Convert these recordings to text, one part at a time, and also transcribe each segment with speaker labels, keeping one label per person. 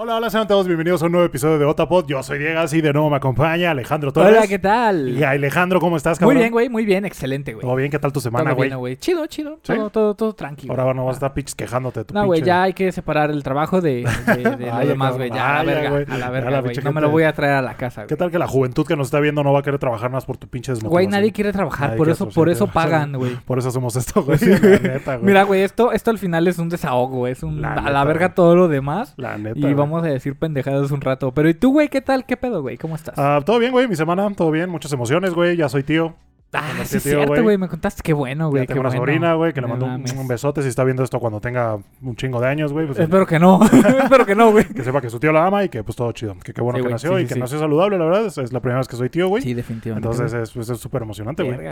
Speaker 1: Hola, hola, sean todos bienvenidos a un nuevo episodio de Otapod. Yo soy Diego y de nuevo me acompaña Alejandro Torres.
Speaker 2: Hola, ¿qué tal?
Speaker 1: Y Alejandro, ¿cómo estás,
Speaker 2: Muy
Speaker 1: cabrón?
Speaker 2: bien, güey, muy bien, excelente, güey.
Speaker 1: ¿Todo bien? ¿Qué tal tu semana, güey?
Speaker 2: bien, güey. Chido, chido.
Speaker 1: ¿Sí?
Speaker 2: Todo, todo, todo tranquilo.
Speaker 1: Ahora no vas a estar pinches quejándote de tu
Speaker 2: No, güey,
Speaker 1: pinche-
Speaker 2: ya hay que separar el trabajo de, de, de lo demás, güey. Ya, a la verga, a la
Speaker 1: Ya
Speaker 2: verga,
Speaker 1: la
Speaker 2: güey.
Speaker 1: pinche
Speaker 2: No me lo
Speaker 1: gente-
Speaker 2: voy a traer a la casa,
Speaker 1: ¿Qué
Speaker 2: güey.
Speaker 1: tal que la juventud que nos está viendo no va a querer trabajar más por tu pinche desmotivación?
Speaker 2: Güey, nadie quiere trabajar,
Speaker 1: Nadie
Speaker 2: por
Speaker 1: quiere
Speaker 2: eso, por eso pagan, güey.
Speaker 1: Por eso hacemos esto, güey.
Speaker 2: Sí,
Speaker 1: la
Speaker 2: güey.
Speaker 1: neta, güey.
Speaker 2: Mira, güey, esto, esto al final es un desahogo, güey. Es un,
Speaker 1: La
Speaker 2: a
Speaker 1: neta,
Speaker 2: la verga
Speaker 1: güey.
Speaker 2: todo lo demás.
Speaker 1: La neta.
Speaker 2: Y
Speaker 1: güey.
Speaker 2: Vamos a decir pendejadas un rato. Pero ¿y tú, güey, qué tal? ¿Qué pedo, güey? ¿Cómo estás?
Speaker 1: Ah, todo bien, güey. Mi semana, todo bien. Muchas emociones, güey. Ya soy tío.
Speaker 2: Ah, sí es cierto,
Speaker 1: güey.
Speaker 2: Me contaste. Qué bueno, güey.
Speaker 1: tengo una
Speaker 2: bueno.
Speaker 1: sobrina, güey, que le mando un, un besote si está viendo esto cuando tenga un chingo de años, güey. Pues,
Speaker 2: Espero que no. Espero que no, güey.
Speaker 1: que sepa que su tío la ama y que pues todo chido. Que qué bueno
Speaker 2: Sí,
Speaker 1: que
Speaker 2: güey,
Speaker 1: nació
Speaker 2: sí,
Speaker 1: y
Speaker 2: sí,
Speaker 1: que nació saludable, la verdad. Es, es la primera vez que soy tío, güey.
Speaker 2: Sí, definitivamente.
Speaker 1: Entonces es pues, es súper emocionante, güey. La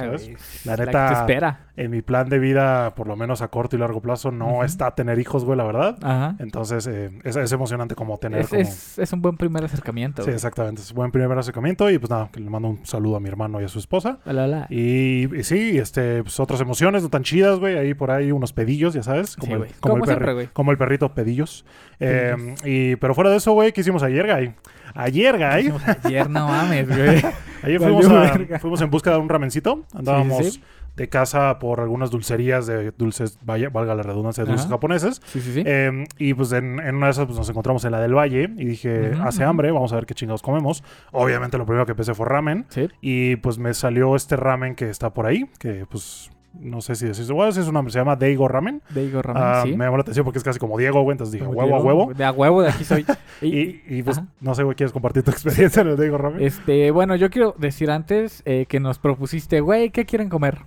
Speaker 2: La
Speaker 1: neta-
Speaker 2: que te espera.
Speaker 1: En mi plan de vida, por lo menos a corto y largo plazo, no está tener hijos, güey, la verdad.
Speaker 2: Ajá.
Speaker 1: Entonces eh, es, es emocionante como tener
Speaker 2: Es,
Speaker 1: como...
Speaker 2: es, es un buen primer acercamiento.
Speaker 1: Sí,
Speaker 2: güey.
Speaker 1: exactamente. Es buen primer acercamiento y pues nada, que le mando un saludo a mi hermano y a su esposa.
Speaker 2: Hola, hola.
Speaker 1: Y, y sí, este, pues otras emociones no tan chidas, güey. Ahí por ahí unos pedillos, ya sabes. Como,
Speaker 2: Sí,
Speaker 1: el,
Speaker 2: güey.
Speaker 1: como,
Speaker 2: Como
Speaker 1: el
Speaker 2: siempre, güey.
Speaker 1: como el perrito pedillos. Eh, y, pero fuera de eso, güey, ¿qué hicimos ayer, Guy? Ayer.
Speaker 2: Hicimos Ayer, no mames, güey.
Speaker 1: Ayer fuimos, a- fuimos en busca de un ramencito. Andábamos
Speaker 2: Sí, sí,
Speaker 1: de casa por algunas dulcerías de dulces, vaya, valga la redundancia, de dulces
Speaker 2: Ajá.
Speaker 1: japoneses.
Speaker 2: Sí, sí, sí.
Speaker 1: Eh, y pues en, en una de esas pues, nos encontramos en la del Valle y dije, hace hambre, vamos a ver qué chingados comemos. Obviamente lo primero que pensé fue ramen.
Speaker 2: Sí.
Speaker 1: Y pues me salió este ramen que está por ahí, que pues no sé si decís, bueno, ese es un nombre, se llama Deigo Ramen.
Speaker 2: De Igor Ramen,
Speaker 1: Ah,
Speaker 2: sí.
Speaker 1: Me llamó la atención porque es casi como Diego, güey, entonces dije,
Speaker 2: Como
Speaker 1: huevo a huevo.
Speaker 2: De a huevo, de aquí soy. Y,
Speaker 1: Y, y, pues
Speaker 2: Ajá.
Speaker 1: no sé, güey, ¿quieres compartir tu experiencia en el Deigo Ramen?
Speaker 2: este, bueno, yo quiero decir antes eh, que nos propusiste, güey, ¿qué quieren comer?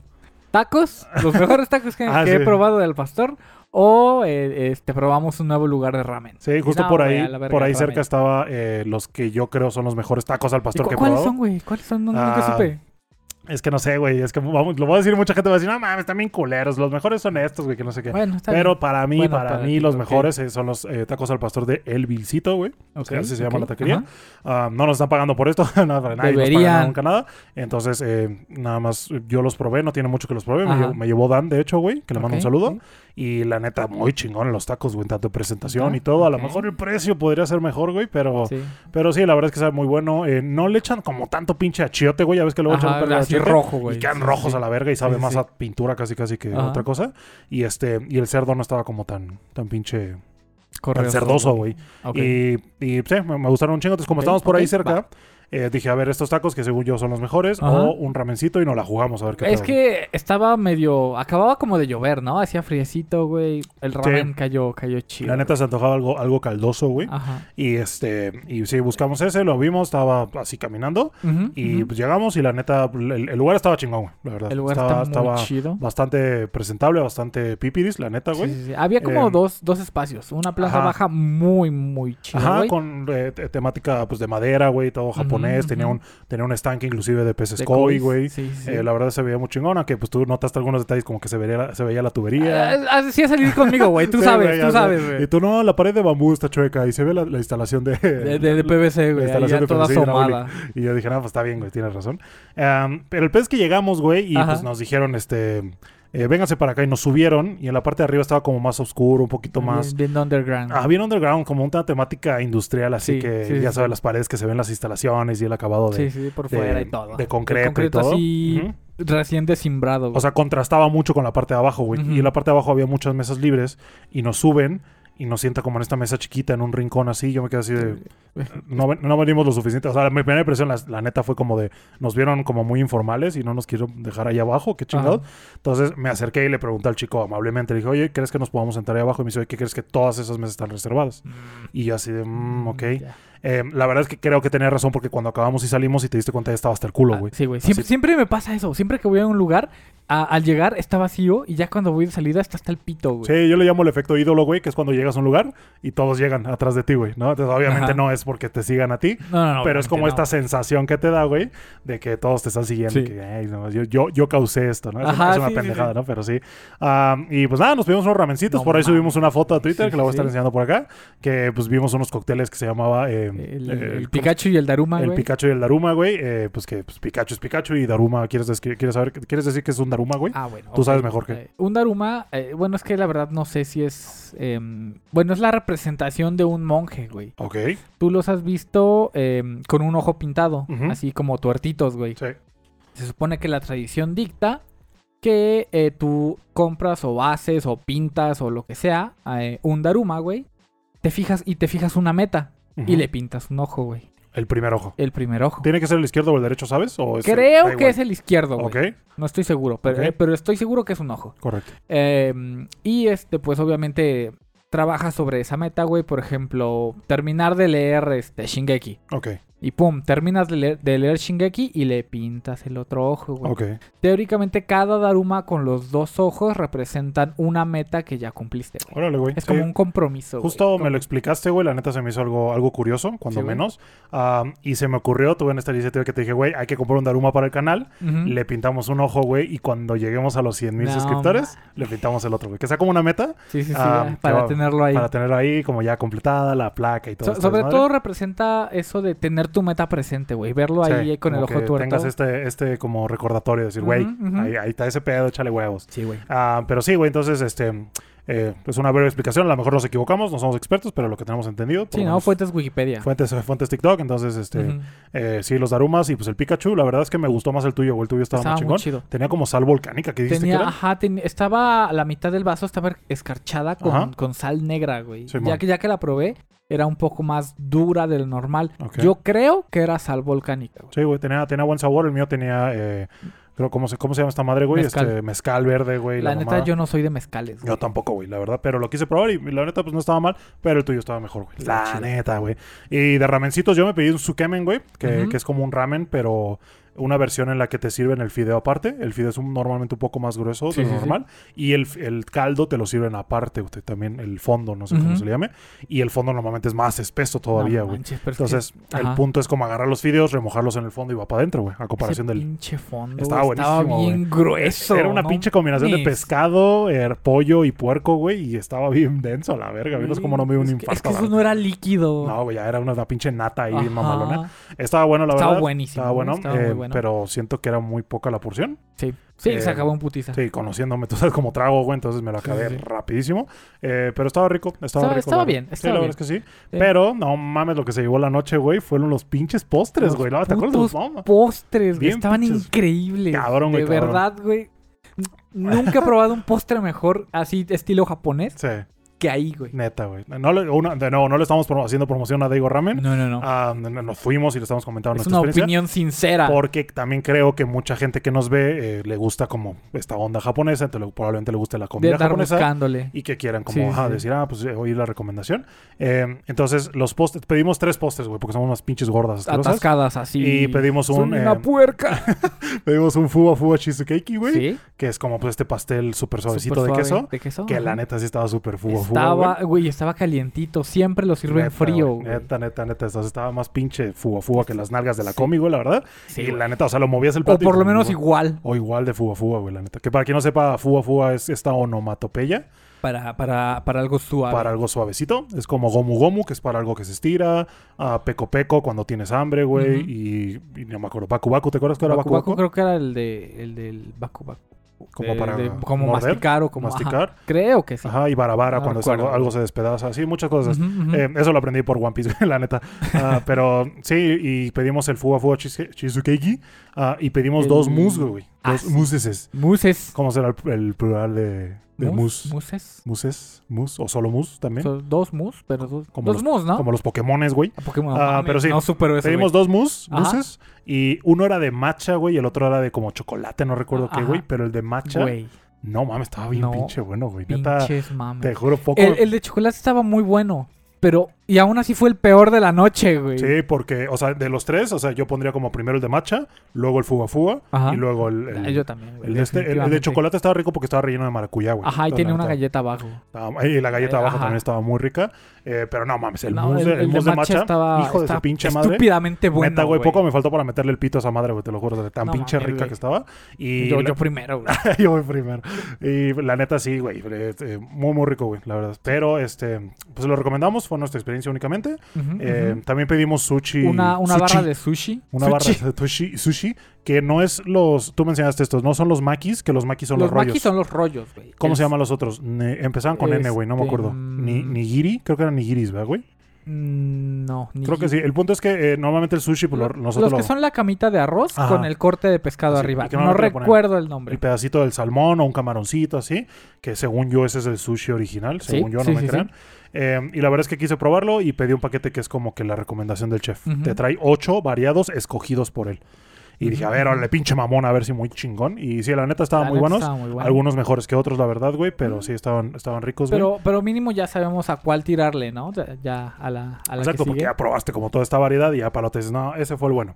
Speaker 2: ¿Tacos? Los mejores tacos que,
Speaker 1: Ah,
Speaker 2: que he
Speaker 1: sí.
Speaker 2: probado del pastor. O eh, este, probamos un nuevo lugar de ramen.
Speaker 1: Sí, justo
Speaker 2: No,
Speaker 1: por ahí,
Speaker 2: verga
Speaker 1: por ahí cerca estaba eh, los que yo creo son los mejores tacos al
Speaker 2: ¿Y
Speaker 1: pastor que he
Speaker 2: ¿Cuáles
Speaker 1: probado.
Speaker 2: son, güey? ¿Cuáles son? No, nunca
Speaker 1: Ah,
Speaker 2: supe.
Speaker 1: Es que no sé, güey, es que vamos, lo voy a decir, mucha gente va a decir, no mames, están bien culeros, los mejores son estos, güey, que no sé qué.
Speaker 2: Bueno, está
Speaker 1: Pero
Speaker 2: bien.
Speaker 1: para mí,
Speaker 2: Bueno,
Speaker 1: para,
Speaker 2: para
Speaker 1: mí,
Speaker 2: ti,
Speaker 1: los mejores eh, son los eh, tacos al pastor de El Vilcito, güey. Así se llama la taquería. Ah, no nos están pagando por esto, nada, para nadie nos
Speaker 2: Deberían.
Speaker 1: paga nunca nada. Entonces, eh, nada más yo los probé, no tiene mucho que los probé. Me me llevó Dan, de hecho, güey, que le mando un saludo. Y la neta, muy chingón los tacos, güey, tanto de presentación
Speaker 2: Ah,
Speaker 1: y todo. A lo mejor el precio podría ser mejor, güey, pero sí. Pero sí, la verdad es que sabe muy bueno. Eh, no le echan como tanto pinche achiote, güey. Ya ves que luego echan
Speaker 2: Ajá,
Speaker 1: un perro de
Speaker 2: así rojo, güey.
Speaker 1: Y quedan
Speaker 2: Sí,
Speaker 1: rojos
Speaker 2: sí.
Speaker 1: a la verga y sabe más a pintura casi casi que
Speaker 2: Ajá.
Speaker 1: otra cosa. Y este, y el cerdo no estaba como tan, tan pinche, tan
Speaker 2: Correcto,
Speaker 1: cerdoso, güey. Y, y sí, me, me gustaron un chingo. Entonces, como estamos por ahí cerca,
Speaker 2: va.
Speaker 1: Eh, dije, a ver, estos tacos que según yo son los mejores,
Speaker 2: Ajá.
Speaker 1: o un ramencito y nos la jugamos a ver qué
Speaker 2: Es que estaba medio. Acababa como de llover, ¿no? Hacía friecito, güey. El ramen cayó, cayó chido.
Speaker 1: La neta se antojaba algo, algo caldoso, güey.
Speaker 2: Ajá.
Speaker 1: Y este, y sí, buscamos ese, lo vimos, estaba así caminando. Y pues llegamos y la neta, el, el lugar estaba chingón, güey, la verdad.
Speaker 2: el lugar
Speaker 1: estaba,
Speaker 2: está muy
Speaker 1: estaba
Speaker 2: chido.
Speaker 1: bastante presentable, bastante pipiris, la neta, güey.
Speaker 2: sí, sí. Había como
Speaker 1: Eh,
Speaker 2: dos, dos espacios. Una plaza
Speaker 1: ajá.
Speaker 2: baja muy, muy chida,
Speaker 1: Ajá,
Speaker 2: güey.
Speaker 1: con eh, te- temática pues de madera, güey, todo japonés. Tenía, un, tenía un estanque inclusive de peces
Speaker 2: De
Speaker 1: koi, güey.
Speaker 2: Sí, sí.
Speaker 1: Eh, la verdad se veía muy chingona, que pues tú notaste algunos detalles como que se veía, se veía la tubería.
Speaker 2: Ah, ah, sí, a salir conmigo, güey. Tú sabes, tú sabes,
Speaker 1: Y
Speaker 2: güey.
Speaker 1: tú no, la pared de bambú está chueca y se ve la, la instalación de...
Speaker 2: De, de, de PVC, güey.
Speaker 1: Instalación de
Speaker 2: toda
Speaker 1: PVC
Speaker 2: asomada.
Speaker 1: Y yo dije, no, pues está bien, güey, tienes razón. Pero el pez que llegamos, güey, y
Speaker 2: Ajá.
Speaker 1: pues nos dijeron, este, eh, vénganse para acá y nos subieron. Y en la parte de arriba estaba como más oscuro, un poquito más...
Speaker 2: Bien, bien underground.
Speaker 1: Ah, bien underground, como una temática industrial, así
Speaker 2: Sí,
Speaker 1: que
Speaker 2: sí,
Speaker 1: ya
Speaker 2: sí,
Speaker 1: sabes las paredes que se ven las instalaciones y el acabado de,
Speaker 2: sí, sí, por
Speaker 1: de-
Speaker 2: fuera y todo.
Speaker 1: de concreto, y todo.
Speaker 2: así recién desimbrado, güey.
Speaker 1: O sea, contrastaba mucho con la parte de abajo, güey. Y en la parte de abajo había muchas mesas libres y nos suben y nos sienta como en esta mesa chiquita, en un rincón así. Yo me quedé así de... No, ven- no venimos lo suficiente. O sea, mi primera impresión, la, la neta, fue como de... Nos vieron como muy informales y no nos quiero dejar ahí abajo. Qué chingado. Entonces me acerqué y le pregunté al chico amablemente. Le dije, oye, ¿crees que nos podamos sentar ahí abajo? Y me dice, oye, ¿qué crees que todas esas mesas están reservadas? Y yo así de, mm, ok.
Speaker 2: Ya.
Speaker 1: Eh, la verdad es que creo que tenía razón porque cuando acabamos y salimos y te diste cuenta ya estaba hasta el culo,
Speaker 2: Ah,
Speaker 1: güey.
Speaker 2: sí, güey. Siempre, me pasa eso. Siempre que voy a un lugar, a- al llegar está vacío y ya cuando voy de salida está hasta el pito, güey.
Speaker 1: Sí, yo le llamo el efecto ídolo, güey, que es cuando llegas a un lugar y todos llegan atrás de ti, güey, ¿no? Entonces, obviamente
Speaker 2: Ajá.
Speaker 1: no es porque te sigan a ti,
Speaker 2: No, no, no.
Speaker 1: pero es como esta sensación que te da, güey, de que todos te están siguiendo.
Speaker 2: Sí.
Speaker 1: Que, "Ay, no, yo, yo, yo causé esto, ¿no? Es,
Speaker 2: Ajá,
Speaker 1: es una
Speaker 2: sí,
Speaker 1: pendejada,
Speaker 2: sí.
Speaker 1: ¿no? Pero sí. Y pues nada, nos pedimos unos ramencitos. Por ahí subimos una foto a Twitter que la voy a estar enseñando por acá. Que pues vimos unos cócteles que se llamaba eh,
Speaker 2: El,
Speaker 1: eh,
Speaker 2: el
Speaker 1: ¿cómo-
Speaker 2: Pikachu y el Daruma,
Speaker 1: el
Speaker 2: güey.
Speaker 1: Pikachu y el Daruma, güey. eh, pues que pues, Pikachu es Pikachu y Daruma, ¿quieres, des- quieres saber, quieres decir que es un Daruma, güey?
Speaker 2: Ah, bueno.
Speaker 1: Tú sabes mejor que-
Speaker 2: Eh, un Daruma, bueno, es que la verdad no sé si es... em, bueno, es la representación de un monje, güey.
Speaker 1: Ok,
Speaker 2: Tú los has visto em, con un ojo pintado, así como tuertitos, güey.
Speaker 1: sí.
Speaker 2: Se supone que la tradición dicta que eh, tú compras o haces o pintas o lo que sea eh, un Daruma, güey. Te fijas y te fijas una meta y le pintas un ojo, güey.
Speaker 1: El primer ojo.
Speaker 2: El primer ojo.
Speaker 1: ¿Tiene que ser el izquierdo o el derecho, sabes? ¿O es
Speaker 2: Creo que es el izquierdo, güey.
Speaker 1: Ok,
Speaker 2: No estoy seguro, pero, eh, pero estoy seguro que es un ojo.
Speaker 1: correcto.
Speaker 2: Eh, y este, pues obviamente trabaja sobre esa meta, güey. Por ejemplo, terminar de leer este Shingeki.
Speaker 1: Ok,
Speaker 2: Y pum, terminas de leer, de leer Shingeki y le pintas el otro ojo, güey.
Speaker 1: ok.
Speaker 2: Teóricamente, cada Daruma con los dos ojos representan una meta que ya cumpliste, güey.
Speaker 1: Órale, güey.
Speaker 2: Es como un compromiso. güey.
Speaker 1: Justo me lo explicaste, güey. La neta se me hizo algo, algo curioso, cuando
Speaker 2: Sí,
Speaker 1: menos. Y se me ocurrió, tuve en esta iniciativa que te dije, güey, hay que comprar un Daruma para el canal. Le pintamos un ojo, güey. Y cuando lleguemos a los 100 mil
Speaker 2: No,
Speaker 1: suscriptores, le pintamos el otro, güey. Que sea como una meta
Speaker 2: Sí, sí, sí. Para
Speaker 1: va-
Speaker 2: tenerlo ahí.
Speaker 1: para tenerlo ahí como ya completada, la placa y todo.
Speaker 2: So- sobre todo representa eso de tener tu meta presente, güey. Verlo ahí
Speaker 1: Sí,
Speaker 2: con el ojo
Speaker 1: que
Speaker 2: tuerto.
Speaker 1: tengas este, este como recordatorio, decir, güey, ahí está ese pedo, échale huevos.
Speaker 2: Sí, güey.
Speaker 1: Ah, pero sí, güey, entonces, este, eh, es una breve explicación. A lo mejor nos equivocamos, no somos expertos, pero lo que tenemos entendido.
Speaker 2: Sí, no, fuentes Wikipedia.
Speaker 1: Fuentes, fuentes TikTok, entonces, este, eh, sí, los Darumas y pues el Pikachu, la verdad es que me gustó más el tuyo, el tuyo estaba,
Speaker 2: Estaba muy
Speaker 1: chingón.
Speaker 2: chido.
Speaker 1: Tenía como sal volcánica, que dijiste
Speaker 2: Tenía,
Speaker 1: que era?
Speaker 2: ajá, ten- estaba la mitad del vaso estaba escarchada con, con sal negra, güey. Ya que ya que la probé, era un poco más dura de lo normal. Yo creo que era sal volcánica, güey.
Speaker 1: Sí, güey, tenía, tenía buen sabor, el mío tenía, eh, creo, ¿cómo se, ¿cómo se llama esta madre, güey?
Speaker 2: Mezcal.
Speaker 1: Este, mezcal verde, güey.
Speaker 2: La neta,
Speaker 1: mamada.
Speaker 2: yo no soy de mezcales.
Speaker 1: Yo tampoco, güey, la verdad, pero lo quise probar y la neta, pues no estaba mal, pero el tuyo estaba mejor, güey. La
Speaker 2: chido.
Speaker 1: neta, güey. Y de ramencitos, yo me pedí un sukemen, güey, que, que es como un ramen, pero una versión en la que te sirven el fideo aparte. El fideo es un- normalmente un poco más grueso
Speaker 2: Sí,
Speaker 1: de lo
Speaker 2: sí, sí.
Speaker 1: normal. Y el, el caldo te lo sirven aparte, güey, también el fondo, no sé cómo se le llame. Y el fondo normalmente es más espeso todavía,
Speaker 2: No
Speaker 1: güey.
Speaker 2: que
Speaker 1: Entonces, el
Speaker 2: ajá.
Speaker 1: punto es como agarrar los fideos, remojarlos en el fondo y va para adentro, güey, a comparación
Speaker 2: ese
Speaker 1: del...
Speaker 2: pinche fondo
Speaker 1: Estaba
Speaker 2: güey, estaba
Speaker 1: buenísimo,
Speaker 2: bien grueso.
Speaker 1: Era una
Speaker 2: no
Speaker 1: pinche combinación de pescado, er, pollo y puerco, güey, y estaba bien denso a la verga. ¿Vieron cómo no me dio un infarto?
Speaker 2: Es que eso no era líquido.
Speaker 1: No, güey, ya era una, pinche nata ahí
Speaker 2: Ajá.
Speaker 1: mamalona. Estaba bueno, la
Speaker 2: Estaba
Speaker 1: verdad.
Speaker 2: buenísimo,
Speaker 1: Estaba bueno,
Speaker 2: estaba muy
Speaker 1: eh, pero siento que era muy poca la porción.
Speaker 2: Sí, sí,
Speaker 1: Eh,
Speaker 2: se acabó en putiza.
Speaker 1: Sí, conociéndome, tú sabes cómo trago, güey, entonces me lo acabé
Speaker 2: sí, sí.
Speaker 1: rapidísimo. Eh, pero estaba rico, estaba,
Speaker 2: Estaba-
Speaker 1: rico.
Speaker 2: estaba
Speaker 1: la
Speaker 2: bien, estaba
Speaker 1: sí, la
Speaker 2: bien.
Speaker 1: verdad es que sí.
Speaker 2: Sí.
Speaker 1: Pero, no mames, lo que se llevó la noche, güey, fueron los pinches postres,
Speaker 2: Los
Speaker 1: güey. ¿Te acuerdas de los mamas?
Speaker 2: postres, güey. Estaban
Speaker 1: pinches-
Speaker 2: increíbles.
Speaker 1: Cabrón, güey,
Speaker 2: De
Speaker 1: cabrón.
Speaker 2: verdad, güey. Nunca he probado un postre mejor, así estilo japonés,
Speaker 1: Sí,
Speaker 2: que ahí, güey.
Speaker 1: neta, güey. No, una- no le estamos haciendo promoción a Daigo Ramen.
Speaker 2: No, no, no.
Speaker 1: Ah, no- no- nos fuimos y le estamos comentando
Speaker 2: es
Speaker 1: nuestra
Speaker 2: una
Speaker 1: experiencia.
Speaker 2: opinión sincera.
Speaker 1: Porque también creo que mucha gente que nos ve eh, le gusta como esta onda japonesa, entonces probablemente le guste la
Speaker 2: de
Speaker 1: comida
Speaker 2: andar
Speaker 1: japonesa
Speaker 2: buscándole.
Speaker 1: y que quieran como
Speaker 2: Sí,
Speaker 1: ajá,
Speaker 2: sí.
Speaker 1: decir, ah, pues eh, oír la recomendación. Eh, entonces, los postres, pedimos tres postres, güey, porque somos unas pinches gordas asquerosas.
Speaker 2: Atascadas así.
Speaker 1: Y pedimos un,
Speaker 2: una
Speaker 1: eh,
Speaker 2: puerca.
Speaker 1: Pedimos un fuwa fuwa cheesecake, güey,
Speaker 2: sí.
Speaker 1: que es como pues este pastel súper suavecito de queso,
Speaker 2: De queso.
Speaker 1: que la neta sí estaba súper fuwa,
Speaker 2: Estaba,
Speaker 1: güey.
Speaker 2: güey, estaba calientito. Siempre lo sirven
Speaker 1: Neta,
Speaker 2: frío,
Speaker 1: güey. Neta, neta, neta. Estaba más pinche fuwa fuwa que las nalgas de la comi, güey, la verdad.
Speaker 2: Sí,
Speaker 1: y
Speaker 2: güey.
Speaker 1: la neta, o sea, lo movías el
Speaker 2: O
Speaker 1: plato. y
Speaker 2: por lo menos igual.
Speaker 1: O igual de fuga fuga, güey, la neta. Que para quien no sepa, fuga fuga es esta onomatopeya
Speaker 2: Para, para, para algo suave.
Speaker 1: para algo suavecito. Es como gomu gomu, que es para algo que se estira. ah, peco peco cuando tienes hambre, güey. Y, y no me acuerdo. Baku baku, ¿te acuerdas que era
Speaker 2: baku
Speaker 1: Baku
Speaker 2: baku? creo que era el de el del Baku Baku.
Speaker 1: Como
Speaker 2: De-
Speaker 1: para
Speaker 2: de- como
Speaker 1: morder,
Speaker 2: masticar o como
Speaker 1: masticar.
Speaker 2: ajá. Creo que sí.
Speaker 1: Ajá, y barabara
Speaker 2: No
Speaker 1: cuando algo, algo se despedaza. Así, muchas cosas. Eh, eso lo aprendí por One Piece, la neta. Ah, pero sí, y pedimos el fuga fuga cheesecake. ah, y pedimos
Speaker 2: El-
Speaker 1: dos mousse, güey.
Speaker 2: Ah,
Speaker 1: Dos
Speaker 2: sí.
Speaker 1: mousses.
Speaker 2: Muses.
Speaker 1: ¿Cómo será el, el plural de, de
Speaker 2: Mus-? Muses.
Speaker 1: Muses, mus o solo mus también.
Speaker 2: Dos mus, pero dos,
Speaker 1: Como
Speaker 2: dos
Speaker 1: los-
Speaker 2: mus, ¿no?
Speaker 1: Como los Pokémones, güey.
Speaker 2: Pokémon.
Speaker 1: Ah,
Speaker 2: mames,
Speaker 1: pero sí.
Speaker 2: No supero eso,
Speaker 1: Pedimos dos mus,
Speaker 2: Ajá.
Speaker 1: muses. Y uno era de matcha, güey. Y el otro era de como chocolate, no recuerdo qué, güey. Pero el de matcha,
Speaker 2: Güey,
Speaker 1: no mames, estaba bien
Speaker 2: No,
Speaker 1: pinche bueno, güey. Neta,
Speaker 2: pinches mames.
Speaker 1: te juro poco.
Speaker 2: El, el de chocolate estaba muy bueno, pero... Y aún así fue el peor de la noche, güey.
Speaker 1: Sí, porque, o sea, de los tres, o sea, yo pondría como primero el de matcha, luego el fuga fuga
Speaker 2: Ajá.
Speaker 1: y luego el. el-
Speaker 2: Ah, Yo también, güey.
Speaker 1: el de este- el- el de chocolate estaba rico porque estaba relleno de maracuyá, güey.
Speaker 2: Ajá, y tiene una galleta abajo.
Speaker 1: estaba- y la galleta
Speaker 2: Eh,
Speaker 1: abajo
Speaker 2: ajá.
Speaker 1: también estaba muy rica. eh, pero no mames, el
Speaker 2: No,
Speaker 1: mousse, de- el mousse de matcha,
Speaker 2: estaba,
Speaker 1: hijo de su pinche madre.
Speaker 2: estúpidamente bueno,
Speaker 1: Neta, güey, poco me faltó para meterle el pito a esa madre, güey, te lo juro, de tan
Speaker 2: No
Speaker 1: pinche
Speaker 2: mames,
Speaker 1: rica
Speaker 2: güey.
Speaker 1: que estaba. Y
Speaker 2: Yo,
Speaker 1: la-
Speaker 2: yo primero, güey.
Speaker 1: yo voy primero. Y la neta sí, güey, eh, eh, muy, muy rico, güey, la verdad. Pero, este, pues lo recomendamos, fue nuestra experiencia únicamente. Eh. También pedimos sushi.
Speaker 2: Una, una
Speaker 1: sushi,
Speaker 2: barra de sushi.
Speaker 1: Una
Speaker 2: Sushi.
Speaker 1: barra de sushi, sushi, que no es los. Tú mencionaste estos, no son los makis, que los makis son los,
Speaker 2: los
Speaker 1: rollos.
Speaker 2: makis son los rollos, güey.
Speaker 1: ¿Cómo se llaman los otros? Ne- empezaban con N, güey, no me
Speaker 2: Este,
Speaker 1: acuerdo. Ni,
Speaker 2: mm.
Speaker 1: nigiri, creo que eran nigiris, ¿verdad, güey?
Speaker 2: Mm, No, ni
Speaker 1: Creo que sí. El punto es que eh, normalmente el sushi, pues lo- nosotros
Speaker 2: Los que
Speaker 1: lo-
Speaker 2: son la camita de arroz
Speaker 1: Ajá.
Speaker 2: con el corte de pescado
Speaker 1: Así,
Speaker 2: arriba. No recuerdo el nombre.
Speaker 1: el pedacito del salmón o un camaroncito así, que según yo ese es el sushi original,
Speaker 2: Sí,
Speaker 1: según yo, no
Speaker 2: sí,
Speaker 1: me
Speaker 2: sí,
Speaker 1: crean. Eh, y la verdad es que quise probarlo y pedí un paquete que es como que la recomendación del chef. Te trae ocho variados escogidos por él. Y dije, a ver, órale, pinche mamón, a ver si muy chingón. Y sí, la neta estaban
Speaker 2: La
Speaker 1: muy
Speaker 2: neta
Speaker 1: buenos.
Speaker 2: estaba muy bueno.
Speaker 1: Algunos mejores que otros, la verdad, güey, pero sí estaban, estaban ricos, güey.
Speaker 2: Pero, pero mínimo ya sabemos a cuál tirarle, ¿no? Ya- Ya a la, a la
Speaker 1: Exacto,
Speaker 2: que
Speaker 1: porque ya probaste como toda esta variedad y ya para dices, no, ese fue el bueno.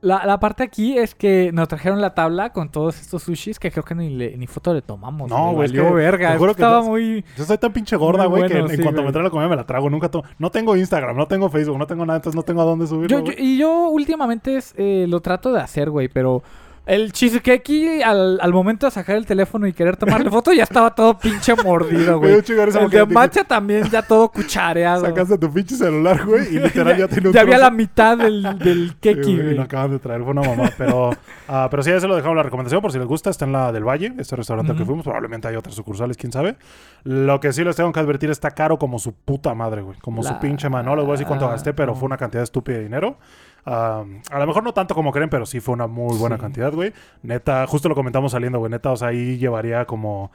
Speaker 2: La, la parte aquí es que nos trajeron la tabla con todos estos sushis que creo que ni, le- ni foto le tomamos.
Speaker 1: No, güey, es
Speaker 2: valió
Speaker 1: que
Speaker 2: verga.
Speaker 1: te juro
Speaker 2: Esto
Speaker 1: que
Speaker 2: estaba
Speaker 1: no-
Speaker 2: muy...
Speaker 1: Yo soy tan pinche gorda, güey, que en, cuanto
Speaker 2: güey.
Speaker 1: me trae la comida me la trago. Nunca to- no tengo Instagram, no tengo Facebook, no tengo nada, entonces no tengo a dónde subirlo.
Speaker 2: Yo, yo- y yo últimamente es, eh, lo trato de hacer, güey, pero el cheesecake al, al momento de sacar el teléfono y querer tomarle foto ya estaba todo pinche mordido, güey. El
Speaker 1: porque
Speaker 2: de
Speaker 1: dije,
Speaker 2: matcha también ya todo cuchareado.
Speaker 1: Sacaste tu pinche celular, güey, y literal ya, tiene un
Speaker 2: ya había
Speaker 1: trozo.
Speaker 2: la mitad del, del
Speaker 1: Sí,
Speaker 2: keki,
Speaker 1: güey, y lo acaban de traer, fue una mamá. Pero, ah, pero sí, ya se lo dejamos la recomendación por si les gusta. Está en la del Valle, este restaurante al que fuimos. Probablemente hay otras sucursales, quién sabe. Lo que sí les tengo que advertir está caro como su puta madre, güey. Como su pinche mano. No les voy a decir cuánto gasté, pero
Speaker 2: no.
Speaker 1: fue una cantidad estúpida de dinero. Ah, a lo mejor no tanto como creen, pero sí fue una muy buena
Speaker 2: Sí.
Speaker 1: cantidad, güey. Neta, justo lo comentamos saliendo, güey. Neta, o sea, ahí llevaría como.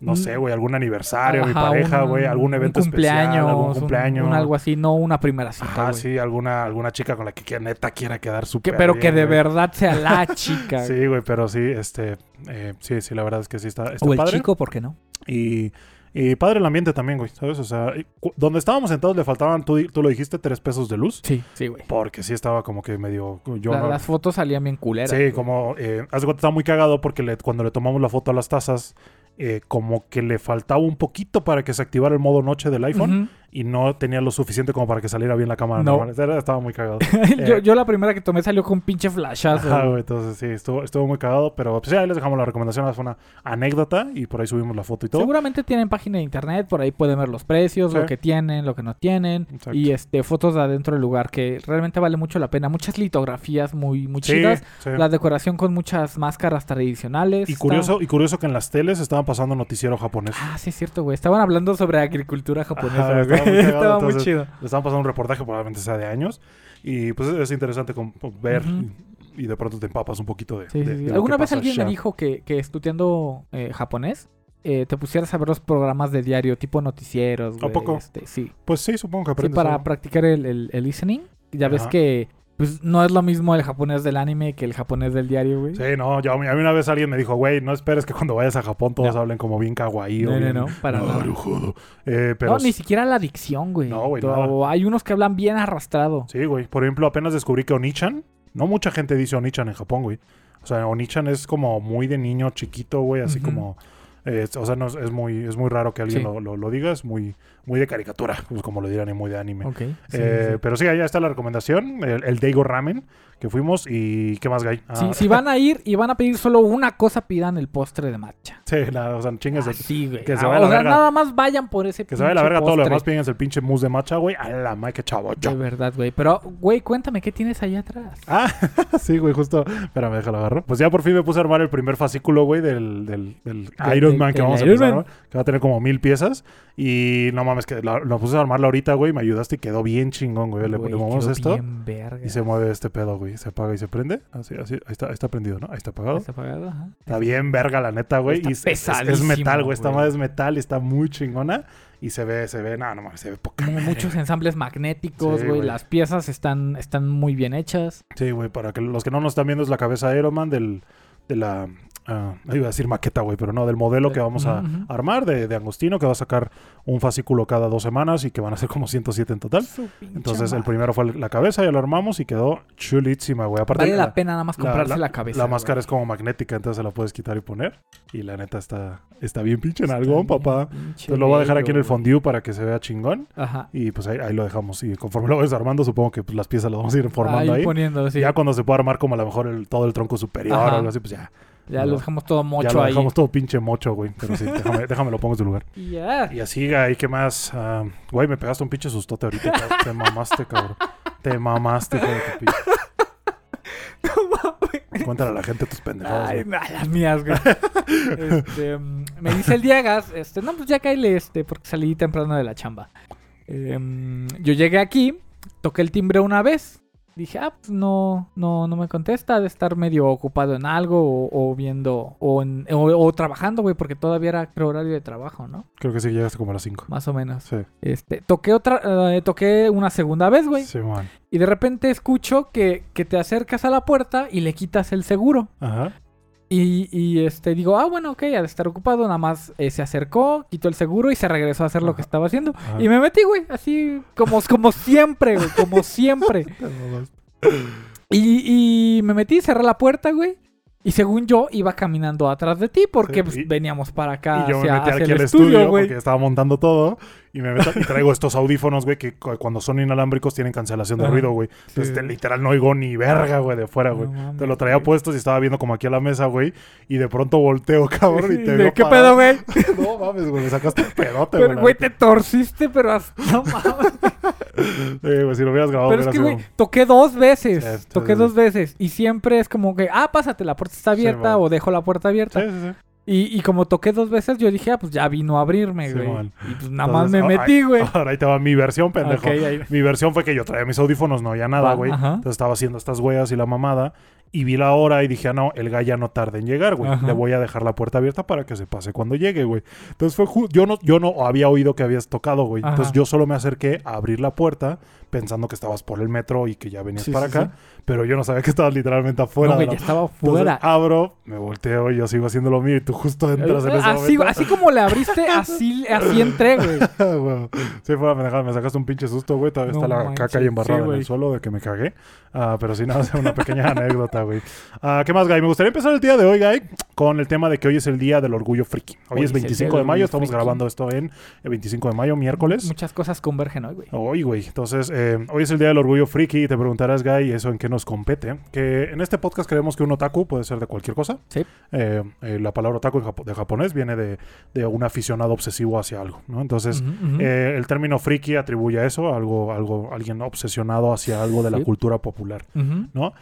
Speaker 1: No
Speaker 2: Mm.
Speaker 1: sé, güey, algún aniversario, mi
Speaker 2: Ajá,
Speaker 1: pareja,
Speaker 2: un-
Speaker 1: güey, algún
Speaker 2: un
Speaker 1: evento especial, algún
Speaker 2: un-
Speaker 1: cumpleaños.
Speaker 2: Un, algo así, no una primera cita, güey.
Speaker 1: sí, alguna, alguna chica con la que quiera- neta quiera quedar
Speaker 2: Que-
Speaker 1: súper
Speaker 2: pero que de
Speaker 1: güey.
Speaker 2: verdad sea la chica.
Speaker 1: Sí, güey, pero sí, este, eh, sí, sí, la verdad es que sí está, está
Speaker 2: o el
Speaker 1: padre.
Speaker 2: chico, ¿por qué no?
Speaker 1: Y, y padre el ambiente también, güey, ¿sabes? O sea, donde estábamos sentados le faltaban, tú, tú lo dijiste, tres pesos de luz.
Speaker 2: Sí, sí, güey.
Speaker 1: Porque sí estaba como que medio... Yo
Speaker 2: La-
Speaker 1: no-
Speaker 2: Las fotos salían bien culeras.
Speaker 1: Sí,
Speaker 2: güey.
Speaker 1: como... Eh, haz de cuenta, estaba muy cagado porque le- cuando le tomamos la foto a las tazas, eh, como que le faltaba un poquito para que se activara el modo noche del iPhone
Speaker 2: Ujú.
Speaker 1: Y no tenía lo suficiente como para que saliera bien la cámara
Speaker 2: No.
Speaker 1: normal. Estaba muy cagado.
Speaker 2: yo,
Speaker 1: Eh.
Speaker 2: yo la primera que tomé salió con un pinche flashazo.
Speaker 1: Ajá, güey. entonces sí, estuvo, estuvo muy cagado, pero pues ya ahí les dejamos la recomendación, fue una anécdota y por ahí subimos la foto y todo.
Speaker 2: Seguramente tienen página de internet, por ahí pueden ver los precios,
Speaker 1: Sí.
Speaker 2: lo que tienen, lo que no tienen.
Speaker 1: Exacto.
Speaker 2: Y este fotos de adentro del lugar que realmente vale mucho la pena. Muchas litografías muy, muy
Speaker 1: Sí,
Speaker 2: chidas.
Speaker 1: sí.
Speaker 2: La decoración con muchas máscaras tradicionales.
Speaker 1: Y curioso, y curioso que en las teles estaban pasando noticiero japonés.
Speaker 2: Ah, sí es cierto, güey. Estaban hablando sobre agricultura japonesa,
Speaker 1: Ajá,
Speaker 2: güey.
Speaker 1: Estaba muy cagado,
Speaker 2: Estaba muy
Speaker 1: entonces,
Speaker 2: chido.
Speaker 1: Le estaban pasando un reportaje, probablemente sea de años. Y pues es interesante con- con ver y, y de pronto te empapas un poquito de.
Speaker 2: Sí,
Speaker 1: de-
Speaker 2: sí, sí. ¿Alguna vez alguien me dijo que, que estudiando eh, japonés eh, te pusieras a ver los programas de diario tipo noticieros, güey?
Speaker 1: poco?
Speaker 2: Este, sí.
Speaker 1: Pues sí, supongo que
Speaker 2: Sí,
Speaker 1: aprendes.
Speaker 2: para
Speaker 1: algo.
Speaker 2: practicar el, el- el listening. Ya ves que pues, no es lo mismo el japonés del anime que el japonés del diario, güey.
Speaker 1: Sí, no, yo, a mí una vez alguien me dijo, güey, no esperes que cuando vayas a Japón todos
Speaker 2: No.
Speaker 1: hablen como bien kawaii o
Speaker 2: No, no,
Speaker 1: bien
Speaker 2: no, para nada.
Speaker 1: narujodo". Eh, pero
Speaker 2: no, ni siquiera la dicción, güey.
Speaker 1: No, güey,
Speaker 2: To-
Speaker 1: nada.
Speaker 2: Hay unos que hablan bien arrastrado.
Speaker 1: Sí, güey. Por ejemplo, apenas descubrí que Onichan, no mucha gente dice Onichan en Japón, güey. O sea, Onichan es como muy de niño chiquito, güey, así como... eh, o sea, no, es, muy, es muy raro que alguien
Speaker 2: Sí.
Speaker 1: lo, lo- lo diga, es muy, muy de caricatura, pues como lo dirán, y muy de anime.
Speaker 2: Ok. sí,
Speaker 1: Eh,
Speaker 2: sí.
Speaker 1: Pero sí, allá está la recomendación, el, el Daigo Ramen que fuimos y ¿qué más, Gay? Ah,
Speaker 2: Si, si van a ir y van a pedir solo una cosa, pidan el postre de matcha.
Speaker 1: Sí, la, o sea, chingues de...
Speaker 2: Sí, güey.
Speaker 1: que se
Speaker 2: Ah,
Speaker 1: vaya a la
Speaker 2: o sea,
Speaker 1: verga.
Speaker 2: nada más vayan por ese
Speaker 1: Que se vaya a la verga todo lo
Speaker 2: postre.
Speaker 1: demás, pídense el pinche mousse de matcha, güey. A la madre, qué chavo.
Speaker 2: De verdad, güey. Pero, güey, cuéntame, ¿qué tienes allá atrás?
Speaker 1: Ah, sí, güey, justo. Espérame, déjalo agarro. Pues ya por fin me puse a armar el primer fascículo, güey, del, del, Iron Man que vamos a empezar. Que va a tener como mil piezas. Y no mames, que la- lo puse a armarla ahorita, güey. Me ayudaste y quedó bien chingón, güey. Le ponemos esto
Speaker 2: bien verga.
Speaker 1: y se mueve este pedo, güey. Se apaga y se prende. Así, así. Ahí está, ahí está prendido, ¿no? Ahí está apagado.
Speaker 2: Está apagado, ajá.
Speaker 1: Está bien verga, la neta, güey.
Speaker 2: Está
Speaker 1: Y es- es, es
Speaker 2: pesadísimo,
Speaker 1: metal, güey. Esta madre es metal y está muy chingona. Y se ve, se ve, no, no mames, se ve poca. Madre,
Speaker 2: Muchos
Speaker 1: güey.
Speaker 2: ensambles magnéticos,
Speaker 1: Sí,
Speaker 2: güey. Las piezas están, están muy bien hechas.
Speaker 1: Sí, güey, para que los que no nos están viendo es la cabeza de Iron Man del, de la... ah, iba a decir maqueta, güey, pero no, del modelo que vamos a armar de, de Angostino, que va a sacar un fascículo cada dos semanas y que van a ser como 107 en total. Entonces el primero fue la cabeza, ya lo armamos y quedó chulísima, güey. Aparte
Speaker 2: Vale
Speaker 1: la,
Speaker 2: la pena nada más comprarse la, cabeza.
Speaker 1: la máscara es como magnética, entonces se la puedes quitar y poner. Y la neta está, está bien pinche en
Speaker 2: bien
Speaker 1: papá. Entonces lo voy a dejar aquí en el fondue para que se vea chingón.
Speaker 2: Ajá.
Speaker 1: Y pues ahí, ahí lo dejamos. Y conforme lo vayas armando, supongo que pues, las piezas las vamos a ir formando ahí.
Speaker 2: poniendo, sí.
Speaker 1: Ya cuando se pueda armar como a lo mejor el- todo el tronco superior
Speaker 2: Ajá.
Speaker 1: o algo así, pues ya,
Speaker 2: Ya
Speaker 1: No.
Speaker 2: lo dejamos todo
Speaker 1: ya
Speaker 2: mocho
Speaker 1: lo
Speaker 2: ahí.
Speaker 1: dejamos todo pinche mocho, güey. Pero sí, déjame, déjame lo pongo en su lugar.
Speaker 2: Y ya.
Speaker 1: Y así, güey, ¿qué más? Ah, güey, me pegaste un pinche sustote ahorita. Te mamaste, cabrón. Te mamaste, de tu pinche. Cuéntale a la gente tus pendejadas,
Speaker 2: Ay,
Speaker 1: güey.
Speaker 2: las mías, güey. Este, me dice el Diegas, este, no, pues ya caíle, este, porque salí temprano de la chamba. Em, yo llegué aquí, toqué el timbre una vez. Dije, ah, pues no, no, no me contesta, de estar medio ocupado en algo o, o viendo, o, en- o, o trabajando, güey, porque todavía era horario de trabajo, ¿no?
Speaker 1: Creo que sí llegaste como a las 5.
Speaker 2: Más o menos.
Speaker 1: Sí.
Speaker 2: Este, toqué otra, eh, toqué una segunda vez, güey.
Speaker 1: Sí, man.
Speaker 2: Y de repente escucho que, que te acercas a la puerta y le quitas el seguro.
Speaker 1: Ajá.
Speaker 2: Y, y, este digo, ah, bueno, ok, ha de estar ocupado. Nada más eh, se acercó, quitó el seguro y se regresó a hacer lo que estaba haciendo.
Speaker 1: Ajá.
Speaker 2: Y me metí, güey, así como, como siempre, güey, como siempre. Y, y me metí, cerré la puerta, güey. Y según yo, iba caminando atrás de ti porque
Speaker 1: Sí,
Speaker 2: pues,
Speaker 1: y-
Speaker 2: veníamos para acá
Speaker 1: Y yo me
Speaker 2: hacia,
Speaker 1: metí
Speaker 2: hacia
Speaker 1: aquí
Speaker 2: el
Speaker 1: al
Speaker 2: estudio,
Speaker 1: estudio
Speaker 2: güey.
Speaker 1: porque estaba montando todo. Y me meto y traigo estos audífonos, güey, que cu- cuando son inalámbricos tienen cancelación de
Speaker 2: Ajá.
Speaker 1: ruido, güey.
Speaker 2: Sí.
Speaker 1: Entonces, te- literal, no oigo ni verga, güey, de fuera, güey.
Speaker 2: No
Speaker 1: te lo traía
Speaker 2: güey.
Speaker 1: puestos y estaba viendo como aquí a la mesa, güey. Y de pronto volteo, cabrón, y te
Speaker 2: ¿De
Speaker 1: veo
Speaker 2: ¿Qué
Speaker 1: parado.
Speaker 2: pedo, güey?
Speaker 1: No mames, güey, me sacaste un pedote,
Speaker 2: Pero, güey,
Speaker 1: neta.
Speaker 2: te torciste, pero hasta... No mames.
Speaker 1: Güey, si lo hubieras grabado,
Speaker 2: Pero es que, güey, toqué dos veces.
Speaker 1: Sí, sí,
Speaker 2: toqué dos veces. Y siempre es como que, ah, pásate, la puerta está abierta o dejo la puerta abierta.
Speaker 1: Sí, sí, sí.
Speaker 2: Y, y como toqué dos veces, yo dije, ah, pues ya vino a abrirme,
Speaker 1: Sí,
Speaker 2: güey.
Speaker 1: man.
Speaker 2: y pues nada más
Speaker 1: Entonces,
Speaker 2: me
Speaker 1: ah,
Speaker 2: metí, güey.
Speaker 1: Ahora ahí te va mi versión, pendejo.
Speaker 2: Ok, ahí-
Speaker 1: Mi versión fue que yo traía mis audífonos, no había nada, güey.
Speaker 2: ajá.
Speaker 1: Entonces estaba haciendo estas huellas y la mamada. Y vi la hora y dije, ah, no, el gallo ya no tarda en llegar, güey.
Speaker 2: Ajá.
Speaker 1: Le voy a dejar la puerta abierta para que se pase cuando llegue, güey. Entonces fue yo no, yo no había oído que habías tocado, güey.
Speaker 2: Ajá.
Speaker 1: Entonces yo solo me acerqué a abrir la puerta pensando que estabas por el metro y que ya venías
Speaker 2: Sí,
Speaker 1: para
Speaker 2: sí,
Speaker 1: acá. Pero yo no sabía que estabas literalmente afuera.
Speaker 2: no,
Speaker 1: de la-
Speaker 2: ya estaba
Speaker 1: Entonces,
Speaker 2: fuera.
Speaker 1: abro, me volteo y yo sigo haciendo lo mío y tú justo entras en ese
Speaker 2: así,
Speaker 1: momento.
Speaker 2: así como le abriste, así, así entré, güey.
Speaker 1: Güey. Sí, fue una pendejada. Me sacaste un pinche susto, güey. Todavía
Speaker 2: No
Speaker 1: está la
Speaker 2: manches,
Speaker 1: caca ahí embarrada
Speaker 2: sí,
Speaker 1: en el suelo de que me cagué. Ah, pero sí, nada, es una pequeña anécdota, güey. Ah, ¿Qué más, Guy? Me gustaría empezar el día de hoy, Guy, con el tema de que hoy es el Día del Orgullo Friki. Hoy,
Speaker 2: Hoy
Speaker 1: es
Speaker 2: es el
Speaker 1: 25
Speaker 2: Día
Speaker 1: de mayo. Estamos
Speaker 2: Friki.
Speaker 1: grabando esto en el 25 de mayo, miércoles.
Speaker 2: Muchas cosas convergen hoy, güey.
Speaker 1: Hoy, güey. Entonces, eh, hoy es el Día del Orgullo Friki y te preguntarás, Guy, ¿eso en qué nos compete? Que en este podcast creemos que un otaku puede ser de cualquier cosa.
Speaker 2: Sí.
Speaker 1: Eh, eh, la palabra otaku de japonés viene de, de un aficionado obsesivo hacia algo, ¿no? Entonces, eh, el término friki atribuye a eso, algo, algo, alguien obsesionado hacia algo de la
Speaker 2: Sí.
Speaker 1: cultura popular. ¿no?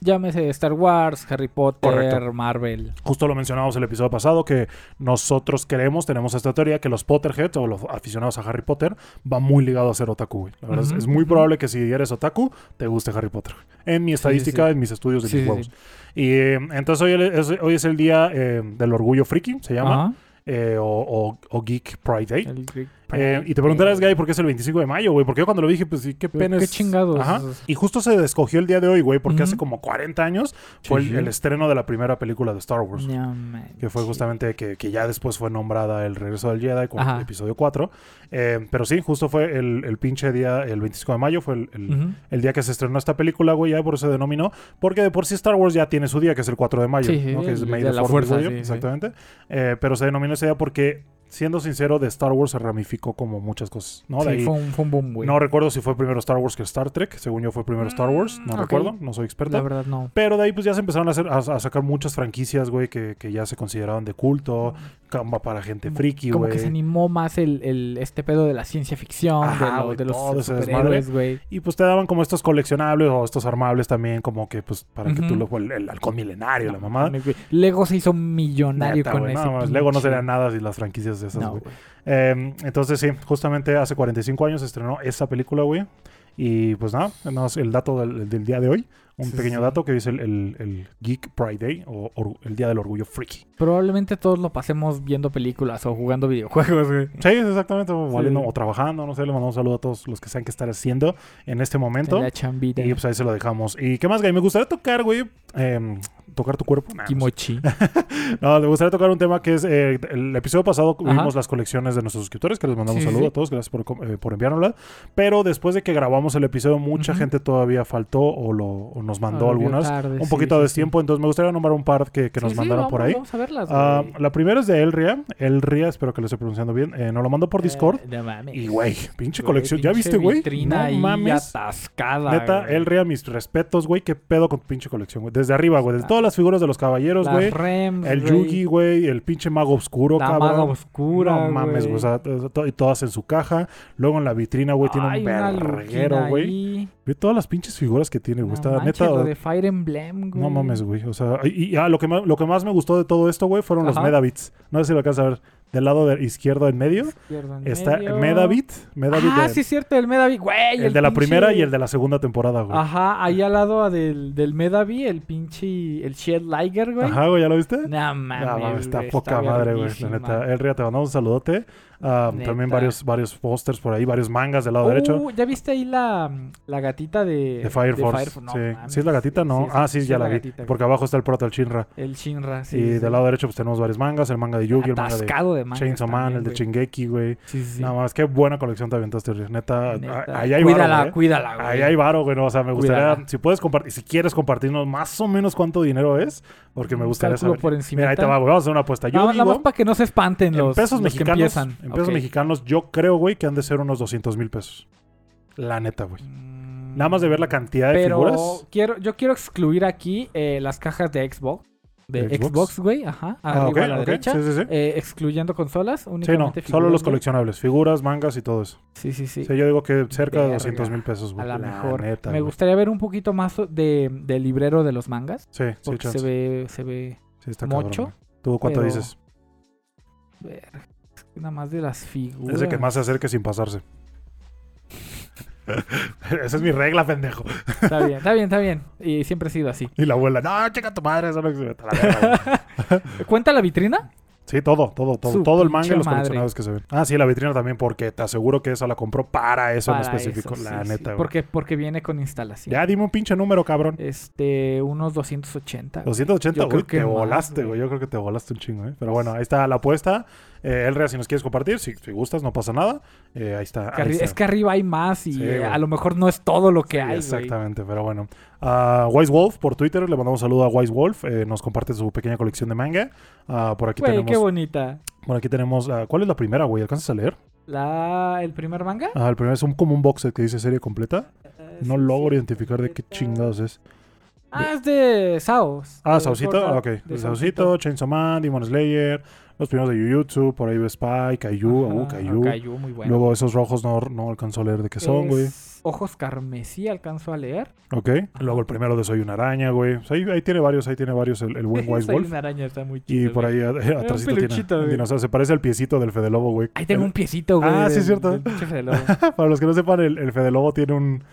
Speaker 2: Llámese Star Wars, Harry Potter,
Speaker 1: Correcto.
Speaker 2: Marvel.
Speaker 1: Justo lo mencionamos el episodio pasado, que nosotros creemos, tenemos esta teoría, que los Potterheads o los aficionados a Harry Potter va muy ligado a ser otaku. La verdad es- muy probable que si eres otaku, te guste Harry Potter. En mi estadística,
Speaker 2: sí.
Speaker 1: en mis estudios de
Speaker 2: Sí,
Speaker 1: mis
Speaker 2: sí.
Speaker 1: Y eh, entonces hoy es, hoy es el día eh, del orgullo friki, se llama, eh, o, o- o Geek Pride Day.
Speaker 2: El Greek
Speaker 1: Eh, y te preguntarás, Guy, ¿por qué es el 25 de mayo, güey? Porque yo cuando lo dije, pues sí, qué pena
Speaker 2: qué chingados.
Speaker 1: Ajá. Y justo se escogió el día de hoy, güey, porque hace como 40 años fue el, estreno de la primera película de Star Wars.
Speaker 2: No.
Speaker 1: Que fue justamente que, que ya después fue nombrada El Regreso del Jedi con
Speaker 2: Ajá.
Speaker 1: el episodio 4. Eh, pero sí, justo fue el, el pinche día, el 25 de mayo, fue el, el- día que se estrenó esta película, güey, ya por eso se denominó. Porque de por sí Star Wars ya tiene su día, que es el 4 de mayo,
Speaker 2: Sí.
Speaker 1: Que es
Speaker 2: el
Speaker 1: May
Speaker 2: de
Speaker 1: the
Speaker 2: la fuerza, sí,
Speaker 1: exactamente. Eh, pero se denominó ese día porque, siendo sincero, de Star Wars se ramificó como muchas cosas, ¿no? De
Speaker 2: Sí,
Speaker 1: ahí-
Speaker 2: fue un, fue un boom, güey.
Speaker 1: no recuerdo si fue primero Star Wars que Star Trek. Según yo fue primero Star Wars. No
Speaker 2: Mm,
Speaker 1: recuerdo. No soy experto.
Speaker 2: La verdad, no.
Speaker 1: Pero de ahí pues ya se empezaron a, hacer, a, a sacar muchas franquicias, güey, que, que ya se consideraban de culto. Camba para gente
Speaker 2: Como-
Speaker 1: friki,
Speaker 2: Como
Speaker 1: güey.
Speaker 2: que se animó más el, el- este pedo de la ciencia ficción,
Speaker 1: Ajá,
Speaker 2: de, lo-
Speaker 1: güey,
Speaker 2: de los superhéroes, güey.
Speaker 1: Y pues te daban como estos coleccionables o estos armables también, como que pues para que tú lo... El, el halcón milenario, la mamada.
Speaker 2: Güey. Lego se hizo millonario
Speaker 1: Neta,
Speaker 2: con
Speaker 1: güey,
Speaker 2: ese.
Speaker 1: no, Lego no sería nada sin las franquicias de esas,
Speaker 2: No,
Speaker 1: güey.
Speaker 2: güey.
Speaker 1: Eh, entonces sí, justamente hace 45 años se estrenó esa película, güey. Y pues nada, nada más el dato del, del día de hoy. Un
Speaker 2: Sí,
Speaker 1: pequeño
Speaker 2: sí.
Speaker 1: dato que dice el, el- el Geek Pride Day o, or- el Día del Orgullo Friki.
Speaker 2: Probablemente todos lo pasemos viendo películas o jugando videojuegos, güey.
Speaker 1: Sí, exactamente, o, valiendo- o trabajando, no sé, le mandamos un saludo a todos los que saben qué estar haciendo en este momento.
Speaker 2: En la chambita.
Speaker 1: Y pues ahí se lo dejamos. ¿Y qué más, Gay? Me gustaría tocar, güey, em, tocar tu cuerpo. Nah, no.
Speaker 2: Kimochi.
Speaker 1: No, me gustaría tocar un tema que es eh, el episodio pasado
Speaker 2: Ajá.
Speaker 1: vimos las colecciones de nuestros suscriptores, que les mandamos
Speaker 2: Sí,
Speaker 1: un saludo
Speaker 2: sí.
Speaker 1: a todos, gracias por, eh, por enviárnoslas. Pero después de que grabamos el episodio, mucha gente todavía faltó o, lo, o nos mandó
Speaker 2: Volvió
Speaker 1: algunas.
Speaker 2: tarde,
Speaker 1: un
Speaker 2: sí,
Speaker 1: poquito
Speaker 2: sí,
Speaker 1: de
Speaker 2: sí.
Speaker 1: destiempo, entonces me gustaría nombrar un par que, que nos mandaron
Speaker 2: vamos,
Speaker 1: por ahí.
Speaker 2: Vamos a verlas,
Speaker 1: Ah,
Speaker 2: güey.
Speaker 1: la primera es de Elria. Elria, espero que lo esté pronunciando bien. Eh, nos lo mandó por Discord.
Speaker 2: Eh, no mames.
Speaker 1: y, güey, pinche colección. ¿Ya
Speaker 2: pinche
Speaker 1: viste, güey? No mames.
Speaker 2: atascada.
Speaker 1: Neta. Elria, mis respetos, güey. ¿Qué pedo con tu pinche colección, güey? Desde arriba, güey. Desde
Speaker 2: Ah.
Speaker 1: todas las figuras de los caballeros, güey. El. Yugi, güey. El pinche mago oscuro,
Speaker 2: La
Speaker 1: cabrón.
Speaker 2: maga oscura,
Speaker 1: No mames, güey. O sea, y todas en su caja. Luego en la vitrina, güey, tiene un verguero, güey. Ve todas las pinches figuras que tiene, güey.
Speaker 2: No
Speaker 1: Está
Speaker 2: manches,
Speaker 1: neta.
Speaker 2: lo de Fire Emblem, güey.
Speaker 1: No mames, güey. O sea, y, y, ah, lo, que más, lo que más me gustó de todo esto, güey, fueron los. Medabits. No sé si lo alcanzas a ver. Del lado de izquierdo en medio
Speaker 2: Izquierdo en
Speaker 1: está
Speaker 2: medio.
Speaker 1: Medabit. Medabit
Speaker 2: Ah,
Speaker 1: de-
Speaker 2: sí, es cierto, el Medavi. Güey,
Speaker 1: el, de la
Speaker 2: pinche-
Speaker 1: primera y el de la segunda temporada, güey.
Speaker 2: Ajá, ahí al lado del, del el pinche. El Shed Liger, güey.
Speaker 1: Ajá, güey, ¿ya lo viste?
Speaker 2: No mames.
Speaker 1: Mames, está
Speaker 2: güey,
Speaker 1: poca madre, güey. La neta. Elria, te mandamos un saludote. Ah, también varios, varios pósters por ahí, varios mangas del lado derecho.
Speaker 2: Uh, ¿Ya viste ahí la, la gatita de,
Speaker 1: De Fire Force.
Speaker 2: No,
Speaker 1: sí.
Speaker 2: mames,
Speaker 1: ¿Sí es la gatita? No. ah, sí, ya la, vi. porque abajo está el prota, el Shinra.
Speaker 2: El Shinra, sí.
Speaker 1: y
Speaker 2: sí,
Speaker 1: del
Speaker 2: sí.
Speaker 1: lado derecho pues tenemos varios mangas. El manga de Yugi, el manga de
Speaker 2: Atascado de mangas
Speaker 1: Chainsaw Man,
Speaker 2: también,
Speaker 1: el de
Speaker 2: güey.
Speaker 1: Shingeki, güey.
Speaker 2: Sí, sí, sí.
Speaker 1: Nada más, qué buena colección te aventaste. Neta,
Speaker 2: Neta.
Speaker 1: ahí hay
Speaker 2: cuídala,
Speaker 1: varo, güey.
Speaker 2: cuídala, güey.
Speaker 1: Ahí hay varo, güey. no, O sea, me gustaría,
Speaker 2: Cuídala.
Speaker 1: si puedes compartir, si quieres compartirnos más o menos cuánto dinero es, porque me gustaría saber.
Speaker 2: por.
Speaker 1: Mira, ahí te va, güey. Vamos a hacer una apuesta. Yo
Speaker 2: Nada, nada más
Speaker 1: digo,
Speaker 2: para que no se espanten
Speaker 1: en
Speaker 2: los,
Speaker 1: pesos
Speaker 2: los que
Speaker 1: mexicanos,
Speaker 2: empiezan.
Speaker 1: En pesos mexicanos, yo creo, güey, que han de ser unos 200 mil pesos. La neta, güey.
Speaker 2: Mm,
Speaker 1: Nada más de ver la cantidad de figuras.
Speaker 2: quiero, yo quiero excluir aquí eh, las cajas de Xbox. De
Speaker 1: ¿De Xbox?
Speaker 2: Güey. Ajá.
Speaker 1: Ah,
Speaker 2: Arriba a la derecha.
Speaker 1: Sí, sí, sí.
Speaker 2: eh, excluyendo consolas.
Speaker 1: Sí, no.
Speaker 2: Únicamente
Speaker 1: Solo los coleccionables. Figuras, mangas y todo eso.
Speaker 2: Sí, sí, sí.
Speaker 1: Sí, yo digo que cerca de
Speaker 2: Verga.
Speaker 1: 200 mil pesos, güey.
Speaker 2: a
Speaker 1: La
Speaker 2: mejor.
Speaker 1: neta,
Speaker 2: Me gustaría ver un poquito más de, del librero de los mangas.
Speaker 1: Sí, sí,
Speaker 2: Porque
Speaker 1: chance.
Speaker 2: se ve, se ve.
Speaker 1: Sí, está
Speaker 2: mucho,
Speaker 1: cabrón, güey. ¿Tú cuánto
Speaker 2: pero-
Speaker 1: dices?
Speaker 2: Nada más de las figuras.
Speaker 1: Es de que más se acerque sin pasarse. Esa es mi regla, pendejo.
Speaker 2: Está bien, está bien, está bien. Y siempre ha sido así.
Speaker 1: Y la abuela, no, checa tu madre, eso no existe". A la verga, güey.
Speaker 2: ¿Cuenta la vitrina?
Speaker 1: Sí, todo, todo, todo.
Speaker 2: Su
Speaker 1: todo el manga y los
Speaker 2: madre.
Speaker 1: que se ven. Ah, sí, la vitrina también, porque te aseguro que esa la compró para eso
Speaker 2: Para
Speaker 1: en específico.
Speaker 2: eso,
Speaker 1: la
Speaker 2: sí,
Speaker 1: neta,
Speaker 2: sí.
Speaker 1: güey.
Speaker 2: Porque, porque viene con instalación.
Speaker 1: Ya dime un pinche número, cabrón.
Speaker 2: Este, unos 280.
Speaker 1: 280,
Speaker 2: Yo creo
Speaker 1: güey,
Speaker 2: que
Speaker 1: te
Speaker 2: más,
Speaker 1: volaste,
Speaker 2: güey.
Speaker 1: güey. Yo creo que te volaste un chingo, ¿eh? Pero bueno, ahí está la apuesta. Eh, Elrea, si nos quieres compartir, si, si gustas, no pasa nada. Eh, ahí está. Ahí está.
Speaker 2: es que arriba hay más y
Speaker 1: Sí,
Speaker 2: eh, a lo mejor no es todo lo que
Speaker 1: Sí,
Speaker 2: hay.
Speaker 1: Exactamente, pero bueno. A Wise Wolf por Twitter, le mandamos un saludo a Wise Wolf. eh, nos comparte su pequeña colección de manga. Ah, por aquí
Speaker 2: Güey,
Speaker 1: tenemos.
Speaker 2: qué bonita.
Speaker 1: Por aquí tenemos. ah, ¿Cuál es la primera, güey? ¿Alcanzas a leer?
Speaker 2: La, ¿El primer manga?
Speaker 1: Ah, el primero es un, como un box set que dice serie completa.
Speaker 2: Eh,
Speaker 1: No logro identificar de qué chingados es.
Speaker 2: Ah, es de Saos.
Speaker 1: Ah,
Speaker 2: Art,
Speaker 1: ok.
Speaker 2: de
Speaker 1: Saucito, Chainsaw Man, Demon Slayer, los primeros de Jujutsu, por ahí ve Spy, Kaiju, uh, Kaiju.
Speaker 2: Kaiju, muy bueno.
Speaker 1: Luego esos rojos no, no alcanzo a leer de qué son, güey.
Speaker 2: Ojos carmesí, alcanzo a leer.
Speaker 1: Ok. Luego el primero de Soy una araña, güey. O sea, ahí, ahí tiene varios, ahí tiene varios el, el buen Wise
Speaker 2: Soy
Speaker 1: Wolf.
Speaker 2: una araña, está muy
Speaker 1: Y
Speaker 2: chido.
Speaker 1: por
Speaker 2: güey.
Speaker 1: ahí atrás tiene un dinosaurio. Se parece al piecito del Fede Lobo, güey.
Speaker 2: Ahí tengo un piecito, güey.
Speaker 1: Ah, sí, es cierto.
Speaker 2: del.
Speaker 1: Para los que no sepan, el, el Fede Lobo tiene un,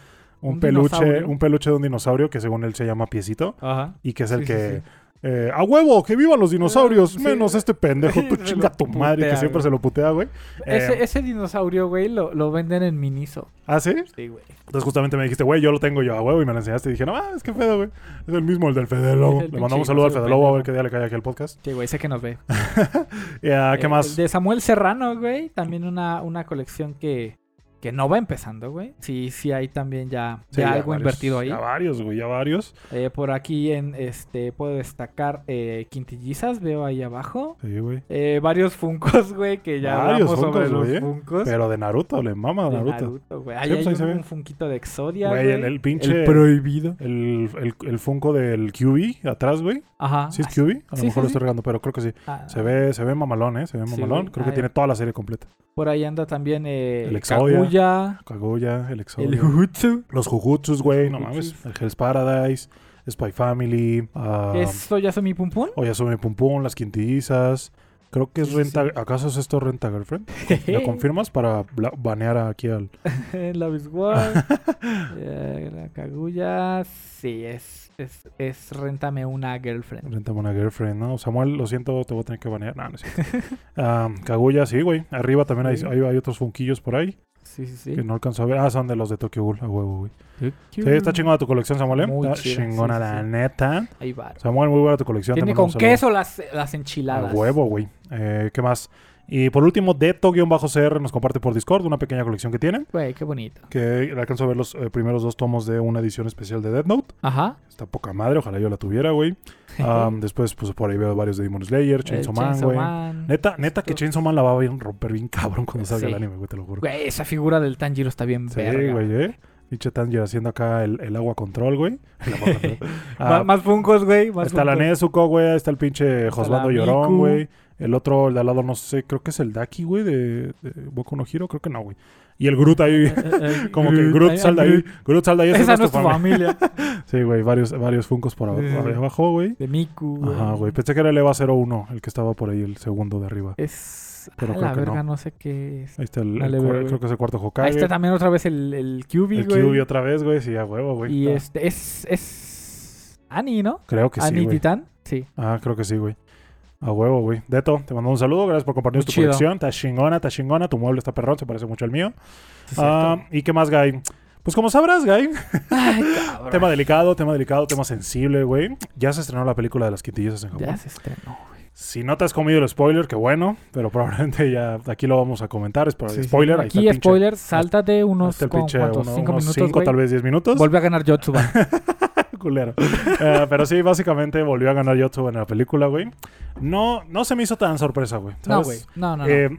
Speaker 1: un,
Speaker 2: Un
Speaker 1: peluche,
Speaker 2: dinosaurio.
Speaker 1: un peluche de un dinosaurio que según él se llama piecito.
Speaker 2: Ajá.
Speaker 1: Y que es el
Speaker 2: Sí,
Speaker 1: que.
Speaker 2: sí.
Speaker 1: eh, a huevo, que vivan los dinosaurios,
Speaker 2: Sí.
Speaker 1: menos este pendejo, tú
Speaker 2: Se
Speaker 1: chinga tu madre, que siempre se lo putea, güey. Eh,
Speaker 2: Ese, ese dinosaurio, güey, lo, lo venden en Miniso.
Speaker 1: ¿Ah, sí?
Speaker 2: Sí, güey.
Speaker 1: Entonces justamente me dijiste, güey, yo lo tengo yo a huevo y me lo enseñaste y dije, no, ah, es que pedo, güey. Es el mismo, el del Fede Lobo.
Speaker 2: El
Speaker 1: Le mandamos un saludo al Fede Lobo a ver qué día le cae aquí al podcast.
Speaker 2: Sí, güey, sé que nos ve.
Speaker 1: Y, ah, ¿Qué
Speaker 2: Eh,
Speaker 1: más?
Speaker 2: el de Samuel Serrano, güey. También una, una colección que, que no va empezando, güey. Sí, sí hay también ya,
Speaker 1: Sí,
Speaker 2: ya
Speaker 1: ya
Speaker 2: algo
Speaker 1: varios,
Speaker 2: invertido ahí.
Speaker 1: Ya varios, güey, ya varios.
Speaker 2: Eh, por aquí en este puedo destacar eh, quintillizas, veo ahí abajo.
Speaker 1: Sí, güey.
Speaker 2: Eh, varios funcos, güey, que ya
Speaker 1: Varios
Speaker 2: hablamos sobre
Speaker 1: Funkos,
Speaker 2: los
Speaker 1: güey,
Speaker 2: funcos.
Speaker 1: Pero de Naruto, le mama a
Speaker 2: de
Speaker 1: Naruto.
Speaker 2: Naruto, güey. Ahí
Speaker 1: Sí, pues
Speaker 2: hay
Speaker 1: ahí
Speaker 2: un, funquito de Exodia,
Speaker 1: Güey, el, el pinche.
Speaker 2: El prohibido.
Speaker 1: El, el, el Funko del QB atrás, güey.
Speaker 2: Ajá.
Speaker 1: ¿Sí es
Speaker 2: Ah,
Speaker 1: QB? A lo
Speaker 2: sí,
Speaker 1: mejor
Speaker 2: sí,
Speaker 1: lo
Speaker 2: sí.
Speaker 1: estoy regando, pero creo que sí.
Speaker 2: ah,
Speaker 1: Se ve, se ve mamalón, ¿eh? Se ve mamalón. creo que
Speaker 2: Ah,
Speaker 1: tiene toda la serie completa.
Speaker 2: Por ahí anda también eh,
Speaker 1: El.
Speaker 2: Kaguya,
Speaker 1: Kaguya, el Exodia.
Speaker 2: el Jujutsu.
Speaker 1: Los Jujutsus, güey, no mames. El Hell's Paradise, Spy Family, ah,
Speaker 2: ¿Es Oyasumi Pum Pum?
Speaker 1: Oyasumi Pum Pum, Las Quintillizas. Creo que es
Speaker 2: Sí,
Speaker 1: Renta...
Speaker 2: sí.
Speaker 1: ¿Acaso es esto Renta Girlfriend? ¿Me confirmas para banear aquí al...
Speaker 2: Love is War. Eh, la Kaguya. Sí, es, es, es Réntame una girlfriend.
Speaker 1: Rentame una Girlfriend, ¿no? Samuel, lo siento, te voy a tener que banear. No, no es cierto. Ah, Kaguya, sí, güey. Arriba también hay,
Speaker 2: Sí.
Speaker 1: hay, hay otros funquillos por ahí
Speaker 2: Sí, sí, sí.
Speaker 1: que no alcanzo a ver. Ah, son de los de Tokyo Ghoul, a huevo, güey.
Speaker 2: Sí,
Speaker 1: está chingona tu colección, Samuel, ¿eh?
Speaker 2: Muy
Speaker 1: Está
Speaker 2: chida,
Speaker 1: chingona,
Speaker 2: sí,
Speaker 1: la
Speaker 2: sí.
Speaker 1: neta.
Speaker 2: Ahí va.
Speaker 1: Samuel, muy buena tu colección.
Speaker 2: Tiene con queso las, las
Speaker 1: A
Speaker 2: enchiladas.
Speaker 1: huevo, güey. Eh, ¿Qué más? Y por último, Deto-CR nos comparte por Discord una pequeña colección que tiene.
Speaker 2: Güey, qué bonito.
Speaker 1: Que alcanzo a ver los eh, primeros dos tomos de una edición especial de Death Note.
Speaker 2: Ajá.
Speaker 1: Está poca madre, ojalá yo la tuviera, güey. Después, pues por ahí veo varios de Demon Slayer, Chainsaw Man, güey. Neta, neta que Chainsaw Man la va a bien- romper bien cabrón cuando salga el anime, güey, te lo juro.
Speaker 2: Güey, esa figura del Tanjiro está bien
Speaker 1: Sí, güey, eh. Pinche Tanjiro haciendo acá el, el agua control, güey. Ah,
Speaker 2: Más, funcos, güey. más
Speaker 1: está la. Nezuko, güey. Está el pinche Josbando Llorón, güey. El otro, el de al lado, no sé, creo que es el Daki, güey, de, de Boku no Hero. Creo que no, güey. Y el Groot ahí,
Speaker 2: Eh, eh,
Speaker 1: como que Groot
Speaker 2: ay,
Speaker 1: sal de ahí. Groot sal de ahí.
Speaker 2: Esa
Speaker 1: es
Speaker 2: no es tu familia.
Speaker 1: Sí, güey, varios, varios Funkos por abajo, güey.
Speaker 2: De Miku, güey.
Speaker 1: Ajá, güey. Pensé que era el EVA 01, el que estaba por ahí, el segundo de arriba.
Speaker 2: Es.
Speaker 1: Pero
Speaker 2: a la
Speaker 1: que
Speaker 2: verga,
Speaker 1: no.
Speaker 2: no. sé qué es.
Speaker 1: Ahí está el,
Speaker 2: güey.
Speaker 1: creo que es el cuarto Hokage.
Speaker 2: Ahí está también otra vez el, el QB,
Speaker 1: el
Speaker 2: güey.
Speaker 1: Kyuubi otra vez, güey. Sí, a huevo, güey.
Speaker 2: Y
Speaker 1: Ah,
Speaker 2: este es. Es. Ani, ¿no?
Speaker 1: Creo que sí,
Speaker 2: Ani
Speaker 1: güey.
Speaker 2: Titán. Sí.
Speaker 1: Ah, creo que sí, güey. A huevo, güey. Deto, te mando un saludo. Gracias por compartir tu
Speaker 2: chido.
Speaker 1: colección. Está chingona, está chingona. Tu mueble está perrón, se parece mucho al mío.
Speaker 2: cierto.
Speaker 1: ¿Y qué más, Guy? Pues como sabrás, Guy,
Speaker 2: Ay,
Speaker 1: tema delicado, tema delicado, tema sensible, güey. Ya se estrenó la película de las quintillizas en Japón.
Speaker 2: Ya se estrenó, güey.
Speaker 1: Si no te has comido el spoiler, qué bueno, pero probablemente ya aquí lo vamos a comentar. Es para
Speaker 2: Sí, sí.
Speaker 1: spoiler. ahí está
Speaker 2: Aquí,
Speaker 1: el pinche-
Speaker 2: spoiler, sáltate unos.
Speaker 1: está el
Speaker 2: ¿Cinco
Speaker 1: unos
Speaker 2: minutos,
Speaker 1: cinco,
Speaker 2: güey?
Speaker 1: tal vez diez minutos.
Speaker 2: Vuelve a ganar Yotsuba.
Speaker 1: culero. Eh, pero sí, básicamente volvió a ganar Yotsuba en la película, güey. No, no se me hizo tan sorpresa, güey.
Speaker 2: no, güey. No, no, no.
Speaker 1: Eh,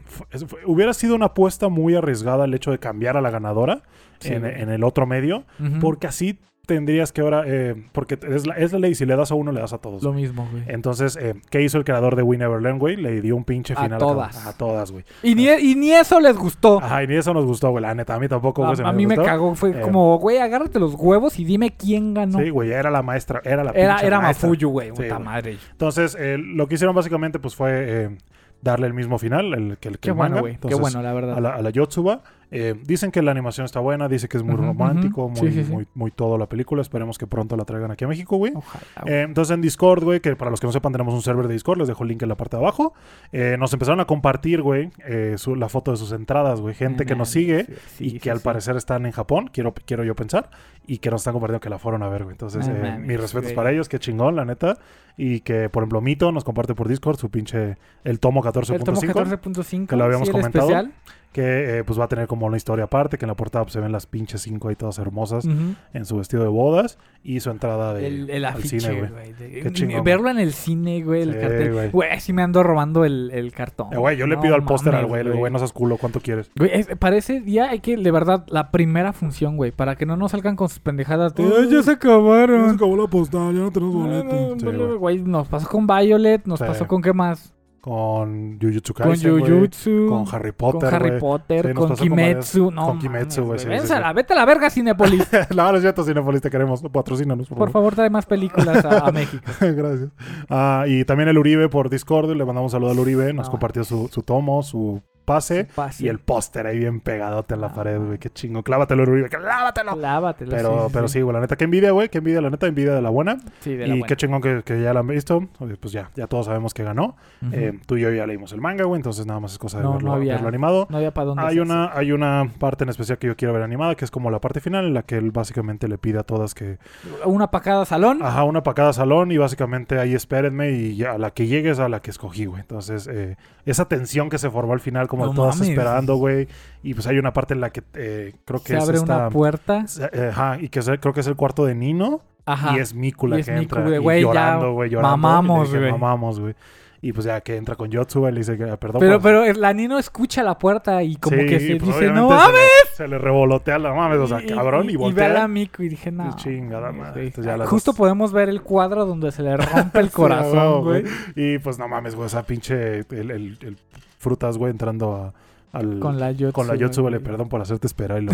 Speaker 1: hubiera sido una apuesta muy arriesgada el hecho de cambiar a la ganadora
Speaker 2: Sí,
Speaker 1: en, el otro medio, porque así tendrías que ahora, eh, porque es la, es la ley, si le das a uno, le das a todos.
Speaker 2: Lo mismo, güey.
Speaker 1: Entonces, eh, ¿qué hizo el creador de We Never Learn, güey? Le dio un pinche
Speaker 2: A
Speaker 1: final
Speaker 2: todas.
Speaker 1: cada- a todas, güey.
Speaker 2: Y ni, y ni eso les gustó.
Speaker 1: Ajá, y ni eso nos gustó, güey. La neta, a mí tampoco, güey. se
Speaker 2: a, a mí me cagó. Fue
Speaker 1: Eh,
Speaker 2: como, güey, agárrate los huevos y dime quién ganó.
Speaker 1: Sí, güey, era la maestra, era la
Speaker 2: era
Speaker 1: pinche
Speaker 2: era
Speaker 1: maestra.
Speaker 2: Mafuyu, güey.
Speaker 1: Sí,
Speaker 2: puta
Speaker 1: güey.
Speaker 2: madre.
Speaker 1: Entonces, eh, lo que hicieron básicamente, pues, fue eh, darle el mismo final, el que el, que
Speaker 2: Qué
Speaker 1: el
Speaker 2: bueno,
Speaker 1: manga.
Speaker 2: güey. Qué bueno, la verdad.
Speaker 1: a la, a la Yotsuba. Eh, dicen que la animación está buena, dice que es muy romántico, muy,
Speaker 2: Sí, sí, sí.
Speaker 1: muy, muy todo la película. Esperemos que pronto la traigan aquí a México, güey.
Speaker 2: Ojalá, güey.
Speaker 1: Eh, entonces en Discord, güey, que para los que no sepan tenemos un server de Discord, les dejo el link en la parte de abajo. Eh, nos empezaron a compartir, güey, su- la foto de sus entradas, güey. Gente que nos sigue y que al parecer están en Japón, quiero, quiero yo pensar, y que nos están compartiendo que la fueron a ver, güey. Entonces, mis respetos para ellos, qué chingón, la neta. Y que, por ejemplo, Mito nos comparte por Discord su pinche, el tomo
Speaker 2: El tomo
Speaker 1: 14.5
Speaker 2: 14.5.
Speaker 1: que lo habíamos comentado.
Speaker 2: especial.
Speaker 1: Que eh, pues va a tener como una historia aparte, que en la portada pues, se ven las pinches cinco ahí todas hermosas en su vestido de bodas y su entrada de,
Speaker 2: El, el
Speaker 1: al cine, güey. Qué chingón,
Speaker 2: Verlo en el cine, güey, el
Speaker 1: Sí,
Speaker 2: cartel.
Speaker 1: güey.
Speaker 2: Güey, sí me ando robando el, el cartón.
Speaker 1: Eh, güey, yo le
Speaker 2: No
Speaker 1: pido al póster al güey, le digo, güey, no seas culo, ¿cuánto quieres?
Speaker 2: Güey, es- para ese día hay que, de verdad, la primera función, güey, para que no nos salgan con sus pendejadas. de,
Speaker 1: Ay,
Speaker 2: "Ay, ya se acabaron.
Speaker 1: acabó la postal, ya no tenemos
Speaker 2: No,
Speaker 1: boleto.
Speaker 2: no,
Speaker 1: Sí,
Speaker 2: no,
Speaker 1: güey.
Speaker 2: güey, nos pasó con Violet, nos
Speaker 1: Sí.
Speaker 2: pasó con qué más?
Speaker 1: Con Jujutsu
Speaker 2: Con
Speaker 1: Kaisen, güey.
Speaker 2: Jujutsu,
Speaker 1: Con Harry Potter,
Speaker 2: con Harry. Potter,
Speaker 1: Sí,
Speaker 2: con
Speaker 1: varias-
Speaker 2: Kimetsu. No,
Speaker 1: con Kimetsu, güey, sí, sí,
Speaker 2: Vete a la- verga, Cinepolis.
Speaker 1: no, no es cierto, Cinepolis, te queremos. Patrocínanos, por,
Speaker 2: Por favor, trae más películas a, a México.
Speaker 1: Gracias. Ah, y también el Uribe por Discord, le mandamos un saludo al Uribe, nos
Speaker 2: No.
Speaker 1: compartió su, su tomo, su pase y el póster ahí bien pegadote en la
Speaker 2: Ah.
Speaker 1: pared, güey. Qué chingo. Clávatelo, Uribe, clávatelo.
Speaker 2: Lávatelo.
Speaker 1: Pero, pero sí, güey, la neta, qué envidia, güey, qué envidia, la neta, envidia de la buena.
Speaker 2: Sí, de la
Speaker 1: y
Speaker 2: buena.
Speaker 1: qué chingón que, que ya la han visto. Pues ya, ya todos sabemos que ganó. Eh, tú y yo ya leímos el manga, güey, entonces nada más es cosa de
Speaker 2: No,
Speaker 1: verlo,
Speaker 2: no había-
Speaker 1: verlo animado.
Speaker 2: no había para dónde
Speaker 1: Hay una, hay una parte en especial que yo quiero ver animada, que es como la parte final, en la que él básicamente le pide a todas que,
Speaker 2: Una para cada salón.
Speaker 1: ajá, una para cada salón y básicamente ahí espérenme y a la que llegues a la que escogí, güey. Entonces, eh, esa tensión que se formó al final, como
Speaker 2: No
Speaker 1: todas
Speaker 2: mames.
Speaker 1: esperando, güey. Y pues hay una parte en la que eh, creo que
Speaker 2: se
Speaker 1: es
Speaker 2: abre
Speaker 1: esta-
Speaker 2: una puerta.
Speaker 1: eh, Ajá, y que es creo que es el cuarto de Nino.
Speaker 2: Ajá.
Speaker 1: Y es Miku la
Speaker 2: Y es
Speaker 1: que entra. y
Speaker 2: ya
Speaker 1: llorando, güey, llorando.
Speaker 2: mamamos,
Speaker 1: Y
Speaker 2: güey.
Speaker 1: Mamamos, güey. Y pues ya que entra con Yotsuba y le dice que perdón.
Speaker 2: pero,
Speaker 1: por-
Speaker 2: pero el Nino escucha la puerta y como
Speaker 1: Sí,
Speaker 2: que se
Speaker 1: pues,
Speaker 2: dice, no
Speaker 1: se
Speaker 2: mames.
Speaker 1: le- Se le revolotea la mames, o sea, cabrón, y,
Speaker 2: y, ve a la Miku y dije, no.
Speaker 1: chingada madre.
Speaker 2: güey".
Speaker 1: Entonces ya las
Speaker 2: Justo podemos ver el cuadro donde se le rompe el corazón, güey.
Speaker 1: Y pues no mames, güey, esa pinche. El, el- el frutas, güey, entrando a. Al,
Speaker 2: Con la Yotsuba.
Speaker 1: con la perdón por hacerte esperar. Y lo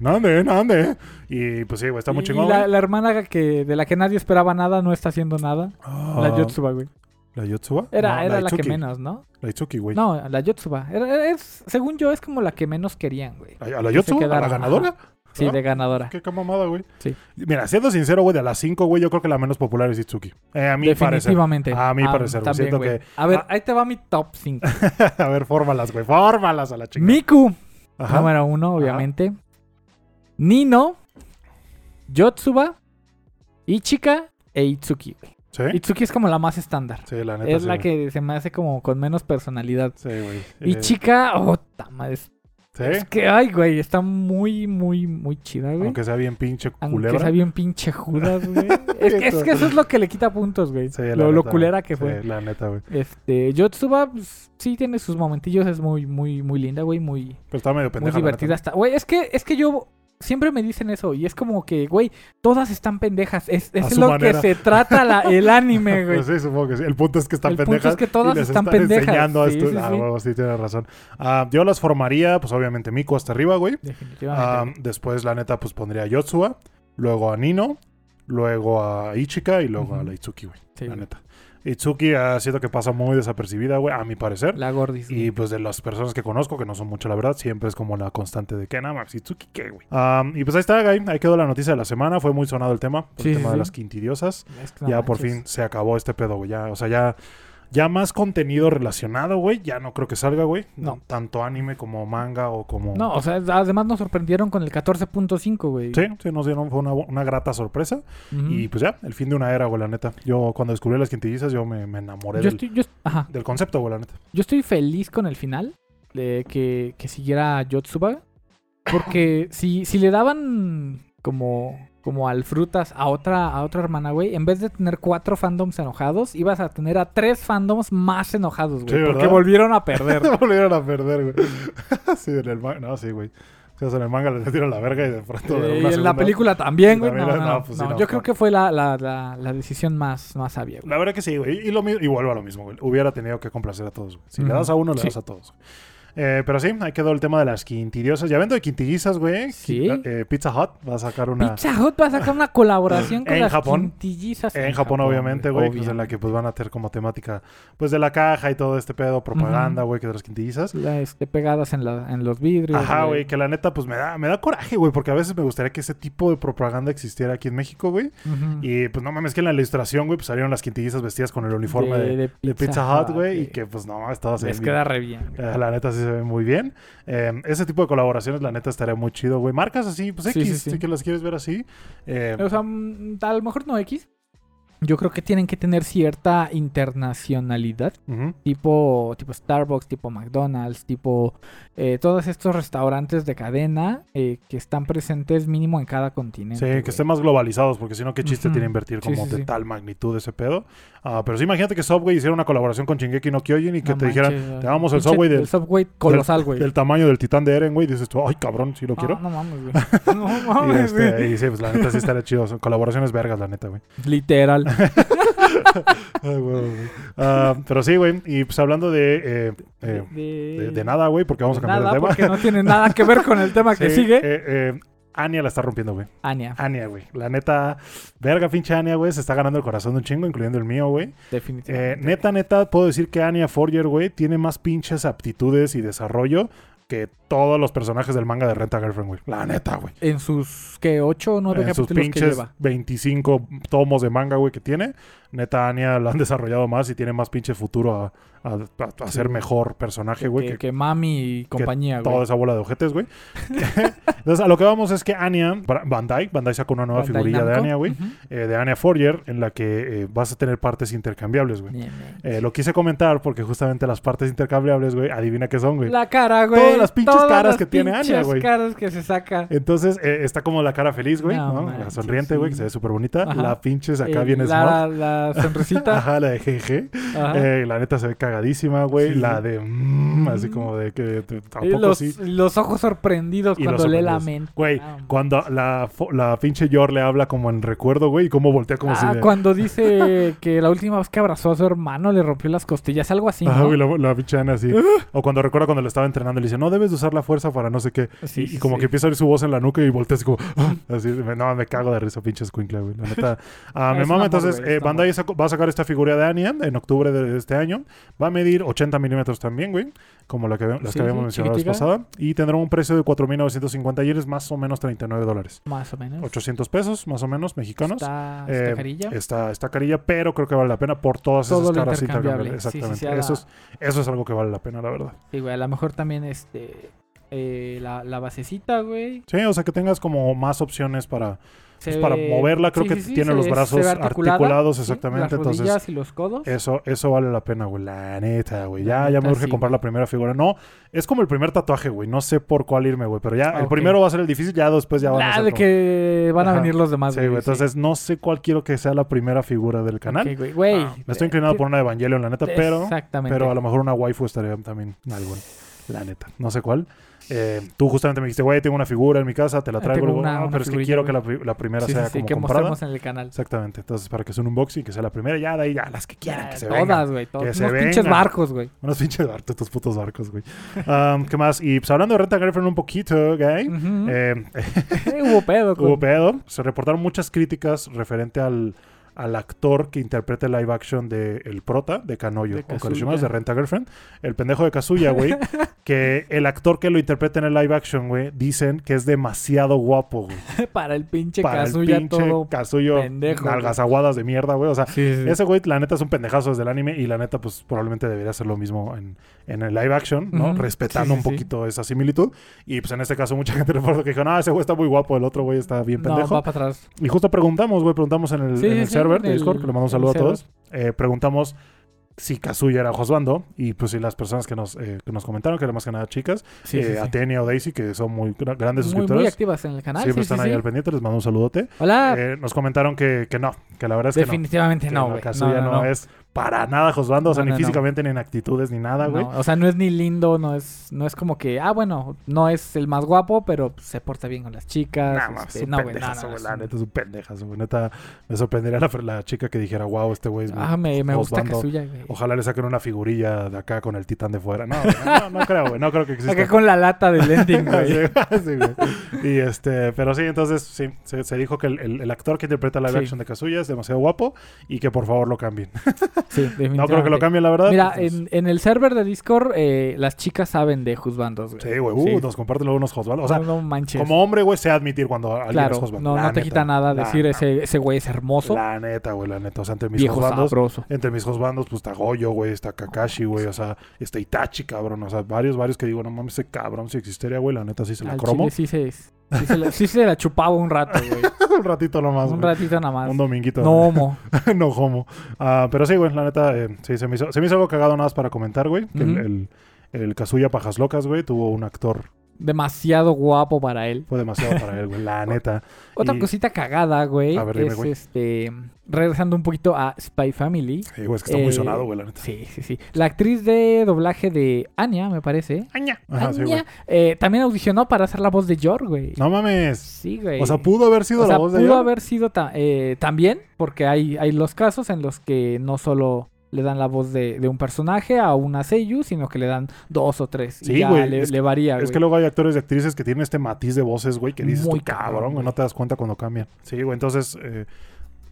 Speaker 1: ¿Nande, nande? Y pues sí, güey, está muy
Speaker 2: Y
Speaker 1: chingón.
Speaker 2: la, hermana que, de la que nadie esperaba nada no está haciendo nada. La
Speaker 1: Ah,
Speaker 2: Yotsuba, güey.
Speaker 1: ¿La Yotsuba?
Speaker 2: Era,
Speaker 1: No,
Speaker 2: era la, que menos, ¿no?
Speaker 1: La Itsuki, güey.
Speaker 2: No, la Yotsuba. Era- es, según yo, es como la que menos querían, güey.
Speaker 1: ¿A, a la Yotsuba? ¿A la ganadora?
Speaker 2: Sí,
Speaker 1: ¿Ah?
Speaker 2: de ganadora.
Speaker 1: Qué, qué mamada, güey.
Speaker 2: Sí.
Speaker 1: Mira, siendo sincero, güey, de las cinco, güey, yo creo que la menos popular es Itsuki. Eh, a parecer.
Speaker 2: Definitivamente.
Speaker 1: A mi
Speaker 2: Ah,
Speaker 1: parecer,
Speaker 2: también,
Speaker 1: Siento que-
Speaker 2: A ver,
Speaker 1: Ah.
Speaker 2: ahí te va mi top 5.
Speaker 1: a ver, fórmalas, güey. Fórmalas a la chingada.
Speaker 2: Miku,
Speaker 1: Ajá.
Speaker 2: número uno, obviamente. Nino, Yotsuba, Ichika e Itsuki, güey.
Speaker 1: ¿Sí?
Speaker 2: Itsuki es como la más estándar.
Speaker 1: Sí, la neta.
Speaker 2: Es
Speaker 1: sí,
Speaker 2: la
Speaker 1: güey.
Speaker 2: que se me hace como con menos personalidad.
Speaker 1: Sí, güey.
Speaker 2: Y
Speaker 1: Eh,
Speaker 2: chica, oh, madre, es,
Speaker 1: ¿Sí?
Speaker 2: es que, ay, güey, está muy, muy, muy chida, güey.
Speaker 1: Aunque sea bien pinche
Speaker 2: Aunque
Speaker 1: culebra.
Speaker 2: sea bien pinche Judas, güey. es, que, es que eso es lo que le quita puntos, güey.
Speaker 1: Sí,
Speaker 2: lo, lo
Speaker 1: neta,
Speaker 2: culera que
Speaker 1: sí,
Speaker 2: fue.
Speaker 1: la neta, güey.
Speaker 2: Este, Yotsuba, pues, sí tiene sus momentillos, es muy, muy, muy linda, güey, muy,
Speaker 1: Pero está medio
Speaker 2: muy
Speaker 1: pendeja. la
Speaker 2: divertida. Hasta, güey, es que, es que yo siempre me dicen eso y es como que, güey, todas están pendejas. Es, es lo
Speaker 1: manera.
Speaker 2: que se trata la- el anime, güey.
Speaker 1: Pues sí, supongo que sí. El punto es que están
Speaker 2: El punto
Speaker 1: pendejas.
Speaker 2: es que todas
Speaker 1: les
Speaker 2: están pendejas.
Speaker 1: enseñando a
Speaker 2: Sí,
Speaker 1: Ah,
Speaker 2: sí.
Speaker 1: tienes razón. Ah, yo las formaría, pues obviamente Miku hasta arriba, güey.
Speaker 2: Definitivamente.
Speaker 1: Ah, después, la neta, pues pondría a Yotsuba. Luego a Nino. Luego a Ichika. Y luego a la Itsuki, güey.
Speaker 2: Sí,
Speaker 1: la
Speaker 2: güey.
Speaker 1: Itsuki ha sido que pasa muy desapercibida, güey, a mi parecer.
Speaker 2: la gordis.
Speaker 1: Y pues de las personas que conozco, que no son mucho la verdad, siempre es como la constante de que nada más, Itsuki, ¿qué, güey? Ah, y pues ahí está, güey. Ahí quedó la noticia de la semana. Fue muy sonado el tema. El
Speaker 2: sí,
Speaker 1: tema de
Speaker 2: sí.
Speaker 1: las quintidiosas.
Speaker 2: Es que no
Speaker 1: ya por fin se acabó este pedo, güey. Ya, o sea, ya, ya más contenido relacionado, güey. Ya no creo que salga, güey.
Speaker 2: No.
Speaker 1: Tanto anime como manga o como.
Speaker 2: No, o sea, además nos sorprendieron con el 14.5, güey.
Speaker 1: Sí, sí, nos dieron, fue una, una grata sorpresa. Y pues ya, el fin de una era, güey, la neta. Yo cuando descubrí las quintillizas, yo me, me enamoré
Speaker 2: yo
Speaker 1: del,
Speaker 2: estoy, yo, ajá.
Speaker 1: del concepto, güey, la neta.
Speaker 2: Yo estoy feliz con el final de que, que siguiera Yotsuba. Porque si, si le daban como, como al frutas a otra, a otra hermana, güey, en vez de tener cuatro fandoms enojados, ibas a tener a tres fandoms más enojados, güey.
Speaker 1: Sí,
Speaker 2: porque volvieron a perder.
Speaker 1: Volvieron a perder, güey. sí, en el manga. No, sí, güey. O sea, en el manga les dieron la verga y de pronto.
Speaker 2: Y en la película también, güey. No,
Speaker 1: la-
Speaker 2: no,
Speaker 1: no, pues sí,
Speaker 2: Yo creo que fue la, la, la, la decisión más, más sabia, güey.
Speaker 1: La verdad que sí, güey. Y, lo, y vuelvo a lo mismo, güey. Hubiera tenido que complacer a todos, güey. Si le das a uno, le
Speaker 2: Sí.
Speaker 1: das a todos. güey. Eh, pero sí, ahí quedó el tema de las quintidiosas. Ya vendo de quintillizas, güey.
Speaker 2: Sí.
Speaker 1: Eh, Pizza Hut va a sacar una.
Speaker 2: Pizza Hut va a sacar una colaboración con
Speaker 1: En
Speaker 2: las
Speaker 1: Japón.
Speaker 2: quintillizas
Speaker 1: En Japón, obviamente, güey, pues en la que pues van a tener como temática, pues de la caja y todo este pedo, propaganda, güey, que de las quintillizas.
Speaker 2: La, este, pegadas en, la, en los vidrios.
Speaker 1: Ajá, güey, que la neta, pues me da, me da coraje, güey, porque a veces me gustaría que ese tipo de propaganda existiera aquí en México, güey. Y pues no mames, que en la ilustración, güey, pues salieron las quintillizas vestidas con el uniforme de, de Pizza Hut, güey, y que pues no mames, todas
Speaker 2: les queda re bien.
Speaker 1: Eh, La neta sí se ve muy bien. Eh, ese tipo de colaboraciones, la neta, estaría muy chido, güey. Marcas así, pues X,
Speaker 2: sí,
Speaker 1: que las quieres ver así. Eh,
Speaker 2: O sea, mm, a lo mejor no X. Yo creo que tienen que tener cierta internacionalidad. Tipo, tipo Starbucks, tipo McDonald's, tipo eh, todos estos restaurantes de cadena eh, que están presentes mínimo en cada continente.
Speaker 1: Sí,
Speaker 2: güey.
Speaker 1: que estén más globalizados, porque si no, qué chiste
Speaker 2: Ujú.
Speaker 1: tiene invertir
Speaker 2: Sí,
Speaker 1: como
Speaker 2: sí,
Speaker 1: de
Speaker 2: sí.
Speaker 1: tal magnitud ese pedo. Ah, pero sí, imagínate que Subway hiciera una colaboración con Shingeki no Kyojin y que
Speaker 2: No
Speaker 1: te dijeran, te damos el Subway del-
Speaker 2: el Subway colosal, güey.
Speaker 1: del tamaño del titán de Eren, güey, y dices tú, ay, cabrón, sí lo quiero.
Speaker 2: no mames, güey. No
Speaker 1: y,
Speaker 2: mames,
Speaker 1: este,
Speaker 2: güey.
Speaker 1: y sí, pues la neta sí estaría chido. Son colaboraciones vergas, la neta, güey.
Speaker 2: Literal.
Speaker 1: Ay. Ah, pero sí, güey. Y pues hablando de, eh, eh, de, de nada, güey, porque vamos a cambiar
Speaker 2: nada,
Speaker 1: de tema.
Speaker 2: porque no tiene nada que ver con el tema que sigue.
Speaker 1: eh, eh, Anya la está rompiendo, güey.
Speaker 2: Anya,
Speaker 1: Anya, güey. La neta, verga, pinche Anya, güey, se está ganando el corazón de un chingo, incluyendo el mío, güey.
Speaker 2: Definitivamente.
Speaker 1: neta, neta, puedo decir que Anya Forger, güey, tiene más pinches aptitudes y desarrollo que todos los personajes del manga de Renta Girlfriend, güey. La neta, güey.
Speaker 2: En sus, ¿qué? ¿Ocho o nueve
Speaker 1: En sus
Speaker 2: que
Speaker 1: pinches
Speaker 2: lleva?
Speaker 1: 25 tomos de manga, güey, que tiene. Neta, Anya la han desarrollado más y tiene más pinche futuro a, a- a- a ser
Speaker 2: Sí.
Speaker 1: mejor personaje, güey,
Speaker 2: que,
Speaker 1: que,
Speaker 2: que Mami y compañía, güey.
Speaker 1: toda esa bola de ojetes, güey. Entonces, a lo que vamos es que Anya, Bandai, Bandai sacó una nueva
Speaker 2: Bandai
Speaker 1: figurilla de. Anya, güey, eh, de Anya Forger, en la que eh, vas a tener partes intercambiables, güey. Eh, lo quise comentar porque justamente las partes intercambiables, güey, adivina qué son, güey.
Speaker 2: La cara, güey.
Speaker 1: Todas las pinches caras que tiene Anya, güey.
Speaker 2: caras que se saca.
Speaker 1: Entonces, eh, está como la cara feliz, güey,
Speaker 2: No
Speaker 1: ¿no? La sonriente, güey,
Speaker 2: sí.
Speaker 1: que se ve súper bonita.
Speaker 2: Ajá.
Speaker 1: La pinches acá
Speaker 2: Eh,
Speaker 1: viene
Speaker 2: la, la sonrisita.
Speaker 1: Ajá, la de GG.
Speaker 2: Ajá.
Speaker 1: Eh, la neta se ve cagadísima, güey.
Speaker 2: Sí,
Speaker 1: la de... mm, así como de que...
Speaker 2: Y
Speaker 1: Tampoco
Speaker 2: los,
Speaker 1: sí.
Speaker 2: los ojos sorprendidos
Speaker 1: Y
Speaker 2: cuando lee la mente.
Speaker 1: Güey,
Speaker 2: Ah,
Speaker 1: cuando la, la pinche Yor le habla como en recuerdo, güey, y cómo voltea como si...
Speaker 2: Ah,
Speaker 1: de-
Speaker 2: cuando dice que la última vez que abrazó a su hermano le rompió las costillas, algo así,
Speaker 1: Ajá,
Speaker 2: ¿no?
Speaker 1: güey, la, la pinche Ana así. o cuando recuerda cuando le estaba entrenando, le dice, no, debes de usar la fuerza para no sé qué.
Speaker 2: Sí,
Speaker 1: y, y como
Speaker 2: sí.
Speaker 1: que empieza a oír su voz en la nuca y voltea así como... "Ah", así, me- no, me cago de risa, pinche escuincle, güey. La neta... Ah,
Speaker 2: Es
Speaker 1: me mama, entonces, eh, Bandai va a sacar esta figura de Anya en octubre de este año. Va a medir 80 milímetros también, güey. Como la que, las
Speaker 2: Sí,
Speaker 1: que habíamos
Speaker 2: sí,
Speaker 1: mencionado la vez pasada. Y tendrá un precio de 4.950 yenes, más o menos 39 dólares.
Speaker 2: Más o menos.
Speaker 1: 800 pesos, más o menos, mexicanos.
Speaker 2: Está,
Speaker 1: Eh,
Speaker 2: está carilla.
Speaker 1: Está, está carilla, pero creo que vale la pena por todas
Speaker 2: Todo
Speaker 1: esas
Speaker 2: lo
Speaker 1: caras
Speaker 2: intercambiable.
Speaker 1: intercambiables. Exactamente.
Speaker 2: sí,
Speaker 1: eso, es, eso es algo que vale la pena, la verdad.
Speaker 2: Sí, güey, a lo mejor también este eh, la, la basecita, güey.
Speaker 1: Sí, o sea, que tengas como más opciones para, pues, para
Speaker 2: ve-
Speaker 1: moverla, creo
Speaker 2: sí,
Speaker 1: que
Speaker 2: sí,
Speaker 1: tiene
Speaker 2: se-
Speaker 1: los brazos articulados, exactamente.
Speaker 2: Las
Speaker 1: entonces,
Speaker 2: rodillas y los codos.
Speaker 1: eso, eso vale la pena, güey. La neta, güey.
Speaker 2: La
Speaker 1: Ya, ya me urge comprar
Speaker 2: güey.
Speaker 1: la primera figura. No, es como el primer tatuaje, güey. No sé por cuál irme, güey. Pero ya, el primero va a ser el difícil, ya después ya van a ser
Speaker 2: de
Speaker 1: como-
Speaker 2: que van a venir los demás,
Speaker 1: Sí, güey. Entonces, no sé cuál quiero que sea la primera figura del canal.
Speaker 2: Ok, güey. Güey,
Speaker 1: Ah, me estoy
Speaker 2: eh,
Speaker 1: inclinado
Speaker 2: ti-
Speaker 1: por una Evangelion, la neta, pero,
Speaker 2: Exactamente.
Speaker 1: pero a lo mejor una waifu estaría también algo. La neta, no sé cuál. Eh, tú justamente me dijiste, güey, tengo una figura en mi casa, te la
Speaker 2: Ah,
Speaker 1: traigo. luego,
Speaker 2: una-
Speaker 1: "Ah,
Speaker 2: una
Speaker 1: pero es que quiero que
Speaker 2: güey".
Speaker 1: la, pri- la primera
Speaker 2: Sí,
Speaker 1: sea
Speaker 2: sí,
Speaker 1: como
Speaker 2: que
Speaker 1: comprada.
Speaker 2: mostremos en el canal.
Speaker 1: Exactamente. Entonces, para que sea un unboxing, que sea la primera, ya de ahí, ya las que quieran,
Speaker 2: Ya,
Speaker 1: que se
Speaker 2: todas,
Speaker 1: vengan.
Speaker 2: güey. todas.
Speaker 1: Se
Speaker 2: Unos pinches barcos, güey.
Speaker 1: Unos pinches barcos, estos putos barcos, güey. Um, ¿Qué más? Y pues hablando de Renta Girlfriend un poquito, güey.
Speaker 2: Ujú.
Speaker 1: eh,
Speaker 2: hubo pedo. con-
Speaker 1: hubo pedo. Se reportaron muchas críticas referente al, al actor que interpreta el live action de El Prota, de Kanoyo,
Speaker 2: De
Speaker 1: o de Renta Girlfriend. El pendejo de Kazuya, güey. que el actor que lo interpreta en el live action, güey, dicen que es demasiado guapo, güey.
Speaker 2: para el pinche
Speaker 1: Para el pinche
Speaker 2: todo.
Speaker 1: Kazuyo,
Speaker 2: pendejo,
Speaker 1: nalgas aguadas de mierda, güey. O sea,
Speaker 2: Sí, sí.
Speaker 1: ese güey, la neta, es un pendejazo desde el anime y la neta, pues probablemente debería hacer lo mismo en, en el live action, ¿no? Respetando
Speaker 2: Sí,
Speaker 1: un poquito esa similitud. Y pues en este caso, mucha gente recuerda que dijo, no, ese güey está muy guapo, el otro güey está bien
Speaker 2: No,
Speaker 1: pendejo.
Speaker 2: va para atrás.
Speaker 1: Y justo preguntamos, güey, preguntamos en el, en el de
Speaker 2: el-
Speaker 1: Discord, que le mando un saludo a todos. Eh, preguntamos si Kazuya era Josbando y pues si las personas que nos, eh, que nos comentaron, que eran más que nada chicas,
Speaker 2: Sí,
Speaker 1: eh,
Speaker 2: sí, sí.
Speaker 1: Atenia o Daisy, que son muy gra- grandes
Speaker 2: Muy, muy
Speaker 1: suscriptores.
Speaker 2: activas en el canal.
Speaker 1: Siempre están ahí al pendiente, les mando un saludote.
Speaker 2: Hola.
Speaker 1: Eh, nos comentaron que, que no, que la verdad es que no.
Speaker 2: Definitivamente
Speaker 1: Que
Speaker 2: no, güey.
Speaker 1: Kazuya no, es para nada Josbando, o sea,
Speaker 2: No,
Speaker 1: ni
Speaker 2: no, no.
Speaker 1: físicamente ni en actitudes ni nada, güey.
Speaker 2: O sea, no es ni lindo, no es, no es como que, ah, bueno, no es el más guapo, pero se porta bien con las chicas. Este,
Speaker 1: es un
Speaker 2: no, güey, no,
Speaker 1: güey, la neta es un pendejazo, güey. Neta, me sorprendería la, la chica que dijera, wow, este güey es
Speaker 2: Ah, me, me gusta. Kazuya, güey.
Speaker 1: Ojalá le saquen una figurilla de acá con el titán de fuera. No, no, no creo, güey. No creo que exista.
Speaker 2: Acá con la lata del ending, güey.
Speaker 1: Sí, sí, güey. Y este, pero sí, entonces sí, se, se dijo que el, el- el actor que interpreta la
Speaker 2: Sí.
Speaker 1: action de Kazuya es demasiado guapo y que por favor lo cambien.
Speaker 2: Sí,
Speaker 1: No creo que lo cambien, la verdad.
Speaker 2: Mira,
Speaker 1: pues,
Speaker 2: en, en el server de Discord, eh, las chicas saben de juzbandos, güey.
Speaker 1: Sí, güey. Uh, nos comparten luego unos Josval. O sea,
Speaker 2: no, no manches.
Speaker 1: como hombre, güey, sé admitir cuando alguien
Speaker 2: claro,
Speaker 1: es
Speaker 2: no,
Speaker 1: La
Speaker 2: no te quita nada decir ese, ese güey es hermoso,
Speaker 1: La neta, güey, la neta. O sea, entre mis
Speaker 2: sabroso.
Speaker 1: entre mis Josbandos, pues está Goyo, güey, está Kakashi, güey, o sea, está Itachi, cabrón. O sea, varios, varios que digo, no mames, ese cabrón, si existiera, güey, la neta sí se la
Speaker 2: Al
Speaker 1: cromo.
Speaker 2: chile sí se, sí, se la, sí se la chupaba un rato, güey.
Speaker 1: un ratito nomás,
Speaker 2: un
Speaker 1: güey.
Speaker 2: ratito nada más.
Speaker 1: Un dominguito.
Speaker 2: No homo.
Speaker 1: no homo. Ah, pero sí, güey, la neta, eh, sí, se me, hizo, se me hizo algo cagado nada más para comentar, güey. Que el, el, el Kazuya Pajas Locas, güey, tuvo un actor.
Speaker 2: Demasiado guapo para él.
Speaker 1: Fue demasiado para él, güey, la neta.
Speaker 2: Otra
Speaker 1: Y-
Speaker 2: cosita cagada, güey,
Speaker 1: A ver, dime,
Speaker 2: es
Speaker 1: güey.
Speaker 2: este... Regresando un poquito a Spy Family.
Speaker 1: Sí, güey, es que está muy
Speaker 2: Eh,
Speaker 1: sonado, güey, la neta.
Speaker 2: Sí, sí, sí. La actriz de doblaje de Anya, me parece.
Speaker 1: Aña. Ajá, sí, güey.
Speaker 2: Anya, eh, también audicionó para hacer la voz de Yor, güey.
Speaker 1: No mames.
Speaker 2: Sí, güey.
Speaker 1: O sea, pudo haber sido
Speaker 2: O sea,
Speaker 1: la voz de
Speaker 2: pudo
Speaker 1: ella.
Speaker 2: haber sido ta- eh, también, porque hay, hay los casos en los que no solo le dan la voz de, de un personaje a una Seiyu, sino que le dan dos o tres. y
Speaker 1: Sí,
Speaker 2: ya
Speaker 1: güey,
Speaker 2: Le,
Speaker 1: es-
Speaker 2: le varía,
Speaker 1: Es
Speaker 2: güey.
Speaker 1: que luego hay actores y actrices que tienen este matiz de voces, güey, que dices
Speaker 2: Muy
Speaker 1: tú, cabrón,
Speaker 2: güey,
Speaker 1: no te das cuenta cuando cambian. Sí, güey, entonces eh,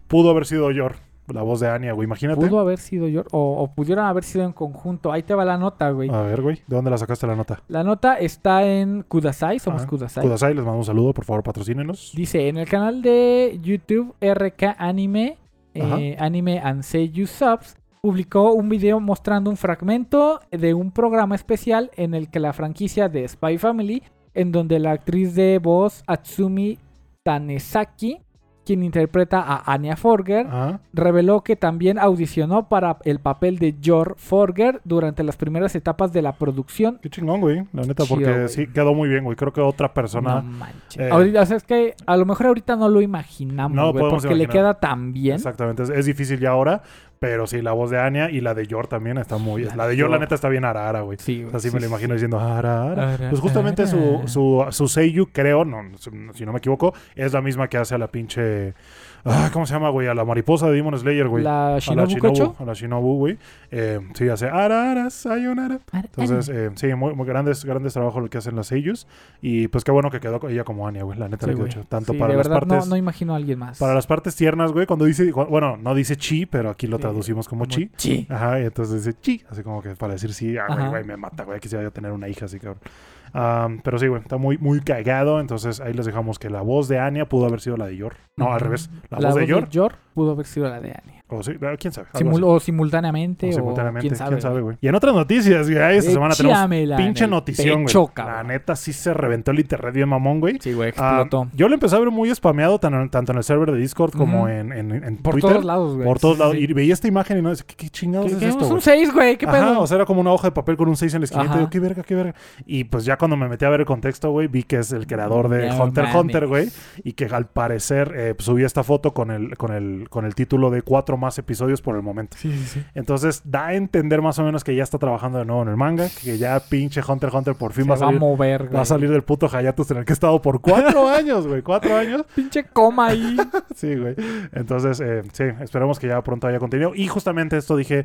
Speaker 1: pudo haber sido Yor, la voz de Anya, güey, imagínate.
Speaker 2: Pudo haber sido Yor, o, o pudieron haber sido en conjunto. Ahí te va la nota, güey.
Speaker 1: A ver, güey, ¿de dónde la sacaste la nota?
Speaker 2: La nota está en Kudasai, somos
Speaker 1: Ah,
Speaker 2: Kudasai.
Speaker 1: Kudasai, les mando un saludo, por favor, patrocínenos.
Speaker 2: Dice, en el canal de YouTube RK Anime, eh, Anime and Subs, publicó un video mostrando un fragmento de un programa especial en el que la franquicia de Spy Family, en donde la actriz de voz Atsumi Tanesaki, quien interpreta a Anya Forger,
Speaker 1: Ah,
Speaker 2: reveló que también audicionó para el papel de Jor Forger durante las primeras etapas de la producción.
Speaker 1: qué chingón, güey, la neta, porque sí, quedó muy bien, güey. Creo que otra persona...
Speaker 2: No manches.
Speaker 1: eh,
Speaker 2: Ahorita, o sea, es que a lo mejor ahorita no lo imaginamos,
Speaker 1: No
Speaker 2: güey, porque le queda tan bien.
Speaker 1: Exactamente, es, es difícil ya ahora, pero sí, la voz de Anya y la de Yor también está muy...
Speaker 2: La
Speaker 1: La, de Yor, la neta, está bien ara, ara, güey.
Speaker 2: Sí,
Speaker 1: O sea, sí,
Speaker 2: sí,
Speaker 1: me lo
Speaker 2: sí,
Speaker 1: imagino diciendo ara, ara.
Speaker 2: Ara,
Speaker 1: Pues justamente su, su, su Seiyu, creo, no, si no me equivoco, es la misma que hace a la pinche... Ah, ¿Cómo se llama, güey? A la mariposa de Demon Slayer, güey.
Speaker 2: La
Speaker 1: a la
Speaker 2: Shinobu Kocho.
Speaker 1: A la Shinobu, güey. Eh, sí, hace ara, ara, sayonara. Entonces, eh, sí, muy, muy grandes, grandes trabajos lo que hacen las Seiyus. Y pues qué bueno que quedó ella como Anya, güey. La neta
Speaker 2: Sí,
Speaker 1: le quedó. Tanto
Speaker 2: Sí,
Speaker 1: para
Speaker 2: de
Speaker 1: las
Speaker 2: verdad,
Speaker 1: partes...
Speaker 2: no, no imagino a alguien más.
Speaker 1: Para las partes tiernas, güey, cuando dice... Bueno, no dice chi, pero aquí lo
Speaker 2: Sí,
Speaker 1: traducimos como,
Speaker 2: como
Speaker 1: chi.
Speaker 2: chi.
Speaker 1: Ajá, y entonces dice chi, así como que para decir sí, ah, güey, güey, me mata, güey, quisiera yo tener una hija así, cabrón. Am, pero sí, güey, está muy, muy cagado, entonces ahí les dejamos que la voz de Anya pudo haber sido la de Yor. No, al revés, la,
Speaker 2: La
Speaker 1: voz de Yor.
Speaker 2: Yor pudo haber sido la de Anya.
Speaker 1: O sí, quién sabe.
Speaker 2: o simultáneamente,
Speaker 1: O simultáneamente,
Speaker 2: quién sabe.
Speaker 1: güey. Y en otras noticias, güey, esta semana tenemos pinche notición, güey. La neta sí se reventó el internet bien mamón, güey.
Speaker 2: Sí, güey,
Speaker 1: Ah,
Speaker 2: explotó.
Speaker 1: yo lo empecé a ver muy spameado tan- tanto en el server de Discord como en, en, en
Speaker 2: Por
Speaker 1: Twitter.
Speaker 2: todos lados, güey.
Speaker 1: por todos lados.
Speaker 2: sí.
Speaker 1: Y veía esta imagen y no decía, ¿qué, qué chingados
Speaker 2: ¿Qué-
Speaker 1: es
Speaker 2: qué-
Speaker 1: esto,
Speaker 2: es un
Speaker 1: güey?
Speaker 2: 6, güey, ¿qué
Speaker 1: Ajá,
Speaker 2: pedo?
Speaker 1: o sea, era como una hoja de papel con un 6 en la esquinita.
Speaker 2: Ajá.
Speaker 1: Y yo, qué verga, qué verga. Y pues ya cuando me metí a ver el contexto, güey, vi que es el creador de
Speaker 2: No
Speaker 1: Hunter
Speaker 2: mames.
Speaker 1: Hunter, güey. Y que al parecer eh, pues, subí esta foto con el, con, el, con el título de cuatro más episodios por el momento.
Speaker 2: Sí, sí, sí.
Speaker 1: Entonces da a entender más o menos que ya está trabajando de nuevo en el manga. Que ya pinche Hunter x Hunter por fin
Speaker 2: Se
Speaker 1: va
Speaker 2: va
Speaker 1: a
Speaker 2: a
Speaker 1: salir.
Speaker 2: mover, güey.
Speaker 1: Va a salir del puto hiatus en el que he estado por cuatro años, güey. Cuatro años.
Speaker 2: Pinche coma ahí.
Speaker 1: Sí, güey. Entonces, eh, sí, esperemos que ya pronto haya contenido. Y justamente esto dije,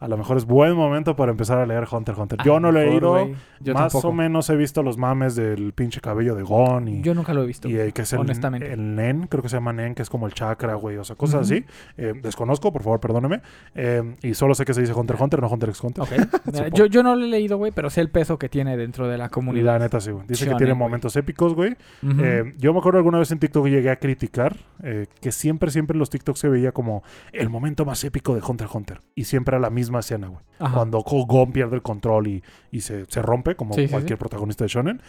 Speaker 1: a lo mejor es buen momento para empezar a leer Hunter x Hunter. Yo
Speaker 2: A
Speaker 1: no lo he ido.
Speaker 2: Yo
Speaker 1: más
Speaker 2: tampoco.
Speaker 1: o menos he visto los mames del pinche cabello de Gon y,
Speaker 2: Yo nunca lo he visto.
Speaker 1: y, eh, que es el,
Speaker 2: honestamente.
Speaker 1: el Nen, creo que se llama Nen, que es como el chakra, güey. O sea, cosas
Speaker 2: Ujú.
Speaker 1: así. Eh, desconozco, por favor, perdóneme. Eh, y solo sé que se dice Hunter Hunter, no Hunter x Hunter.
Speaker 2: Mira, yo, yo no lo he leído, güey, pero sé el peso que tiene dentro de la comunidad.
Speaker 1: la neta sí, güey. Dice que tiene momentos épicos, güey. Eh, yo me acuerdo alguna vez en TikTok llegué a criticar eh, que siempre, siempre en los TikToks se veía como el momento más épico de Hunter x Hunter. Y siempre era la misma escena, güey. Cuando Go- Gon pierde el control y, y se, se rompe, como
Speaker 2: Sí, sí,
Speaker 1: cualquier protagonista de Shonen.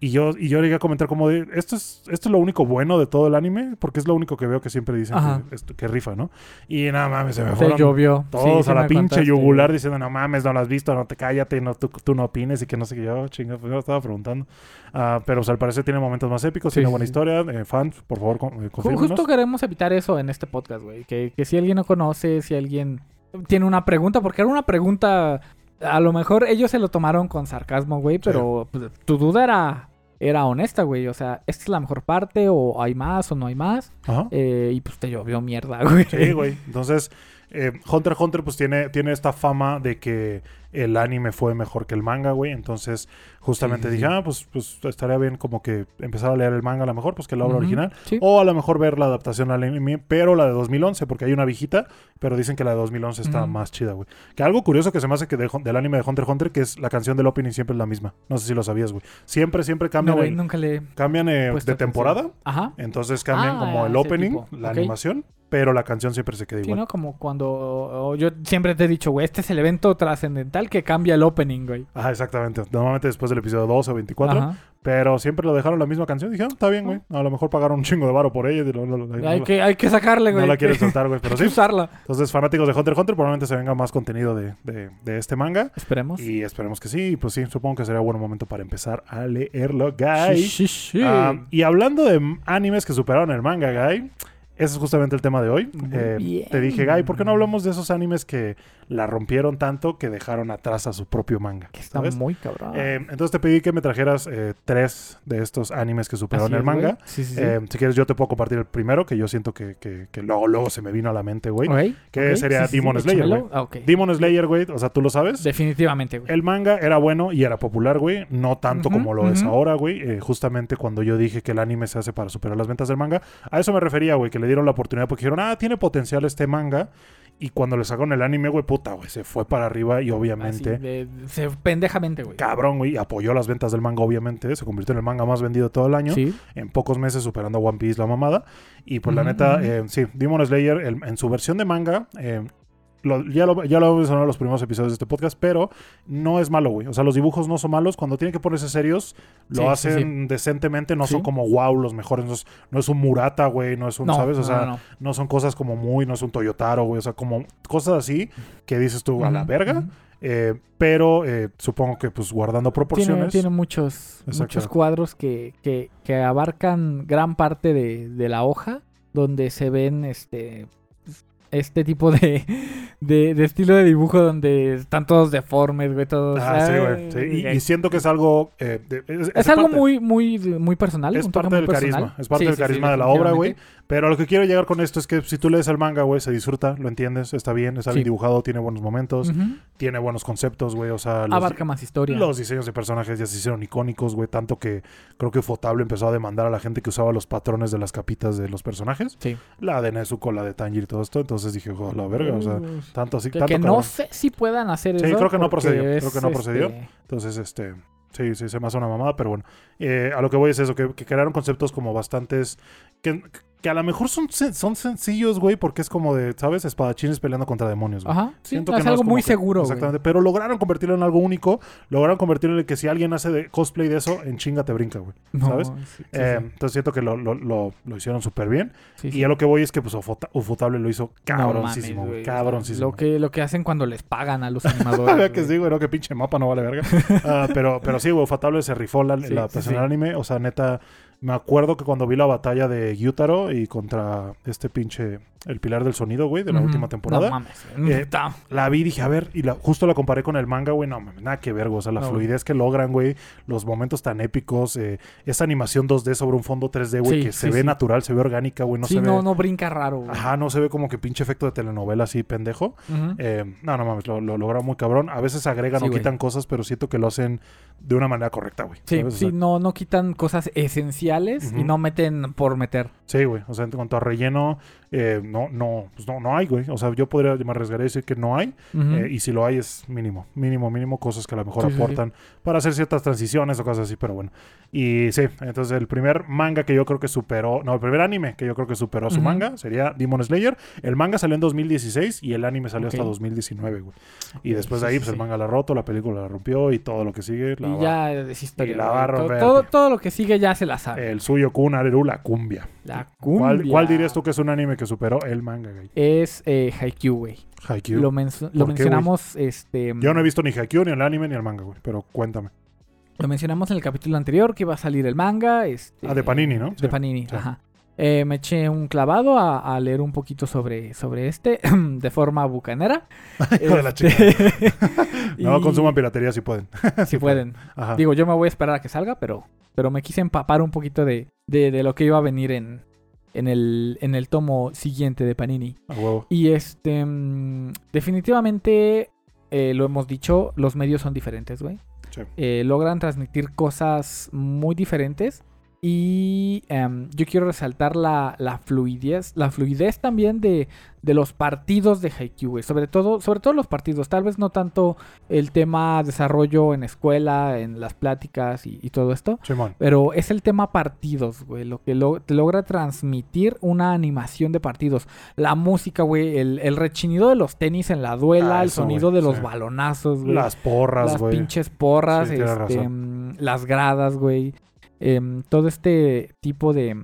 Speaker 1: Y yo, y yo llegué a comentar como de, esto es, esto es lo único bueno de todo el anime, porque es lo único que veo que siempre dicen que, esto- que rifa, ¿no? Y nada mames, se me fueron
Speaker 2: llovió.
Speaker 1: todos
Speaker 2: Sí,
Speaker 1: a la pinche
Speaker 2: contaste,
Speaker 1: yugular diciendo, no mames, no lo has visto, no te cállate, no, tú, tú no opines y que no sé qué yo, chinga, pues yo estaba preguntando. Ah, pero pues, al parecer tiene momentos más épicos,
Speaker 2: Sí,
Speaker 1: tiene buena
Speaker 2: sí.
Speaker 1: historia. eh, fans, por favor, con, eh.
Speaker 2: Justo queremos evitar eso en este podcast, güey. Que, que si alguien no conoce, si alguien tiene una pregunta, porque era una pregunta, a lo mejor ellos se lo tomaron con sarcasmo, güey, pero tu duda era, era honesta, güey. O sea, ¿esta es la mejor parte o hay más o no hay más?
Speaker 1: Ajá.
Speaker 2: Eh, y pues te llovió mierda, güey.
Speaker 1: Sí, güey. Entonces, eh, Hunter x Hunter pues tiene, tiene esta fama de que el anime fue mejor que el manga, güey. Entonces, justamente
Speaker 2: Sí, sí,
Speaker 1: dije,
Speaker 2: sí.
Speaker 1: ah, pues, pues estaría bien como que empezar a leer el manga a lo mejor, pues que la obra original.
Speaker 2: Sí.
Speaker 1: O a lo mejor ver la adaptación al anime, pero la de 2011, porque hay una viejita, pero dicen que la de 2011 está
Speaker 2: Ujú.
Speaker 1: más chida, güey. Que algo curioso que se me hace que de- del anime de Hunter x Hunter, que es la canción del opening siempre es la misma. No sé si lo sabías, güey. Siempre, siempre
Speaker 2: No,
Speaker 1: cambian,
Speaker 2: güey,
Speaker 1: el-
Speaker 2: nunca le
Speaker 1: cambian eh, de temporada.
Speaker 2: Ajá.
Speaker 1: Entonces cambian
Speaker 2: Ah,
Speaker 1: como el opening,
Speaker 2: tipo.
Speaker 1: la animación, pero la canción siempre se queda
Speaker 2: Sí,
Speaker 1: igual.
Speaker 2: ¿no? Como cuando yo siempre te he dicho, güey, este es el evento trascendental que cambia el opening, güey.
Speaker 1: Ajá, exactamente. Normalmente después del episodio 12 o 24.
Speaker 2: Ajá.
Speaker 1: Pero siempre lo dejaron la misma canción. Dije, ah, está bien, güey. A lo mejor pagaron un chingo de varo por ella y no, no- no-
Speaker 2: Hay
Speaker 1: no-
Speaker 2: que, hay que sacarle,
Speaker 1: no
Speaker 2: güey.
Speaker 1: la quieren soltar, güey. Pero
Speaker 2: Hay que
Speaker 1: sí.
Speaker 2: usarla.
Speaker 1: Entonces, fanáticos de Hunter x Hunter, probablemente se venga más contenido de, de- de este manga.
Speaker 2: Esperemos.
Speaker 1: Y esperemos que sí. Pues sí, supongo que sería buen momento para empezar a leerlo, guy.
Speaker 2: Sí, sí, sí.
Speaker 1: Ah, y hablando de animes que superaron el manga, Guy, ese es justamente el tema de hoy. Eh, te dije, Guy, ¿por qué no hablamos de esos animes que la rompieron tanto que dejaron atrás a su propio manga?
Speaker 2: que está
Speaker 1: ¿sabes?
Speaker 2: muy cabrón.
Speaker 1: Eh, entonces te pedí que me trajeras eh, tres de estos animes que superaron
Speaker 2: Así
Speaker 1: el
Speaker 2: es,
Speaker 1: manga.
Speaker 2: Sí, sí, sí.
Speaker 1: Si quieres, yo te puedo compartir el primero, que yo siento que, que- que luego, luego se me vino a la mente, güey.
Speaker 2: Ok,
Speaker 1: que sería Demon Slayer, güey.
Speaker 2: Ah.
Speaker 1: Demon Slayer, güey, o sea, tú lo sabes.
Speaker 2: Definitivamente, güey.
Speaker 1: El manga era bueno y era popular, güey. No tanto como lo es ahora, güey. Justamente cuando yo dije que el anime se hace para superar las ventas del manga. A eso me refería, güey. Que le dieron la oportunidad porque dijeron, ah, tiene potencial este manga. Y cuando le sacaron el anime, güey, puta, güey. Se fue para arriba y
Speaker 2: Así,
Speaker 1: obviamente...
Speaker 2: de- se- pendejamente, güey.
Speaker 1: Cabrón, güey, apoyó las ventas del manga, obviamente. Se convirtió en el manga más vendido todo el año.
Speaker 2: Sí.
Speaker 1: En pocos meses superando a One Piece la mamada. Y pues la neta, eh, sí, Demon Slayer el- en su versión de manga, eh, lo- ya, lo, ya lo hemos mencionado en los primeros episodios de este podcast, pero no es malo, güey. O sea, los dibujos no son malos. Cuando tienen que ponerse serios, lo
Speaker 2: Sí, sí,
Speaker 1: hacen decentemente. No son como wow los mejores. No es, no es un Murata, güey. No es un,
Speaker 2: No,
Speaker 1: ¿sabes? O
Speaker 2: no,
Speaker 1: sea,
Speaker 2: no,
Speaker 1: son cosas como muy, no es un Toyotaro, güey. O sea, como cosas así que dices tú a la verga. Eh, pero eh, supongo que pues guardando
Speaker 2: Tiene,
Speaker 1: proporciones.
Speaker 2: tiene muchos,
Speaker 1: Exacto.
Speaker 2: muchos cuadros que, que, que abarcan gran parte de, de la hoja, donde se ven este este tipo de, de, de estilo de dibujo donde están todos deformes, güey, todos...
Speaker 1: Ah, sí, güey. sí. Y, siento que es algo. eh, de- es,
Speaker 2: es
Speaker 1: es
Speaker 2: algo muy, muy, muy personal.
Speaker 1: Es parte del
Speaker 2: personal.
Speaker 1: carisma. Es parte
Speaker 2: Sí,
Speaker 1: del carisma de la obra, güey. Pero a lo que quiero llegar con esto es que si tú lees el manga, güey, se disfruta, lo entiendes, está bien, está
Speaker 2: Sí.
Speaker 1: bien dibujado, tiene buenos momentos, tiene buenos conceptos, güey. O sea, los,
Speaker 2: Abarca más historia.
Speaker 1: los diseños de personajes ya se hicieron icónicos, güey. Tanto que creo que Fotable empezó a demandar a la gente que usaba los patrones de las capitas de los personajes.
Speaker 2: Sí.
Speaker 1: La de Nezuko, la de Tanjiro y todo esto. Entonces dije, joder, la verga, o sea, tanto así,
Speaker 2: que,
Speaker 1: tanto
Speaker 2: que no sé si puedan hacer
Speaker 1: Sí,
Speaker 2: eso.
Speaker 1: creo que no procedió,
Speaker 2: es,
Speaker 1: creo que no procedió.
Speaker 2: este,
Speaker 1: Entonces, este, sí, sí, se me hace una mamada, pero bueno. Eh, a lo que voy es eso, que, que crearon conceptos como bastantes, que, que a lo mejor son, son sencillos, güey, porque es como de, ¿sabes? Espadachines peleando contra demonios, güey.
Speaker 2: Ajá. Sí,
Speaker 1: Siento
Speaker 2: es
Speaker 1: que no
Speaker 2: algo muy
Speaker 1: que-
Speaker 2: seguro, güey.
Speaker 1: Exactamente. Pero lograron convertirlo en algo único. Lograron convertirlo en que si alguien hace de cosplay de eso, en chinga te brinca, güey.
Speaker 2: No,
Speaker 1: ¿Sabes?
Speaker 2: sí,
Speaker 1: Eh,
Speaker 2: sí.
Speaker 1: Entonces siento que lo, lo, lo, lo hicieron súper bien. Y a lo que voy es que, pues, Ufota- Ufotable lo hizo
Speaker 2: No
Speaker 1: cabroncísimo,
Speaker 2: mames,
Speaker 1: güey. Cabroncísimo.
Speaker 2: Lo que, lo que hacen cuando les pagan a los animadores.
Speaker 1: Vea que
Speaker 2: güey.
Speaker 1: sí, güey, no, que pinche mapa no vale verga. Ah, pero, pero sí, güey, Ufotable se rifó la, la adaptación al anime. O sea, neta, me acuerdo que cuando vi la batalla de Gyutaro y contra este pinche, el pilar del sonido, güey, de la última temporada.
Speaker 2: No mames.
Speaker 1: Eh, La vi dije, a ver, y la, justo la comparé con el manga, güey, no mames, nada que ver, güey. O sea, la
Speaker 2: No,
Speaker 1: fluidez que logran, güey, los momentos tan épicos, eh, esa animación 2D sobre un fondo 3D, güey,
Speaker 2: Sí,
Speaker 1: que se
Speaker 2: sí,
Speaker 1: ve natural, se ve orgánica, güey, no se
Speaker 2: no,
Speaker 1: ve.
Speaker 2: no brinca raro. güey.
Speaker 1: Ajá, no se ve como que pinche efecto de telenovela así pendejo. Eh, no, no mames, lo, lo lograron muy cabrón. A veces agregan o
Speaker 2: güey.
Speaker 1: quitan cosas, pero siento que lo hacen de una manera correcta, güey.
Speaker 2: Sí,
Speaker 1: ¿sabes? O
Speaker 2: sí,
Speaker 1: sea,
Speaker 2: no, no quitan cosas esenciales y no meten por meter.
Speaker 1: sí, güey. O sea, en cuanto a relleno, eh, no, no, pues no, no hay, güey. O sea, yo podría, me arriesgaría a decir que no hay. Eh, y si lo hay es mínimo, mínimo, mínimo, cosas que a lo mejor
Speaker 2: Sí, sí, sí.
Speaker 1: aportan para hacer ciertas transiciones o cosas así, pero bueno. Y sí, entonces el primer manga que yo creo que superó, no, el primer anime que yo creo que superó a su manga sería Demon Slayer. El manga salió en 2016 y el anime salió hasta
Speaker 2: Ok.
Speaker 1: 2019, güey. Y después de ahí,
Speaker 2: sí,
Speaker 1: pues el manga la roto, la película la rompió y todo lo que sigue. la
Speaker 2: Y
Speaker 1: va-
Speaker 2: ya es historia.
Speaker 1: y la va a
Speaker 2: todo,
Speaker 1: romper,
Speaker 2: todo, lo que sigue ya se la sabe.
Speaker 1: El suyo Kun Areru, la cumbia.
Speaker 2: la
Speaker 1: ¿Cuál,
Speaker 2: cumbia.
Speaker 1: cuál dirías tú que es un anime que superó el manga, güey?
Speaker 2: Es eh, Haikyuu, güey.
Speaker 1: Haikyuu.
Speaker 2: Lo, menso-
Speaker 1: ¿Por
Speaker 2: lo
Speaker 1: qué,
Speaker 2: mencionamos, este...
Speaker 1: Yo no he visto ni Haikyuu, ni el anime, ni el manga, güey. Pero cuéntame.
Speaker 2: Lo mencionamos en el capítulo anterior que iba a salir el manga. Este,
Speaker 1: Ah, de Panini, ¿no?
Speaker 2: De
Speaker 1: Sí,
Speaker 2: Panini,
Speaker 1: sí.
Speaker 2: ajá. Eh, me eché un clavado a, a leer un poquito sobre, sobre este de forma bucanera.
Speaker 1: Hijo de la
Speaker 2: Este,
Speaker 1: No
Speaker 2: y-
Speaker 1: consuman piratería si pueden.
Speaker 2: Si pueden.
Speaker 1: Ajá.
Speaker 2: Digo, yo me voy a esperar a que salga, pero, pero me quise empapar un poquito de, de, de lo que iba a venir en, en, el, en el tomo siguiente de Panini.
Speaker 1: Huevo.
Speaker 2: Y este, mm, definitivamente, eh, lo hemos dicho, los medios son diferentes, güey. Eh, logran transmitir cosas muy diferentes. Y em, yo quiero resaltar la, la fluidez, la fluidez también de, de los partidos de Haikyuu, güey. Sobre todo, sobre todo los partidos. Tal vez no tanto el tema desarrollo en escuela, en las pláticas y, y todo esto.
Speaker 1: Simón.
Speaker 2: Pero es el tema partidos, güey. Lo que lo- te logra transmitir una animación de partidos. La música, güey. El, el rechinido de los tenis en la duela.
Speaker 1: Ah,
Speaker 2: el sonido
Speaker 1: güey,
Speaker 2: de los
Speaker 1: sí.
Speaker 2: balonazos, güey.
Speaker 1: Las porras,
Speaker 2: Las
Speaker 1: güey.
Speaker 2: pinches porras.
Speaker 1: Sí,
Speaker 2: este, mm, las gradas, güey. Em, todo este tipo de,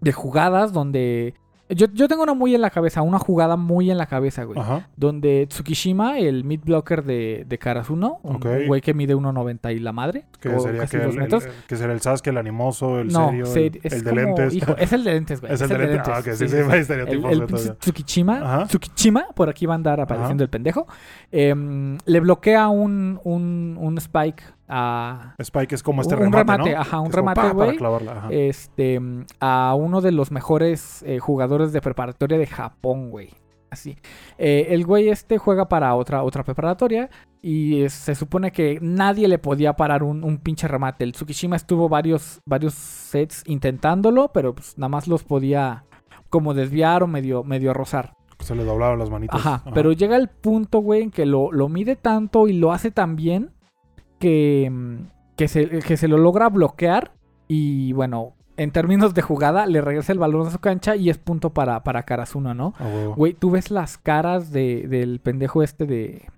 Speaker 2: de jugadas donde... Yo, yo tengo una muy en la cabeza, una jugada muy en la cabeza, güey.
Speaker 1: Ajá.
Speaker 2: Donde Tsukishima, el mid blocker de, de Karasuno, un güey que mide 1.90 y la madre,
Speaker 1: Que sería
Speaker 2: casi
Speaker 1: que
Speaker 2: dos
Speaker 1: el,
Speaker 2: metros.
Speaker 1: el- que sería el Sasuke, el animoso, el
Speaker 2: no,
Speaker 1: serio,
Speaker 2: se-
Speaker 1: el, de lentes.
Speaker 2: hijo, es el de lentes, güey.
Speaker 1: Es el de lentes. Ah, ok, sí, sí, ahí estaría
Speaker 2: El, el Tsukishima,
Speaker 1: Ajá.
Speaker 2: Tsukishima, por aquí va a andar apareciendo
Speaker 1: Ajá.
Speaker 2: el pendejo. em, le bloquea un, un, un spike a,
Speaker 1: Spike es como este
Speaker 2: Un
Speaker 1: remate,
Speaker 2: remate,
Speaker 1: ¿no?
Speaker 2: ajá, un
Speaker 1: Es
Speaker 2: remate, güey. este a uno de los mejores eh, jugadores de preparatoria de Japón, güey. Así. Eh, el güey este juega para otra, otra preparatoria y se supone que nadie le podía parar un, un pinche remate. El Tsukishima estuvo varios, varios sets intentándolo, pero pues nada más los podía como desviar o medio, medio rozar.
Speaker 1: Se le doblaban las manitas.
Speaker 2: Ajá, pero llega el punto, güey, en que lo, lo mide tanto y lo hace tan bien que, que, se, que se lo logra bloquear y bueno, en términos de jugada, le regresa el balón a su cancha y es punto para, para Karasuno, ¿no? Güey, tú ves las caras de, del pendejo este de,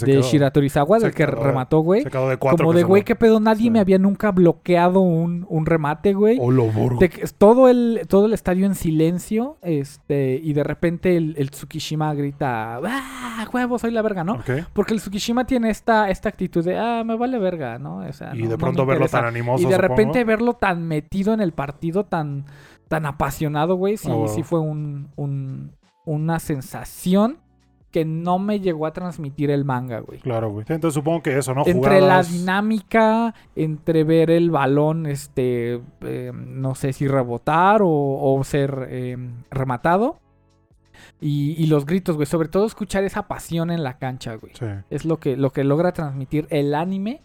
Speaker 2: de
Speaker 1: quedó-
Speaker 2: Shiratorizawa,
Speaker 1: se
Speaker 2: del que
Speaker 1: quedó
Speaker 2: remató, güey.
Speaker 1: Se quedó de cuatro.
Speaker 2: Como de, güey, qué pedo, nadie
Speaker 1: Sí.
Speaker 2: me había nunca bloqueado un, un remate, güey.
Speaker 1: Oh, lo.
Speaker 2: De todo el, todo el estadio en silencio, este, y de repente el, el Tsukishima grita, ¡ah, huevo, soy la verga, ¿no? Porque el Tsukishima tiene esta, esta actitud de, ah, me vale verga, ¿no? O sea,
Speaker 1: Y
Speaker 2: no-
Speaker 1: de pronto verlo tan animoso.
Speaker 2: Y de repente verlo tan metido en el partido, tan, tan apasionado, güey, sí,
Speaker 1: huevo.
Speaker 2: sí fue un, un- una sensación que no me llegó a transmitir el manga, güey.
Speaker 1: Claro, güey. Entonces supongo que eso, ¿no?
Speaker 2: Entre la dinámica, entre ver el balón, este, eh, no sé si rebotar o, o ser eh, rematado. Y, y los gritos, güey. Sobre todo escuchar esa pasión en la cancha, güey.
Speaker 1: Sí.
Speaker 2: Es lo que, lo que logra transmitir el anime.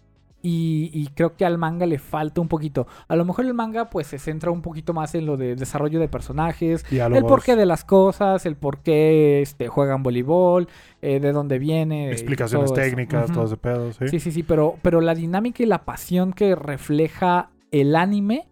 Speaker 2: Y, y creo que al manga le falta un poquito. A lo mejor el manga pues se centra un poquito más en lo de desarrollo de personajes, el porqué de las cosas, el por qué este, juegan voleibol, eh, de dónde viene.
Speaker 1: explicaciones
Speaker 2: todo
Speaker 1: técnicas,
Speaker 2: Ujú.
Speaker 1: todo ese pedo, ¿sí?
Speaker 2: Sí, sí, sí, pero, pero la dinámica y la pasión que refleja el anime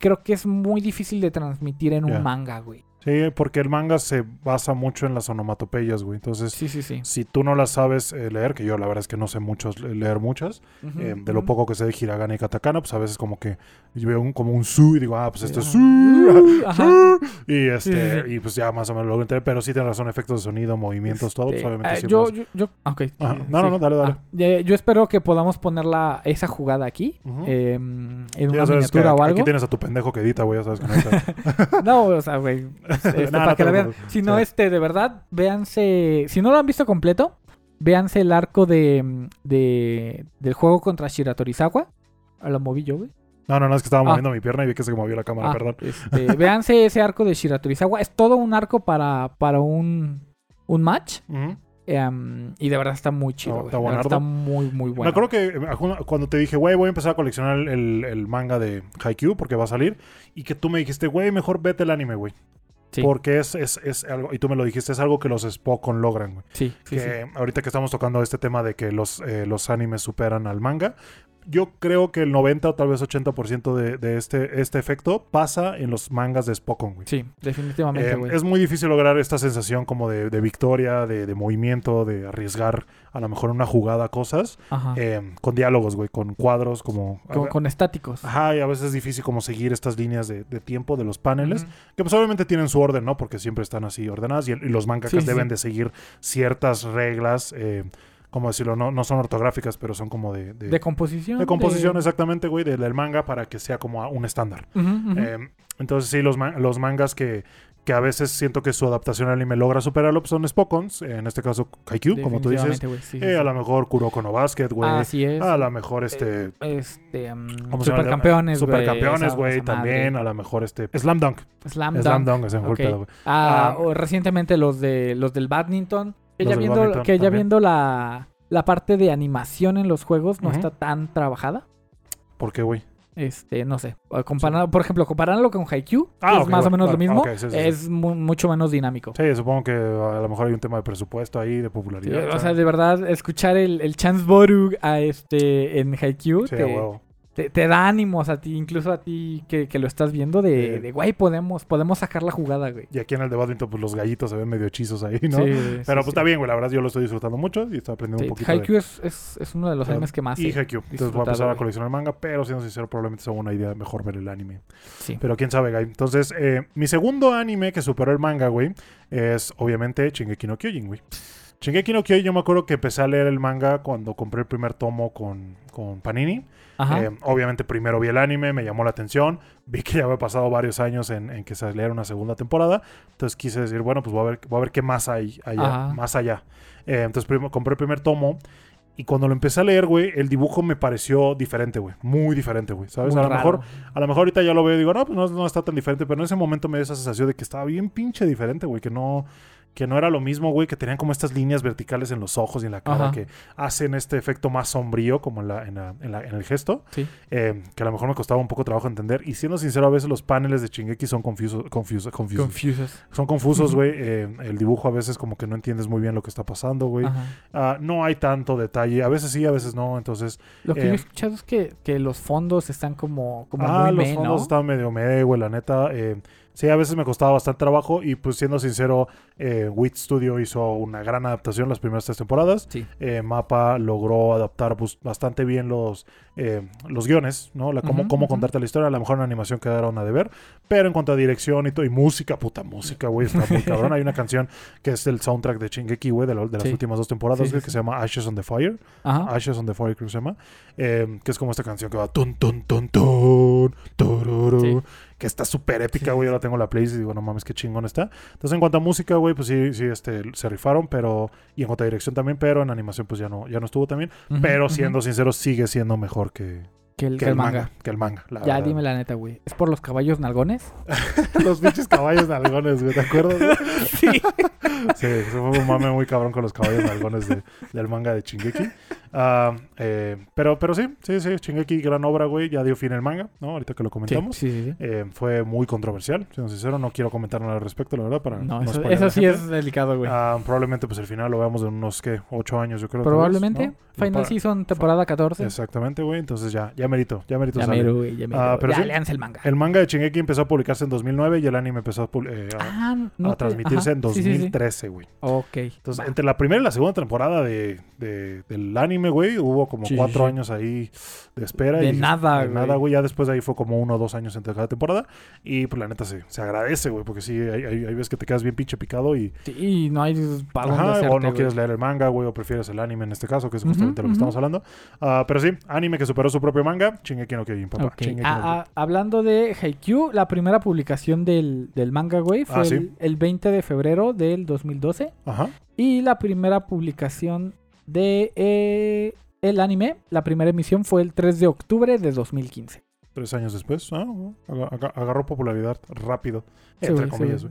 Speaker 2: creo que es muy difícil de transmitir en un manga, güey.
Speaker 1: Sí, porque el manga se basa mucho en las onomatopeyas, güey. Entonces,
Speaker 2: Sí, sí, sí.
Speaker 1: si tú no las sabes eh, leer, que yo la verdad es que no sé muchos leer muchas, eh, de lo poco que sé de hiragana y katakana, pues a veces como que yo veo un, como un su y digo, ah, pues esto es su.
Speaker 2: Uh.
Speaker 1: Y este, y pues ya más o menos lo entender, pero sí tienes razón, efectos de sonido, movimientos, todo, pues
Speaker 2: Este,
Speaker 1: obviamente
Speaker 2: eh,
Speaker 1: sí
Speaker 2: yo, yo, yo, ok.
Speaker 1: Ajá.
Speaker 2: sí,
Speaker 1: No, no, no, dale, dale.
Speaker 2: Ah, yo espero que podamos ponerla, esa jugada aquí, eh, en una
Speaker 1: que
Speaker 2: miniatura o
Speaker 1: aquí
Speaker 2: algo.
Speaker 1: tienes a tu pendejo que edita, güey, ya sabes que no.
Speaker 2: No, o sea, güey. este,
Speaker 1: No,
Speaker 2: para
Speaker 1: no
Speaker 2: que
Speaker 1: te
Speaker 2: la vean.
Speaker 1: preocupes.
Speaker 2: Si no,
Speaker 1: Sí.
Speaker 2: este, de verdad, véanse. Si no lo han visto completo, véanse el arco de, de del juego contra Shiratorizawa. Ah, Lo moví yo, güey.
Speaker 1: No, no, no, es que estaba
Speaker 2: Ah.
Speaker 1: moviendo mi pierna y vi que se movió la cámara,
Speaker 2: Ah,
Speaker 1: perdón.
Speaker 2: este, véanse ese arco de Shiratorizawa. Es todo un arco para, para un, un match. Em, y de verdad está muy chido.
Speaker 1: No, está
Speaker 2: muy, muy bueno.
Speaker 1: Me acuerdo que eh, cuando te dije, güey, voy a empezar a coleccionar el, el- el manga de Haikyuu porque va a salir, y que tú me dijiste, güey, mejor vete el anime, güey.
Speaker 2: Sí.
Speaker 1: Porque es, es, es algo, y tú me lo dijiste, es algo que los Spokon logran, güey.
Speaker 2: Sí, sí,
Speaker 1: que
Speaker 2: sí.
Speaker 1: ahorita que estamos tocando este tema de que los, eh, los animes superan al manga, yo creo que el 90 o tal vez 80% de, de este, este efecto pasa en los mangas de Spokon, güey.
Speaker 2: Sí, definitivamente,
Speaker 1: Eh,
Speaker 2: güey.
Speaker 1: es muy difícil lograr esta sensación como de, de victoria, de, de movimiento, de arriesgar a lo mejor una jugada cosas,
Speaker 2: Ajá.
Speaker 1: eh, con diálogos, güey, con cuadros, como...
Speaker 2: con, con estáticos.
Speaker 1: Ajá, y a veces es difícil como seguir estas líneas de, tiempo de los paneles, que pues obviamente tienen su orden, ¿no? Porque siempre están así ordenadas y, el- y los mangakas
Speaker 2: sí,
Speaker 1: deben
Speaker 2: sí.
Speaker 1: de seguir ciertas reglas, eh, como decirlo, no, no son ortográficas, pero son como de... de-
Speaker 2: De composición.
Speaker 1: de composición, exactamente, güey, del, del manga para que sea como un estándar. Eh, entonces sí, los, los mangas que, que a veces siento que su adaptación al anime logra superarlo, pues son Spokons, en este caso Haikyuu, como tú dices.
Speaker 2: Sí, sí,
Speaker 1: Eh,
Speaker 2: sí.
Speaker 1: a lo mejor Kuroko no Basket, güey.
Speaker 2: Así es.
Speaker 1: A lo mejor este...
Speaker 2: Este, um,
Speaker 1: ¿cómo
Speaker 2: supercampeones, güey.
Speaker 1: Supercampeones, güey,
Speaker 2: madre.
Speaker 1: también. A lo mejor este... Slam Dunk.
Speaker 2: Slam,
Speaker 1: Slam
Speaker 2: Dunk.
Speaker 1: Dunk, ese me fue el
Speaker 2: Ok.
Speaker 1: pedo, güey.
Speaker 2: Ah,
Speaker 1: Ah,
Speaker 2: o recientemente los de los del badminton. Que ya viendo, que ya viendo la, la parte de animación en los juegos no está tan trabajada.
Speaker 1: ¿Por qué, güey?
Speaker 2: Este, no sé. Comparado, Por ejemplo, comparándolo con Haikyuu,
Speaker 1: Ah,
Speaker 2: es más o menos lo
Speaker 1: bueno,
Speaker 2: mismo,
Speaker 1: sí, sí,
Speaker 2: es mu- mucho menos dinámico.
Speaker 1: Sí, supongo que a lo mejor hay un tema de presupuesto ahí, de popularidad.
Speaker 2: o sea, de verdad, escuchar el, el Chance Boru a este en Haikyuu te,
Speaker 1: huevo.
Speaker 2: Te, te da ánimos a ti, incluso a ti que, que lo estás viendo de,
Speaker 1: Sí.
Speaker 2: de güey, podemos, podemos sacar la jugada, güey.
Speaker 1: Y aquí en el de badminton, pues los gallitos se ven medio hechizos ahí, ¿no?
Speaker 2: Sí,
Speaker 1: Pero
Speaker 2: sí,
Speaker 1: pues está bien, güey. La verdad, yo lo estoy disfrutando mucho y estoy aprendiendo un poquito. de-
Speaker 2: Haikyuu es, es, es uno de los
Speaker 1: Pero-
Speaker 2: animes que más
Speaker 1: Y Haikyuu. Entonces voy a empezar a coleccionar manga, pero siendo sincero, probablemente sea una idea mejor ver el anime.
Speaker 2: Sí.
Speaker 1: Pero quién sabe, güey. Entonces, eh, mi segundo anime que superó el manga, güey, es obviamente Shingeki no Kyojin, güey. Shingeki no Kyojin, yo me acuerdo que empecé a leer el manga cuando compré el primer tomo con, con Panini.
Speaker 2: Ajá.
Speaker 1: Eh, obviamente primero vi el anime, me llamó la atención, vi que ya había pasado varios años en, en que saliera una segunda temporada, entonces quise decir, bueno, pues voy a ver, voy a ver qué más hay allá,
Speaker 2: Ajá.
Speaker 1: más allá. Eh, entonces compré el primer tomo y cuando lo empecé a leer, güey, el dibujo me pareció diferente, güey, muy diferente, güey, ¿sabes?
Speaker 2: Muy
Speaker 1: a lo
Speaker 2: raro.
Speaker 1: mejor a lo mejor ahorita ya lo veo y digo, no, pues no, no está tan diferente, pero en ese momento me dio esa sensación de que estaba bien pinche diferente, güey, que no, que no era lo mismo, güey, que tenían como estas líneas verticales en los ojos y en la cara
Speaker 2: Ajá.
Speaker 1: que hacen este efecto más sombrío como en, la, en, la- en la- en el gesto,
Speaker 2: Sí.
Speaker 1: eh, que a lo mejor me costaba un poco trabajo entender. Y siendo sincero, a veces los paneles de Shingeki son confusos, confusos, confusos. Son confusos, güey. eh, el dibujo a veces como que no entiendes muy bien lo que está pasando, güey. Ah, no hay tanto detalle, a veces sí, a veces no, entonces...
Speaker 2: Lo que
Speaker 1: Eh,
Speaker 2: yo he escuchado es que, que los fondos están como, como
Speaker 1: ah,
Speaker 2: muy
Speaker 1: los fondos están medio medio, güey, la neta. Sí, a veces me costaba bastante trabajo y pues siendo sincero, eh, Wit Studio hizo una gran adaptación las primeras tres temporadas.
Speaker 2: Sí.
Speaker 1: Eh, Mapa logró adaptar pues, bastante bien los, eh, los guiones, ¿no? La, cómo, contarte la historia. A lo mejor en animación quedaron a deber, pero en cuanto a dirección y todo, y música, puta música, güey, está muy cabrón. Hay una canción que es el soundtrack de Shingeki, güey, de, la- de las
Speaker 2: Sí.
Speaker 1: últimas dos temporadas,
Speaker 2: Sí,
Speaker 1: que se llama Ashes on the Fire.
Speaker 2: Ajá.
Speaker 1: Ashes on the Fire, creo que se llama. eh, que es como esta canción que va tun, tun, tun, tun. Que está súper épica, güey. la tengo en la playlist y digo, no mames, qué chingón está. Entonces, en cuanto a música, güey, pues sí, sí, este, se rifaron, pero. Y en cuanto a dirección también, pero en animación, pues ya no, ya no estuvo también.
Speaker 2: Ujú,
Speaker 1: pero siendo sincero, sigue siendo mejor que,
Speaker 2: Que el,
Speaker 1: que manga.
Speaker 2: manga.
Speaker 1: Que el manga. la
Speaker 2: Ya
Speaker 1: verdad.
Speaker 2: dime la neta, güey. ¿Es por los caballos nalgones?
Speaker 1: Los pinches caballos nalgones, güey, ¿te acuerdas? güey?
Speaker 2: sí.
Speaker 1: Sí, eso fue un mame muy cabrón con los caballos nalgones de- del manga de Chingeki. Ah, eh, pero, pero sí, sí, sí, Shingeki, gran obra, güey. Ya dio fin el manga, ¿no? Ahorita que lo comentamos.
Speaker 2: sí, sí. sí.
Speaker 1: Eh, fue muy controversial, siendo sincero. No quiero comentar nada al respecto, la verdad, para
Speaker 2: No,
Speaker 1: no
Speaker 2: eso, eso sí es delicado, güey.
Speaker 1: Ah, probablemente, pues el final lo veamos en unos, ¿qué? Ocho años, yo creo. vez,
Speaker 2: Probablemente.
Speaker 1: ¿no?
Speaker 2: Final
Speaker 1: Para-
Speaker 2: Season, temporada 14.
Speaker 1: Exactamente, güey. Entonces ya, ya merito, ya merito
Speaker 2: Ya mero, güey, ya mero.
Speaker 1: Ah, pero
Speaker 2: ya,
Speaker 1: sí.
Speaker 2: léanse el manga.
Speaker 1: El manga de Shingeki empezó a publicarse en 2009 y el anime empezó a, eh, a-
Speaker 2: Ah, no
Speaker 1: a transmitirse
Speaker 2: ajá.
Speaker 1: en
Speaker 2: Sí, sí, sí.
Speaker 1: 2013, güey.
Speaker 2: Ok.
Speaker 1: Entonces,
Speaker 2: va.
Speaker 1: entre la primera y la segunda temporada de, de- del anime, güey, hubo como
Speaker 2: Sí,
Speaker 1: cuatro
Speaker 2: sí.
Speaker 1: años ahí de espera.
Speaker 2: De
Speaker 1: y
Speaker 2: nada,
Speaker 1: De
Speaker 2: güey.
Speaker 1: nada, güey. Ya después de ahí fue como uno o dos años entre cada temporada. Y pues la neta se, se agradece, güey, porque sí, hay, hay, hay veces que te quedas bien pinche picado y...
Speaker 2: Sí, no hay para
Speaker 1: Ajá,
Speaker 2: hacerte,
Speaker 1: o no
Speaker 2: güey.
Speaker 1: quieres leer el manga, güey, o prefieres el anime en este caso, que es justamente lo que
Speaker 2: ujú.
Speaker 1: estamos hablando. Ah, pero sí, anime que superó su propio manga, Shingeki no Kyojin, papá.
Speaker 2: Ok.
Speaker 1: Shingeki no
Speaker 2: Ah, ah, hablando de Haikyuu, la primera publicación del, del manga, güey, fue
Speaker 1: Ah,
Speaker 2: el, el 20 de febrero del 2012.
Speaker 1: Ajá.
Speaker 2: Y la primera publicación de eh, el anime, la primera emisión fue el 3 de octubre de 2015.
Speaker 1: Tres años después, ah, aga- aga- agarró popularidad rápido, entre
Speaker 2: sí,
Speaker 1: comillas.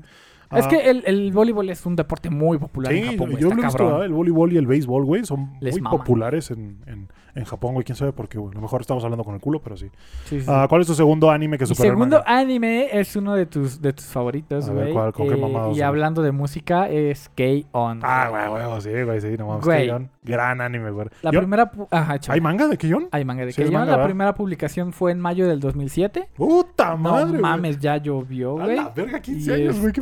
Speaker 2: Es
Speaker 1: Ah,
Speaker 2: que el, el voleibol es un deporte muy popular
Speaker 1: Sí,
Speaker 2: en Japón, güey.
Speaker 1: yo lo he visto, el voleibol y el béisbol, güey, son
Speaker 2: Les
Speaker 1: muy
Speaker 2: maman.
Speaker 1: populares en, en, en Japón, güey. Quién sabe por qué, güey. A lo mejor estamos hablando con el culo, pero sí.
Speaker 2: Sí, sí.
Speaker 1: Ah, ¿Cuál es tu segundo anime que
Speaker 2: Mi
Speaker 1: superó el
Speaker 2: segundo
Speaker 1: manga?
Speaker 2: anime es uno de tus, de tus favoritos,
Speaker 1: A
Speaker 2: güey.
Speaker 1: ¿cuál? ¿Con qué
Speaker 2: Eh,
Speaker 1: mamados,
Speaker 2: y hablando de música es K-On!
Speaker 1: Ah, güey, güey, sí, güey, sí, no mames. Keion, Gran anime, güey.
Speaker 2: La
Speaker 1: Yo-
Speaker 2: primera... Ajá, chaval.
Speaker 1: ¿Hay manga de Keion?
Speaker 2: Hay manga de K-On! La
Speaker 1: ¿verdad?
Speaker 2: primera publicación fue en mayo del 2007.
Speaker 1: ¡Puta
Speaker 2: No
Speaker 1: madre, güey!
Speaker 2: mames, ya llovió,
Speaker 1: A
Speaker 2: güey.
Speaker 1: la verga, 15
Speaker 2: Y,
Speaker 1: años, güey, qué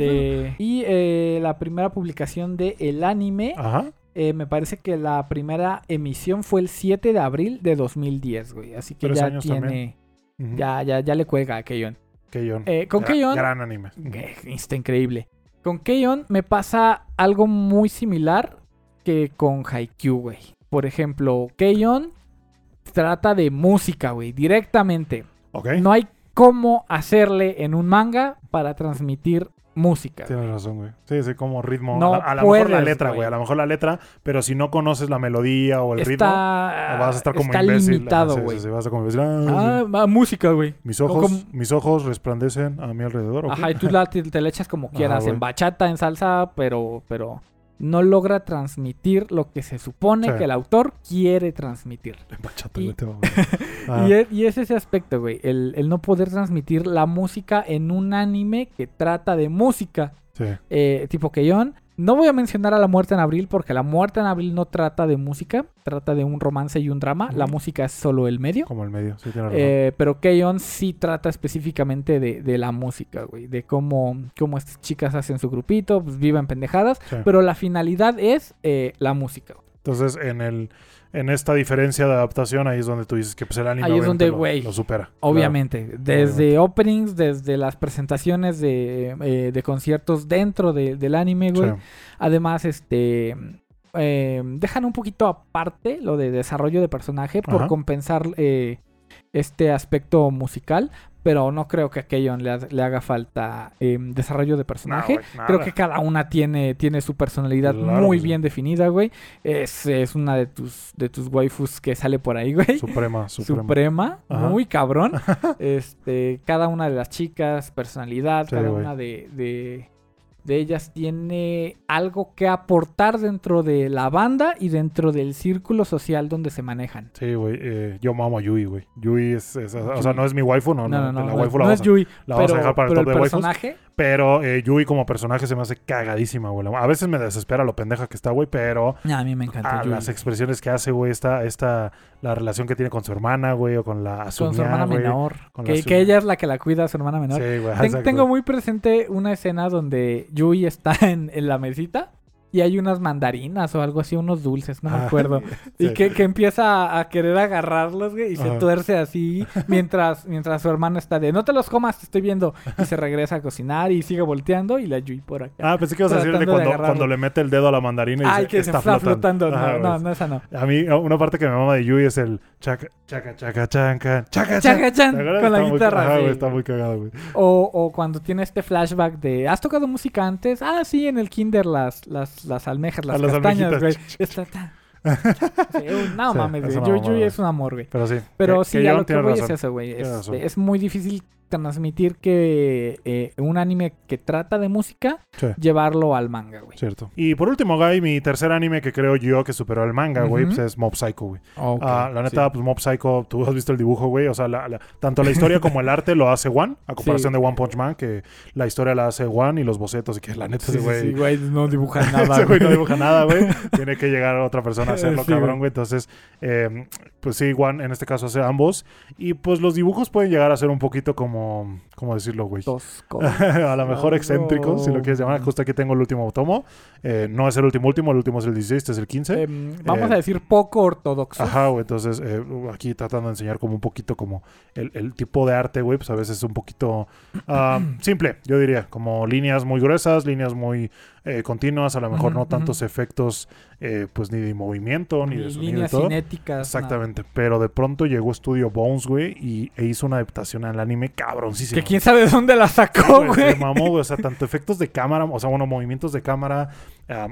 Speaker 2: y eh, la primera publicación de el anime,
Speaker 1: Ajá.
Speaker 2: eh, me parece que la primera emisión fue el 7 de abril de 2010, güey. Así que
Speaker 1: Tres
Speaker 2: ya tiene, ya, ya, ya le cuelga a Keion.
Speaker 1: Keion.
Speaker 2: Eh, con
Speaker 1: Gra- Gran anime.
Speaker 2: está increíble. Con Keion me pasa algo muy similar que con Haikyuu, güey. Por ejemplo, Keion trata de música, güey, directamente. No hay cómo hacerle en un manga para transmitir música.
Speaker 1: Tienes razón, güey. Sí, sí, como ritmo.
Speaker 2: No
Speaker 1: a, la- a lo mejor la letra,
Speaker 2: güey.
Speaker 1: güey. A lo mejor la letra, pero si no conoces la melodía o el ritmo, vas a estar como
Speaker 2: está
Speaker 1: imbécil.
Speaker 2: limitado,
Speaker 1: Ah, sí,
Speaker 2: güey.
Speaker 1: sí, sí, vas a como imbécil. Ah,
Speaker 2: Ah,
Speaker 1: sí.
Speaker 2: música, güey.
Speaker 1: Mis
Speaker 2: o
Speaker 1: ojos,
Speaker 2: como-
Speaker 1: mis ojos resplandecen a mi alrededor. ¿ok?
Speaker 2: Ajá, y tú la, te, te la echas como quieras, en bachata, en salsa, pero, pero no logra transmitir lo que se supone
Speaker 1: Sí.
Speaker 2: que el autor quiere transmitir. Y-
Speaker 1: güey, te va, güey. Ah,
Speaker 2: Y, es, y es ese aspecto, güey, el, el no poder transmitir la música en un anime que trata de música,
Speaker 1: sí.
Speaker 2: eh, tipo Keion. No voy a mencionar a La Muerte en Abril porque La Muerte en Abril no trata de música, trata de un romance y un drama. La música es solo el medio.
Speaker 1: Como el medio, sí, tiene razón.
Speaker 2: Eh, pero Keion sí trata específicamente de, de la música, güey. De cómo, cómo estas chicas hacen su grupito, pues viven pendejadas.
Speaker 1: Sí.
Speaker 2: Pero la finalidad es eh, la música.
Speaker 1: Entonces, en el en esta diferencia de adaptación, ahí es donde tú dices que pues, el anime
Speaker 2: Ahí es
Speaker 1: obviamente
Speaker 2: donde,
Speaker 1: lo- supera.
Speaker 2: Obviamente. Desde openings, desde las presentaciones de, eh, de conciertos dentro de- del anime, güey.
Speaker 1: Sí.
Speaker 2: Además, este... eh, dejan un poquito aparte lo de desarrollo de personaje por
Speaker 1: Ajá.
Speaker 2: compensar eh, este aspecto musical, pero no creo que a Keion le, ha- le haga falta eh, desarrollo de personaje.
Speaker 1: No.
Speaker 2: Creo que cada una tiene, tiene su personalidad
Speaker 1: Claro
Speaker 2: muy
Speaker 1: sí.
Speaker 2: bien definida, güey. Es, es una de tus, de tus waifus que sale por ahí, güey.
Speaker 1: Suprema, suprema.
Speaker 2: Suprema,
Speaker 1: Ajá.
Speaker 2: muy cabrón. este, cada una de las chicas, personalidad,
Speaker 1: Sí,
Speaker 2: cada una de, de, de ellas tiene algo que aportar dentro de la banda y dentro del círculo social donde se manejan.
Speaker 1: Sí, güey. eh, yo mamo a Yui, güey. Yui es, es- O sea, no es mi waifu, no.
Speaker 2: No, no, no.
Speaker 1: la
Speaker 2: no,
Speaker 1: waifu
Speaker 2: no
Speaker 1: la,
Speaker 2: es Yui,
Speaker 1: la vamos a
Speaker 2: pero,
Speaker 1: dejar para el
Speaker 2: pero
Speaker 1: top
Speaker 2: el
Speaker 1: de waifus.
Speaker 2: personaje,
Speaker 1: Pero eh, Yui como personaje se me hace cagadísima, güey. A veces me desespera lo pendeja que está, güey, pero
Speaker 2: a mí me encanta Yui.
Speaker 1: las expresiones que hace, güey, esta, esta, la relación que tiene con su hermana, güey, o con la
Speaker 2: con su hermana
Speaker 1: güey.
Speaker 2: menor.
Speaker 1: con
Speaker 2: Que, ella es la que la cuida a su hermana menor.
Speaker 1: Sí, güey,
Speaker 2: Ten- tengo muy presente una escena donde Yui está en, en la mesita y hay unas mandarinas o algo así, unos dulces, no me
Speaker 1: Ah,
Speaker 2: acuerdo. Y que, que empieza a, querer agarrarlos, güey, y se
Speaker 1: Ajá.
Speaker 2: tuerce así mientras, mientras su hermano está de no te los comas, te estoy viendo. Y se regresa a cocinar y sigue volteando y la Yui por acá.
Speaker 1: Ah, pensé que ibas a decir de
Speaker 2: Tratando de
Speaker 1: cuando, cuando le mete el dedo a la mandarina y
Speaker 2: Ay,
Speaker 1: dice,
Speaker 2: que se está flotando. No,
Speaker 1: Ajá,
Speaker 2: no, no, esa no.
Speaker 1: A mí, una parte que me mama de Yui es el chaca, chaca, chaca, chanca, chaca, ¿Te acuerdas?
Speaker 2: con la
Speaker 1: Está muy-
Speaker 2: guitarra,
Speaker 1: ajá, güey, está muy cagado, güey.
Speaker 2: O, o cuando tiene este flashback de ¿has tocado música antes? Ah, sí, en el kinder las, las, las almejas, las,
Speaker 1: las
Speaker 2: castañas, güey. no mames,
Speaker 1: es
Speaker 2: güey. es un amor, güey.
Speaker 1: Pero sí.
Speaker 2: Pero
Speaker 1: que-
Speaker 2: sí,
Speaker 1: que
Speaker 2: a lo que voy
Speaker 1: razón.
Speaker 2: es eso, güey.
Speaker 1: Tiene
Speaker 2: Es,
Speaker 1: razón.
Speaker 2: es muy difícil transmitir que eh, un anime que trata de música,
Speaker 1: Sí.
Speaker 2: llevarlo al manga, güey.
Speaker 1: Cierto. Y por último, Guy, mi tercer anime que creo yo que superó el manga, güey, pues es Mob Psycho, güey.
Speaker 2: Ok,
Speaker 1: Ah, la neta,
Speaker 2: sí.
Speaker 1: pues Mob Psycho, tú has visto el dibujo, güey. O sea, la- la- tanto la historia como el arte lo hace One, a comparación
Speaker 2: Sí.
Speaker 1: de One Punch Man, que la historia la hace One y los bocetos, y que la neta ese güey.
Speaker 2: sí, güey, no dibujan nada.
Speaker 1: ese güey no dibuja nada, güey. Tiene que llegar otra persona a hacerlo, cabrón,
Speaker 2: güey.
Speaker 1: güey. Entonces, eh, pues sí, One en este caso hace ambos. Y pues los dibujos pueden llegar a ser un poquito como. ¿Cómo decirlo, güey?
Speaker 2: Tosco.
Speaker 1: a lo mejor excéntricos, si lo quieres llamar. Justo aquí tengo el último tomo. Eh, no es el último último, el último es el 16, este es el 15.
Speaker 2: Em, vamos
Speaker 1: Eh,
Speaker 2: a decir poco ortodoxo.
Speaker 1: Ajá, güey. Entonces, eh, aquí tratando de enseñar como un poquito como el, el tipo de arte, güey, pues a veces es un poquito ah, simple, yo diría. Como líneas muy gruesas, líneas muy eh, continuas, a lo mejor no tantos efectos, eh, pues ni de movimiento, ni,
Speaker 2: Ni
Speaker 1: de sonido y
Speaker 2: líneas
Speaker 1: todo.
Speaker 2: cinéticas.
Speaker 1: Exactamente. Pero de pronto llegó Studio Bones, güey, y e hizo una adaptación al anime
Speaker 2: nada.
Speaker 1: cabroncísima.
Speaker 2: Que quién sabe de dónde la sacó,
Speaker 1: Güey,
Speaker 2: güey.
Speaker 1: mamó, güey. O sea, tanto efectos de cámara, o sea, bueno, movimientos de cámara,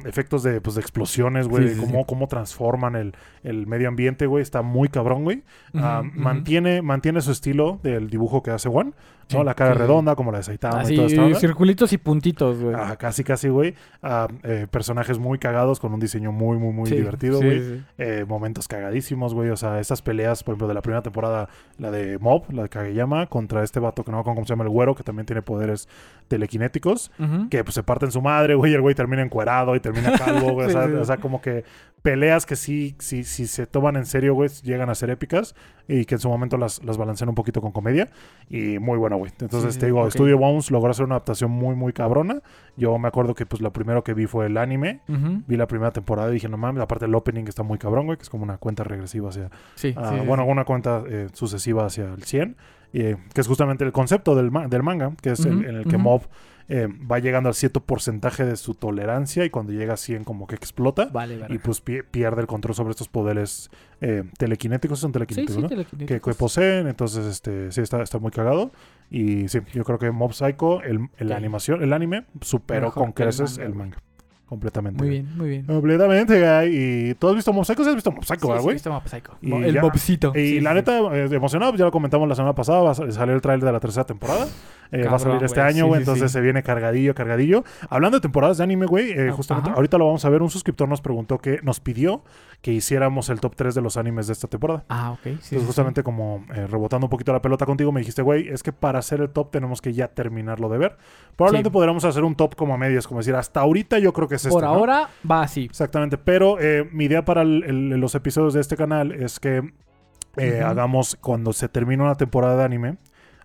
Speaker 1: efectos de, pues, de explosiones, güey,
Speaker 2: Sí,
Speaker 1: cómo,
Speaker 2: sí.
Speaker 1: cómo transforman el, el medio ambiente, güey. Está muy cabrón, güey. Ah, mantiene, mantiene su estilo del dibujo que hace One, ¿no? La cara redonda, como la de Saitama y toda esta onda.
Speaker 2: circulitos y puntitos, güey.
Speaker 1: Ah, casi, casi, güey. Ah, eh, personajes muy cagados con un diseño muy, muy, muy divertido, güey. Eh, momentos cagadísimos, güey. O sea, esas peleas, por ejemplo, de la primera temporada, la de Mob, la de Kageyama, contra este vato que no acuerdo cómo se llama, el güero, que también tiene poderes telequinéticos que pues se parten su madre, güey, y el güey termina encuerado y termina calvo, güey.
Speaker 2: Sí,
Speaker 1: o, sea,
Speaker 2: sí.
Speaker 1: o sea, como que peleas que sí, sí, sí se toman en serio, güey, llegan a ser épicas y que en su momento las, las balancean un poquito con comedia. Y muy bueno, güey. Entonces,
Speaker 2: Sí,
Speaker 1: te digo. Studio Bones logró hacer una adaptación muy, muy cabrona. Yo me acuerdo que pues lo primero que vi fue el anime. Vi la primera temporada y dije, no mames, aparte el opening está muy cabrón, güey, que es como una cuenta regresiva hacia,
Speaker 2: Sí,
Speaker 1: ah, bueno, una cuenta eh, sucesiva hacia el 100, eh, que es justamente el concepto del, ma- del manga, que es el- en el que
Speaker 2: ujú.
Speaker 1: Mob eh, va llegando al cierto porcentaje de su tolerancia y cuando llega a 100 como que explota
Speaker 2: Vale,
Speaker 1: y pues pi- pierde el control sobre estos poderes eh, telequinéticos, son
Speaker 2: Sí,
Speaker 1: telequinéticos,
Speaker 2: sí,
Speaker 1: ¿no?
Speaker 2: telequinéticos.
Speaker 1: Que, que poseen, entonces este sí está, está muy cagado y sí, yo creo que Mob Psycho, el, el
Speaker 2: Ok.
Speaker 1: animación, el anime superó
Speaker 2: Mejor
Speaker 1: con creces el
Speaker 2: güey.
Speaker 1: manga, completamente.
Speaker 2: Muy
Speaker 1: güey.
Speaker 2: bien, muy bien.
Speaker 1: Completamente, güey. Y tú has visto Mob Psycho, ¿Sí has visto Mob Psycho,
Speaker 2: Sí,
Speaker 1: ¿verdad,
Speaker 2: sí,
Speaker 1: güey?
Speaker 2: este Mob Psycho.
Speaker 1: Y
Speaker 2: el
Speaker 1: ya-
Speaker 2: Mobcito.
Speaker 1: Y
Speaker 2: Sí,
Speaker 1: la
Speaker 2: sí,
Speaker 1: neta, eh, emocionado, ya lo comentamos la semana pasada, salió el trailer de la tercera temporada. Eh, va a salir este año,
Speaker 2: sí,
Speaker 1: güey,
Speaker 2: sí,
Speaker 1: entonces
Speaker 2: sí.
Speaker 1: se viene cargadillo, cargadillo. Hablando de temporadas de anime, güey, eh, justamente
Speaker 2: ajá.
Speaker 1: ahorita lo vamos a ver. Un suscriptor nos preguntó que nos pidió que hiciéramos el top 3 de los animes de esta temporada.
Speaker 2: Ah, ok. Sí,
Speaker 1: Entonces, justamente como eh, rebotando un poquito la pelota contigo, me dijiste, güey, es que para hacer el top tenemos que ya terminarlo de ver. Probablemente podríamos hacer un top como a medias, como decir, hasta ahorita yo creo que es este.
Speaker 2: Por
Speaker 1: ¿no?
Speaker 2: ahora va así.
Speaker 1: Exactamente, pero mi idea para el- el- los episodios de este canal es que eh, hagamos cuando se termine una temporada de anime,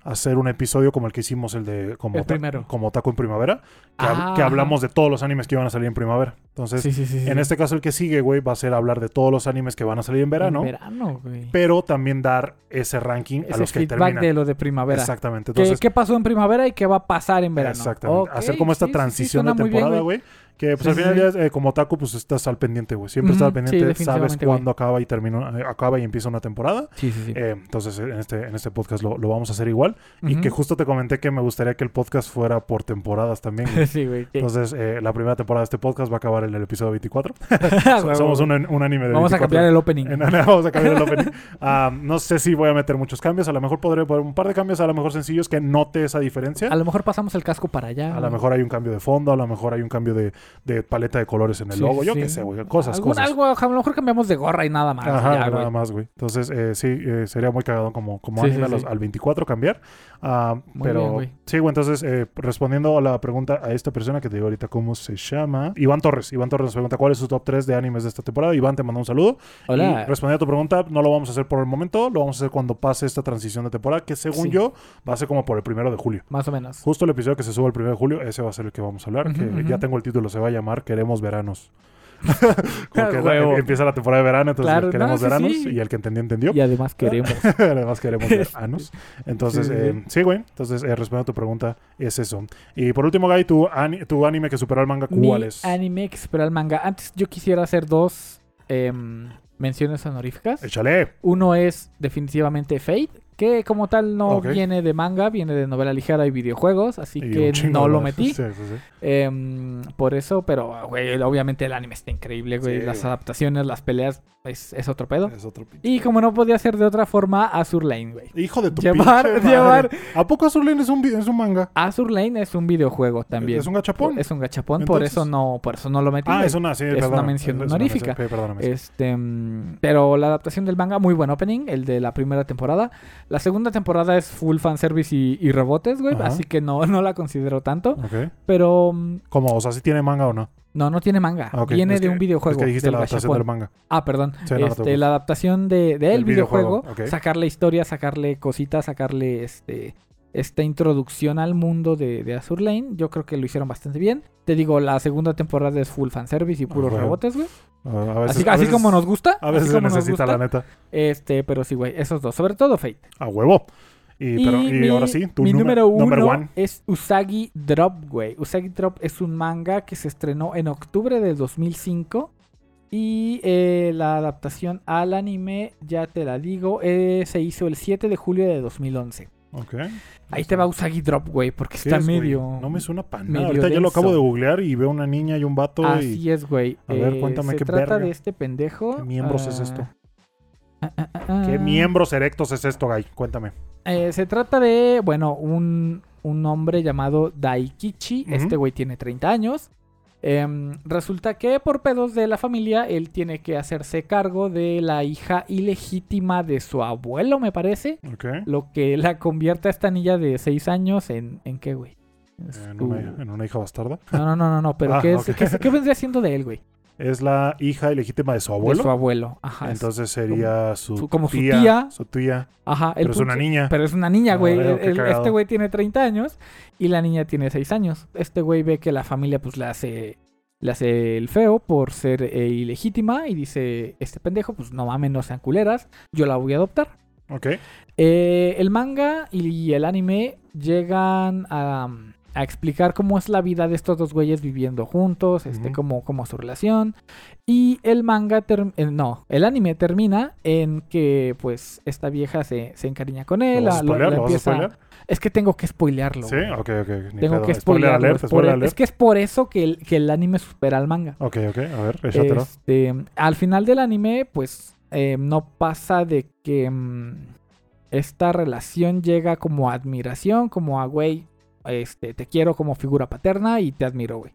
Speaker 1: hacer un episodio como el que hicimos el de como,
Speaker 2: El
Speaker 1: Ta-
Speaker 2: primero.
Speaker 1: como Taco en Primavera, que, hab-
Speaker 2: Ah,
Speaker 1: que
Speaker 2: ajá.
Speaker 1: hablamos de todos los animes que iban a salir en primavera. Entonces,
Speaker 2: Sí, sí, sí.
Speaker 1: en este caso el que sigue, güey, va a ser hablar de todos los animes que van a salir en verano,
Speaker 2: En verano, güey.
Speaker 1: pero también dar ese ranking a
Speaker 2: Ese
Speaker 1: los que
Speaker 2: feedback
Speaker 1: terminan.
Speaker 2: de lo de primavera.
Speaker 1: Exactamente.
Speaker 2: ¿Qué,
Speaker 1: Entonces,
Speaker 2: qué pasó en primavera y qué va a pasar en verano?
Speaker 1: Exactamente.
Speaker 2: Ok,
Speaker 1: Hacer como esta transición de temporada,
Speaker 2: güey.
Speaker 1: Que pues al final día, eh, como taco, pues estás al pendiente, güey. Siempre estás al
Speaker 2: Ujú, sí,
Speaker 1: pendiente, sabes cuándo acaba y termina, eh, acaba y empieza una temporada.
Speaker 2: Sí, sí, sí.
Speaker 1: Eh, entonces, en este, en este podcast lo, lo vamos a hacer igual. Y
Speaker 2: Ujú.
Speaker 1: que justo te comenté que me gustaría que el podcast fuera por temporadas también.
Speaker 2: sí, güey.
Speaker 1: Entonces, eh, la primera temporada de este podcast va a acabar en el episodio 24.
Speaker 2: Ah, Huevo,
Speaker 1: Somos un, anime de
Speaker 2: Vamos a
Speaker 1: 24.
Speaker 2: cambiar el opening.
Speaker 1: En- vamos a cambiar el opening. No sé si voy a meter muchos cambios. A lo mejor podré poner un par de cambios, a lo mejor sencillos, que note esa diferencia.
Speaker 2: A lo mejor pasamos el casco para allá.
Speaker 1: A lo mejor hay un cambio de fondo, a lo mejor hay un cambio de, de paleta de colores en el
Speaker 2: Sí,
Speaker 1: logo. Yo
Speaker 2: sí.
Speaker 1: qué sé, güey. Cosas,
Speaker 2: Algún-
Speaker 1: cosas.
Speaker 2: Algo, a lo mejor cambiamos de gorra y nada más.
Speaker 1: Ajá,
Speaker 2: ya,
Speaker 1: nada más, güey. Entonces, eh, sí, eh, sería muy cagado como, como
Speaker 2: Sí,
Speaker 1: anime los- al 24 cambiar.
Speaker 2: Muy
Speaker 1: pero
Speaker 2: bien,
Speaker 1: sí, güey. Entonces, eh, respondiendo a la pregunta a esta persona que te digo ahorita cómo se llama, Iván Torres. Iván Torres nos pregunta cuál es su top 3 de animes de esta temporada. Iván, te mando un saludo.
Speaker 2: Hola.
Speaker 1: Respondiendo a tu pregunta, no lo vamos a hacer por el momento, lo vamos a hacer cuando pase esta transición de temporada, que según
Speaker 2: Sí.
Speaker 1: yo va a ser como por el primero de julio.
Speaker 2: Más o menos.
Speaker 1: Justo el episodio que se sube el primero de julio, ese va a ser el que vamos a hablar. Que ya tengo el título, se va a llamar Queremos Veranos. Porque
Speaker 2: Ah, Huevo.
Speaker 1: empieza la temporada de verano, entonces
Speaker 2: Claro,
Speaker 1: queremos
Speaker 2: no, sí,
Speaker 1: veranos.
Speaker 2: sí.
Speaker 1: Y el que entendió, entendió.
Speaker 2: Y además queremos.
Speaker 1: Además queremos veranos. Entonces,
Speaker 2: Sí,
Speaker 1: eh, sí, güey. Entonces, eh, respondiendo a tu pregunta, es eso. Y por último, Guy, tu, ani- tu anime que superó al manga,
Speaker 2: Mi
Speaker 1: ¿cuál es?
Speaker 2: anime que supera el manga. Antes yo quisiera hacer dos em, menciones honoríficas.
Speaker 1: Échale.
Speaker 2: Uno es definitivamente Fate, que como tal no viene de manga, viene de novela ligera y videojuegos, así
Speaker 1: Y
Speaker 2: que no lo metí.
Speaker 1: Sí, sí, sí.
Speaker 2: Em, por eso, pero, güey, obviamente el anime está increíble, güey. Las
Speaker 1: güey.
Speaker 2: adaptaciones, las peleas, es, es otro pedo.
Speaker 1: Es otro.
Speaker 2: Y como no podía ser de otra forma, Azur Lane, güey.
Speaker 1: Hijo de tu
Speaker 2: Llevar-
Speaker 1: pinche madre.
Speaker 2: llevar-
Speaker 1: ¿A poco Azur Lane es un, es un manga?
Speaker 2: Azur Lane es un videojuego también.
Speaker 1: ¿Es un gachapón?
Speaker 2: Es un gachapón, por eso no, por eso no lo metí.
Speaker 1: Ah, es una, sí,
Speaker 2: Es una
Speaker 1: perdóname.
Speaker 2: mención
Speaker 1: Es una
Speaker 2: honorífica.
Speaker 1: mención, perdóname.
Speaker 2: Este, mm, pero la adaptación del manga, muy buen opening, el de la primera temporada. La segunda temporada es full fanservice y, y rebotes, güey,
Speaker 1: Ajá.
Speaker 2: así que no, no la considero tanto.
Speaker 1: Ok.
Speaker 2: Pero
Speaker 1: ¿Cómo? O sea, ¿sí tiene manga o no?
Speaker 2: no, no tiene manga.
Speaker 1: Ah.
Speaker 2: Viene
Speaker 1: Es
Speaker 2: de
Speaker 1: que-
Speaker 2: un videojuego.
Speaker 1: Es que dijiste
Speaker 2: del
Speaker 1: la adaptación del manga.
Speaker 2: Ah, perdón.
Speaker 1: Sí, no, no te
Speaker 2: este, la adaptación de, de el videojuego, sacarle historia, sacarle cositas, sacarle este esta introducción al mundo de, de Azur Lane, yo creo que lo hicieron bastante bien. Te digo, la segunda temporada es full fanservice y puros
Speaker 1: huevo.
Speaker 2: rebotes, güey.
Speaker 1: A veces-
Speaker 2: Así,
Speaker 1: a
Speaker 2: así
Speaker 1: veces-
Speaker 2: como nos gusta.
Speaker 1: A veces se necesita,
Speaker 2: gusta.
Speaker 1: la neta.
Speaker 2: Este, pero sí, güey, esos dos. Sobre todo Fate.
Speaker 1: A huevo. Y, pero, y
Speaker 2: mi,
Speaker 1: ahora sí, tu
Speaker 2: mi
Speaker 1: número,
Speaker 2: uno es Usagi Drop, güey. Usagi Drop es un manga que se estrenó en octubre del 2005. Y eh, la adaptación al anime, ya te la digo, eh, se hizo el 7 de julio de 2011.
Speaker 1: Ok.
Speaker 2: Ahí te va Usagi Drop, güey, porque
Speaker 1: ¿Qué
Speaker 2: está
Speaker 1: es, güey?
Speaker 2: medio...
Speaker 1: No me suena para nada. Ahorita yo lo acabo de
Speaker 2: denso.
Speaker 1: googlear y veo una niña y un vato y...
Speaker 2: Así es, güey.
Speaker 1: A ver,
Speaker 2: Eh,
Speaker 1: cuéntame
Speaker 2: se
Speaker 1: qué
Speaker 2: trata
Speaker 1: verga.
Speaker 2: de este pendejo.
Speaker 1: ¿Qué miembros es
Speaker 2: ah,
Speaker 1: esto?
Speaker 2: ah, ah,
Speaker 1: ¿Qué miembros erectos es esto, Guy? Cuéntame.
Speaker 2: Eh, se trata de, bueno, un, un hombre llamado Daikichi. Este güey tiene 30 años. Em, resulta que por pedos de la familia, él tiene que hacerse cargo de la hija ilegítima de su abuelo, me parece. Lo que la convierte a esta niña de 6 años en... ¿En qué, güey? En
Speaker 1: una, en una hija bastarda.
Speaker 2: No, no, no, no, no, pero
Speaker 1: Ah,
Speaker 2: ¿qué, es,
Speaker 1: ok.
Speaker 2: ¿qué, es- qué vendría siendo de él, güey?
Speaker 1: Es la hija ilegítima de su abuelo.
Speaker 2: De su abuelo. Ajá. es-
Speaker 1: Entonces sería su,
Speaker 2: su- como su
Speaker 1: tía. Su tía.
Speaker 2: Ajá. el
Speaker 1: Pero es una niña.
Speaker 2: Pero es una niña, güey. este güey tiene 30 años y la niña tiene 6 años. Este güey ve que la familia pues le hace le hace el feo por ser eh, ilegítima y dice, este pendejo, pues no mames, no sean culeras, yo la voy a adoptar.
Speaker 1: Ok.
Speaker 2: Eh, el manga y el anime llegan a, a explicar cómo es la vida de estos dos güeyes viviendo juntos, este,
Speaker 1: Ujú.
Speaker 2: cómo, cómo es su relación. Y el manga, eh, no, el anime termina en que pues esta vieja se, se encariña con él.
Speaker 1: ¿Lo a
Speaker 2: la- lo- empieza-? Es que tengo que spoilearlo.
Speaker 1: Sí, ok, ok.
Speaker 2: Tengo
Speaker 1: pedo.
Speaker 2: que
Speaker 1: Spoiler
Speaker 2: spoilearlo.
Speaker 1: alert, spoiler alert.
Speaker 2: es que es por eso que el, que el anime supera al manga.
Speaker 1: Ok, ok. A ver, échatelo.
Speaker 2: Este, al final del anime, pues eh, no pasa de que mm, esta relación llega como a admiración, como a, güey, este, te quiero como figura paterna y te admiro, güey.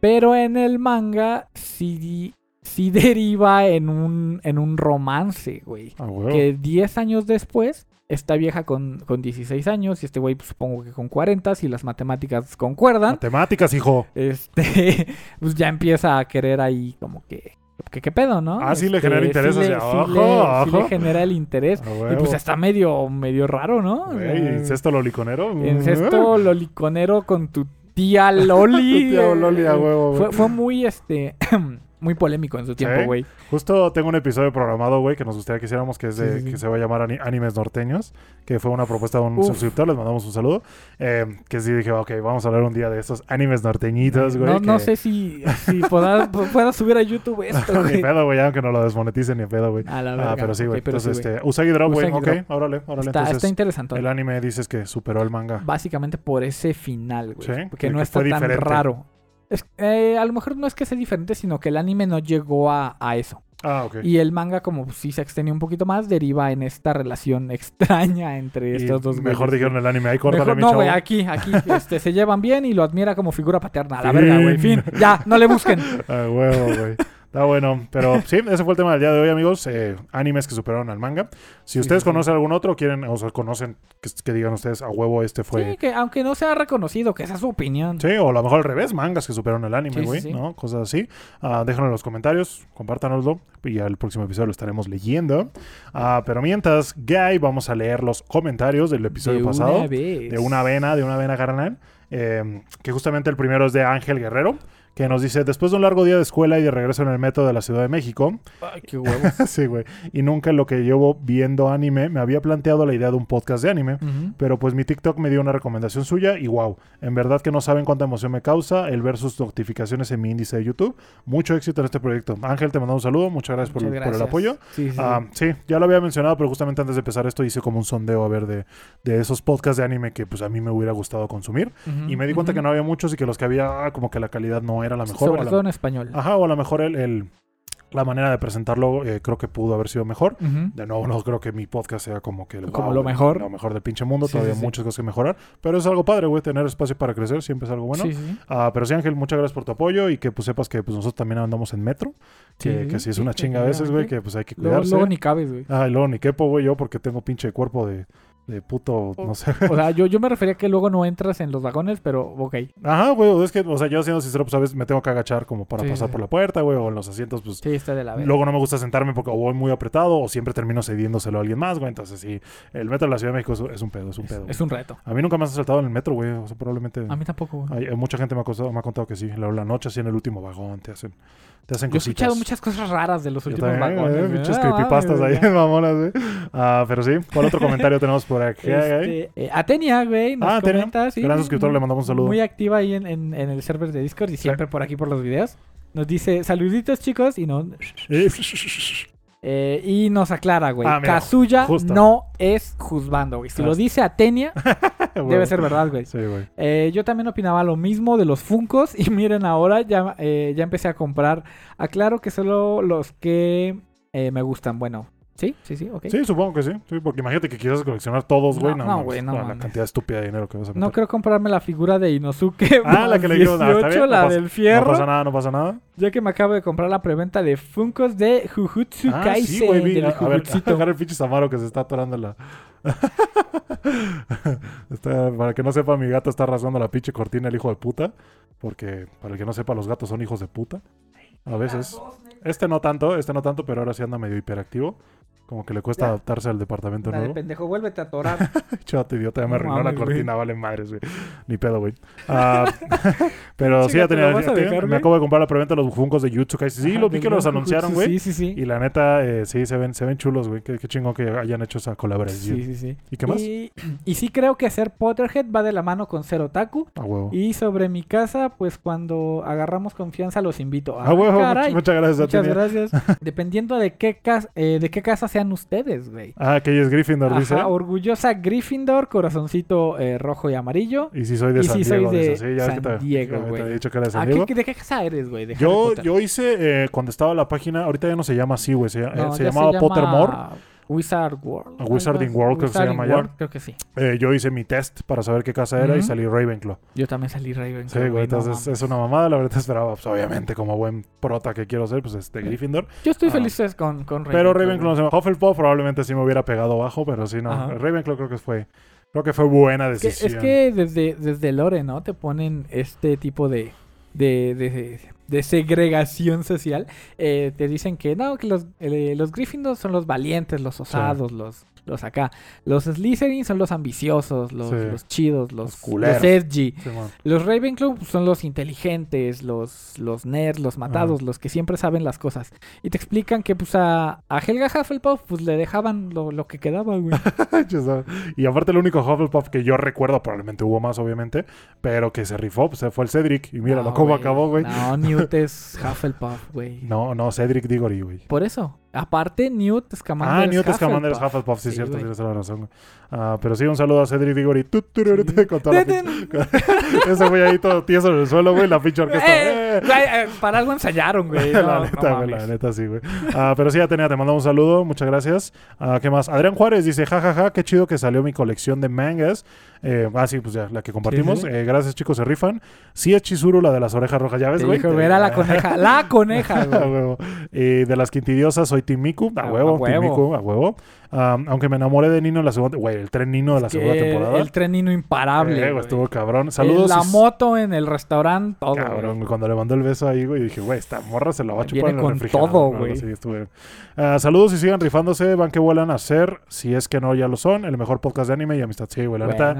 Speaker 2: Pero en el manga sí, sí deriva en un, en un romance, güey.
Speaker 1: Ah.
Speaker 2: Que 10 años después, esta vieja con, con 16 años y este güey pues, supongo que con 40, si las matemáticas concuerdan,
Speaker 1: Matemáticas, hijo.
Speaker 2: este, pues ya empieza a querer ahí como que, que qué pedo, ¿no?
Speaker 1: Ah, sí le
Speaker 2: Este,
Speaker 1: genera interés,
Speaker 2: sí le-
Speaker 1: así,
Speaker 2: sí
Speaker 1: ojo,
Speaker 2: le- sí le
Speaker 1: ojo.
Speaker 2: genera el interés.
Speaker 1: A
Speaker 2: Y pues está medio, medio raro, ¿no? O
Speaker 1: Güey,
Speaker 2: sea,
Speaker 1: incesto loliconero.
Speaker 2: incesto loliconero con tu tía Loli.
Speaker 1: Tu tía Loli, a huevo.
Speaker 2: Fue, fue muy, este, muy polémico en su tiempo,
Speaker 1: Sí.
Speaker 2: güey.
Speaker 1: Justo tengo un episodio programado, güey, que nos gustaría que hiciéramos, que es de,
Speaker 2: Sí, sí, sí.
Speaker 1: que se va a llamar Ani- Animes Norteños, que fue una propuesta de un
Speaker 2: Uf.
Speaker 1: suscriptor, les mandamos un saludo. eh, que sí dije, ok, vamos a hablar un día de estos animes norteñitos, güey.
Speaker 2: No, no sé si, si pueda, pueda subir a YouTube esto,
Speaker 1: ni pedo, güey, aunque no lo desmoneticen, ni pedo, güey.
Speaker 2: A la
Speaker 1: Ah, pero sí, güey.
Speaker 2: Ok, pero sí,
Speaker 1: Entonces, este, Usagi Drop, güey, ok, órale, órale.
Speaker 2: Está,
Speaker 1: Entonces,
Speaker 2: está interesante.
Speaker 1: el anime dices que superó el manga.
Speaker 2: Básicamente por ese final, güey. Porque
Speaker 1: que-
Speaker 2: no está tan
Speaker 1: diferente.
Speaker 2: raro. Es- eh, a lo mejor no es que sea diferente, sino que el anime no llegó a, a eso.
Speaker 1: Ah, ok.
Speaker 2: Y el manga, como sí se extendió un poquito más, deriva en esta relación extraña entre
Speaker 1: Y
Speaker 2: estos dos
Speaker 1: mejor
Speaker 2: güeyes.
Speaker 1: dijeron el anime, ahí córtale,
Speaker 2: Mejor- no, güey, aquí, aquí, este, se llevan bien y lo admira como figura paterna. A la
Speaker 1: Fin.
Speaker 2: verga, güey. Fin. Ya, no le busquen.
Speaker 1: Ah, huevo, güey. Está bueno. Pero sí, ese fue el tema del día de hoy, amigos. Eh, animes que superaron al manga. Si ustedes
Speaker 2: sí, sí.
Speaker 1: conocen algún otro, quieren, o sea, conocen, que, que digan ustedes, a huevo, este fue.
Speaker 2: Sí, que aunque no sea reconocido, que esa es su opinión.
Speaker 1: Sí, o a lo mejor al revés, mangas que superaron el anime, güey,
Speaker 2: sí.
Speaker 1: ¿no? Cosas así. Ah, déjenlo en los comentarios, compártanoslo y al próximo episodio lo estaremos leyendo. Ah, pero mientras, Guy, vamos a leer los comentarios del episodio
Speaker 2: De
Speaker 1: pasado.
Speaker 2: una vez.
Speaker 1: De una vena, de una vena carnal. eh, que justamente el primero es de Ángel Guerrero, que nos dice, después de un largo día de escuela y de regreso en el metro de la Ciudad de México,
Speaker 2: Ay, qué huevos.
Speaker 1: sí, güey, y nunca en lo que llevo viendo anime me había planteado la idea de un podcast de anime. Pero pues mi TikTok me dio una recomendación suya y wow, en verdad que no saben cuánta emoción me causa el ver sus notificaciones en mi índice de YouTube. Mucho éxito en este proyecto. Ángel, te mando un saludo, muchas gracias, por, el apoyo.
Speaker 2: Sí, sí.
Speaker 1: Ah, sí, ya lo había mencionado, pero justamente antes de empezar esto hice como un sondeo a ver de, de esos podcasts de anime que pues a mí me hubiera gustado consumir. Y me di cuenta que no había muchos y que los que había ah, como que la calidad no era mejor.
Speaker 2: Sobre
Speaker 1: a la-
Speaker 2: todo en español.
Speaker 1: Ajá, o a lo mejor el, el- la manera de presentarlo eh, creo que pudo haber sido mejor. De nuevo, no creo que mi podcast sea como que el
Speaker 2: Como
Speaker 1: wow,
Speaker 2: lo mejor.
Speaker 1: Lo mejor del pinche mundo.
Speaker 2: Sí,
Speaker 1: Todavía
Speaker 2: sí.
Speaker 1: muchas cosas que mejorar. Pero es algo padre, güey. Tener espacio para crecer siempre es algo bueno. Ah, pero sí, Ángel, muchas gracias por tu apoyo y que pues sepas que pues nosotros también andamos en metro. Que, que sí es una chinga a veces, güey, que pues hay que
Speaker 2: Luego,
Speaker 1: cuidarse.
Speaker 2: luego ni cabes, güey.
Speaker 1: Ah, y luego ni quepo, güey, yo porque tengo pinche cuerpo de, de puto, no sé.
Speaker 2: O sea, yo, yo me refería que luego no entras en los vagones, pero ok.
Speaker 1: Ajá, güey, es que, o sea, yo siendo sincero, pues a veces me tengo que agachar como para
Speaker 2: Sí,
Speaker 1: pasar
Speaker 2: sí.
Speaker 1: por la puerta, güey, o en los asientos, pues
Speaker 2: Sí, está de la verga.
Speaker 1: Luego no me gusta sentarme porque o voy muy apretado o siempre termino cediéndoselo a alguien más, güey. Entonces sí, el metro de la Ciudad de México es, es un pedo, es un
Speaker 2: Es,
Speaker 1: pedo.
Speaker 2: es un reto.
Speaker 1: A mí nunca me has saltado en el metro, güey. O sea, probablemente...
Speaker 2: A mí tampoco, güey.
Speaker 1: hay mucha gente me ha, costado- me ha contado que sí. La, la noche así en el último vagón te hacen, te hacen
Speaker 2: Yo he
Speaker 1: cositas.
Speaker 2: escuchado muchas cosas raras de los últimos
Speaker 1: también,
Speaker 2: vagones.
Speaker 1: eh,
Speaker 2: Ah,
Speaker 1: creepypastas ahí, mamonas, güey. Ah, pero sí, ¿cuál otro comentario tenemos por aquí?
Speaker 2: Este, eh, Atenia, güey, nos
Speaker 1: Ah, Atenia.
Speaker 2: comenta, sí,
Speaker 1: Gran suscriptor, le mandamos un saludo.
Speaker 2: Muy activa ahí en, en- en el server de Discord y siempre por aquí por los videos. Nos dice, saluditos chicos, y no...
Speaker 1: Eh,
Speaker 2: y nos aclara, güey.
Speaker 1: Ah, mira,
Speaker 2: Kazuya
Speaker 1: justo.
Speaker 2: no es juzgando, güey. Si lo dice Atenia, debe ser verdad, güey.
Speaker 1: Sí, güey.
Speaker 2: Eh, yo también opinaba lo mismo de los Funcos y miren ahora ya, eh, ya empecé a comprar. Aclaro que solo los que me gustan. Bueno, sí, sí, sí, ok.
Speaker 1: Sí, supongo que sí. Sí, porque imagínate que quieras coleccionar todos, güey.
Speaker 2: No,
Speaker 1: No,
Speaker 2: no, güey, no
Speaker 1: la cantidad estúpida de dinero que vas a meter.
Speaker 2: No creo comprarme la figura de Inosuke.
Speaker 1: Ah, la que le dio- ah, está
Speaker 2: 18,
Speaker 1: bien, no
Speaker 2: la
Speaker 1: pasa-
Speaker 2: del fierro.
Speaker 1: No pasa nada, no pasa nada.
Speaker 2: Ya que me acabo de comprar la preventa de Funkos de Jujutsu
Speaker 1: Ah,
Speaker 2: Kaisen
Speaker 1: sí, güey, a, a ver,
Speaker 2: Jujutsito.
Speaker 1: agarra el pinche Samaro que se está atorando en la... Está- para que no sepa, mi gato está rasgando la pinche cortina el hijo de puta. Porque, para el que no sepa, los gatos son hijos de puta. A veces. Este no tanto, este no tanto, pero ahora sí anda medio hiperactivo. Como que le cuesta
Speaker 2: Ya.
Speaker 1: adaptarse al departamento nuevo.
Speaker 2: pendejo, vuélvete a atorar.
Speaker 1: Chato idiota, ya me
Speaker 2: No
Speaker 1: arruinó la
Speaker 2: güey.
Speaker 1: cortina, vale madres, güey. Ni pedo, güey. Ah, pero sí, ya
Speaker 2: ¿te
Speaker 1: tenía.
Speaker 2: a dejar,
Speaker 1: me acabo de comprar la preventa de los Funcos de Jutsu Kaisen. Sí,
Speaker 2: Ajá,
Speaker 1: los vi que los anunciaron, güey.
Speaker 2: Sí, sí, sí.
Speaker 1: Y la neta, eh, sí, se ven, se ven chulos, güey. Qué, qué chingón que hayan hecho esa colaboración.
Speaker 2: Sí, sí, sí.
Speaker 1: ¿Y qué más?
Speaker 2: Y, y sí creo que hacer Potterhead va de la mano con ser otaku.
Speaker 1: A huevo.
Speaker 2: Y sobre mi casa, pues cuando agarramos confianza los invito.
Speaker 1: A huevo,
Speaker 2: caray.
Speaker 1: much- muchas gracias.
Speaker 2: Muchas
Speaker 1: Atenia.
Speaker 2: gracias. Dependiendo de qué, cas- eh, de qué casa sean ustedes, güey.
Speaker 1: Ah, que ella es Gryffindor, dice.
Speaker 2: Ajá, orgullosa Gryffindor, corazoncito eh, rojo y amarillo.
Speaker 1: Y si soy de
Speaker 2: Y
Speaker 1: San
Speaker 2: soy
Speaker 1: Diego,
Speaker 2: de
Speaker 1: dice, sí, ya ves que
Speaker 2: San
Speaker 1: te-
Speaker 2: Diego,
Speaker 1: ya te
Speaker 2: güey.
Speaker 1: había dicho que era de San
Speaker 2: ¿A
Speaker 1: Diego.
Speaker 2: qué, ¿De qué casa eres, güey?
Speaker 1: Yo, yo hice, eh, cuando estaba la página, ahorita ya no se llama así, güey. Se, eh,
Speaker 2: No,
Speaker 1: se llamaba
Speaker 2: llama
Speaker 1: Pottermore.
Speaker 2: Wizard World.
Speaker 1: Wizarding. World, creo que se llama ya.
Speaker 2: Creo que sí.
Speaker 1: Eh, yo hice mi test para saber qué casa era y salí Ravenclaw.
Speaker 2: Yo también salí Ravenclaw.
Speaker 1: Sí, güey, entonces es una mamada. La verdad esperaba, pues obviamente, como buen prota que quiero ser, pues este Gryffindor.
Speaker 2: Yo estoy
Speaker 1: Ah.
Speaker 2: feliz es con, con Ravenclaw.
Speaker 1: Pero Ravenclaw, no se me- Hufflepuff probablemente sí me hubiera pegado bajo, pero sí, no.
Speaker 2: Ajá.
Speaker 1: Ravenclaw creo que fue, creo que fue buena decisión.
Speaker 2: es que desde, desde Lore, ¿no? Te ponen este tipo de, de, de, de segregación social. Eh, te dicen que no, que los, eh, los Gryffindors son los valientes, los osados, los, los acá. Los Slytherin son los ambiciosos, los,
Speaker 1: Sí.
Speaker 2: los chidos, los,
Speaker 1: Los culeros.
Speaker 2: los edgy.
Speaker 1: Simón.
Speaker 2: Los Ravenclaw son los inteligentes, los, los nerds, los matados, los que siempre saben las cosas. Y te explican que pues a, a Helga Hufflepuff pues le dejaban lo, lo que quedaba, güey.
Speaker 1: y aparte el único Hufflepuff que yo recuerdo, probablemente hubo más obviamente, pero que se rifó, pues fue el Cedric. Y míralo
Speaker 2: No,
Speaker 1: cómo acabó, güey.
Speaker 2: No, Newt es Hufflepuff, güey.
Speaker 1: No, no, Cedric Diggory, güey.
Speaker 2: Por eso. Aparte, Newt Scamander
Speaker 1: Ah,
Speaker 2: es
Speaker 1: Newt Scamander es
Speaker 2: Hufflepuff.
Speaker 1: Sí,
Speaker 2: Sí,
Speaker 1: cierto, tienes la razón. Ah, pero sí, un saludo a Cedric Diggory. Ru, con toda la pinche- Ese güey ahí todo tieso en el suelo, güey, la pinche orquesta.
Speaker 2: Eh,
Speaker 1: ¡eh!
Speaker 2: eh, para algo ensayaron, güey. No,
Speaker 1: la
Speaker 2: no
Speaker 1: neta, güey, la neta, sí, güey. Ah, pero sí, ya tenía, te mandamos un saludo, muchas gracias. Ah, ¿Qué más? Adrián Juárez dice, jajaja, qué chido que salió mi colección de mangas. Eh, ah, sí, pues ya, la que compartimos.
Speaker 2: Sí, sí.
Speaker 1: Eh, gracias, chicos, se rifan. Sí es Chizuru, la de las orejas rojas, ¿ya ves, güey? Te-
Speaker 2: era la coneja. La coneja, güey.
Speaker 1: de las quintidiosas soy Team Miku. A
Speaker 2: A-
Speaker 1: huevo,
Speaker 2: a huevo.
Speaker 1: Miku, a huevo. Um, aunque me enamoré de Nino en la segunda... Güey, el tren Nino de la segunda temporada.
Speaker 2: El trenino imparable.
Speaker 1: Eh, güey, estuvo cabrón. Saludos.
Speaker 2: La moto en el restaurante, todo.
Speaker 1: Cabrón,
Speaker 2: güey.
Speaker 1: cuando le mandó el beso ahí, güey, dije, güey, esta morra se la va a chupar
Speaker 2: Viene
Speaker 1: en el
Speaker 2: con
Speaker 1: refrigerador.
Speaker 2: todo, güey.
Speaker 1: Sí, estuve- Ah, saludos y sigan rifándose, van que vuelan a ser, si es que no ya lo son, el mejor podcast de anime y amistad. Sí, güey, la neta.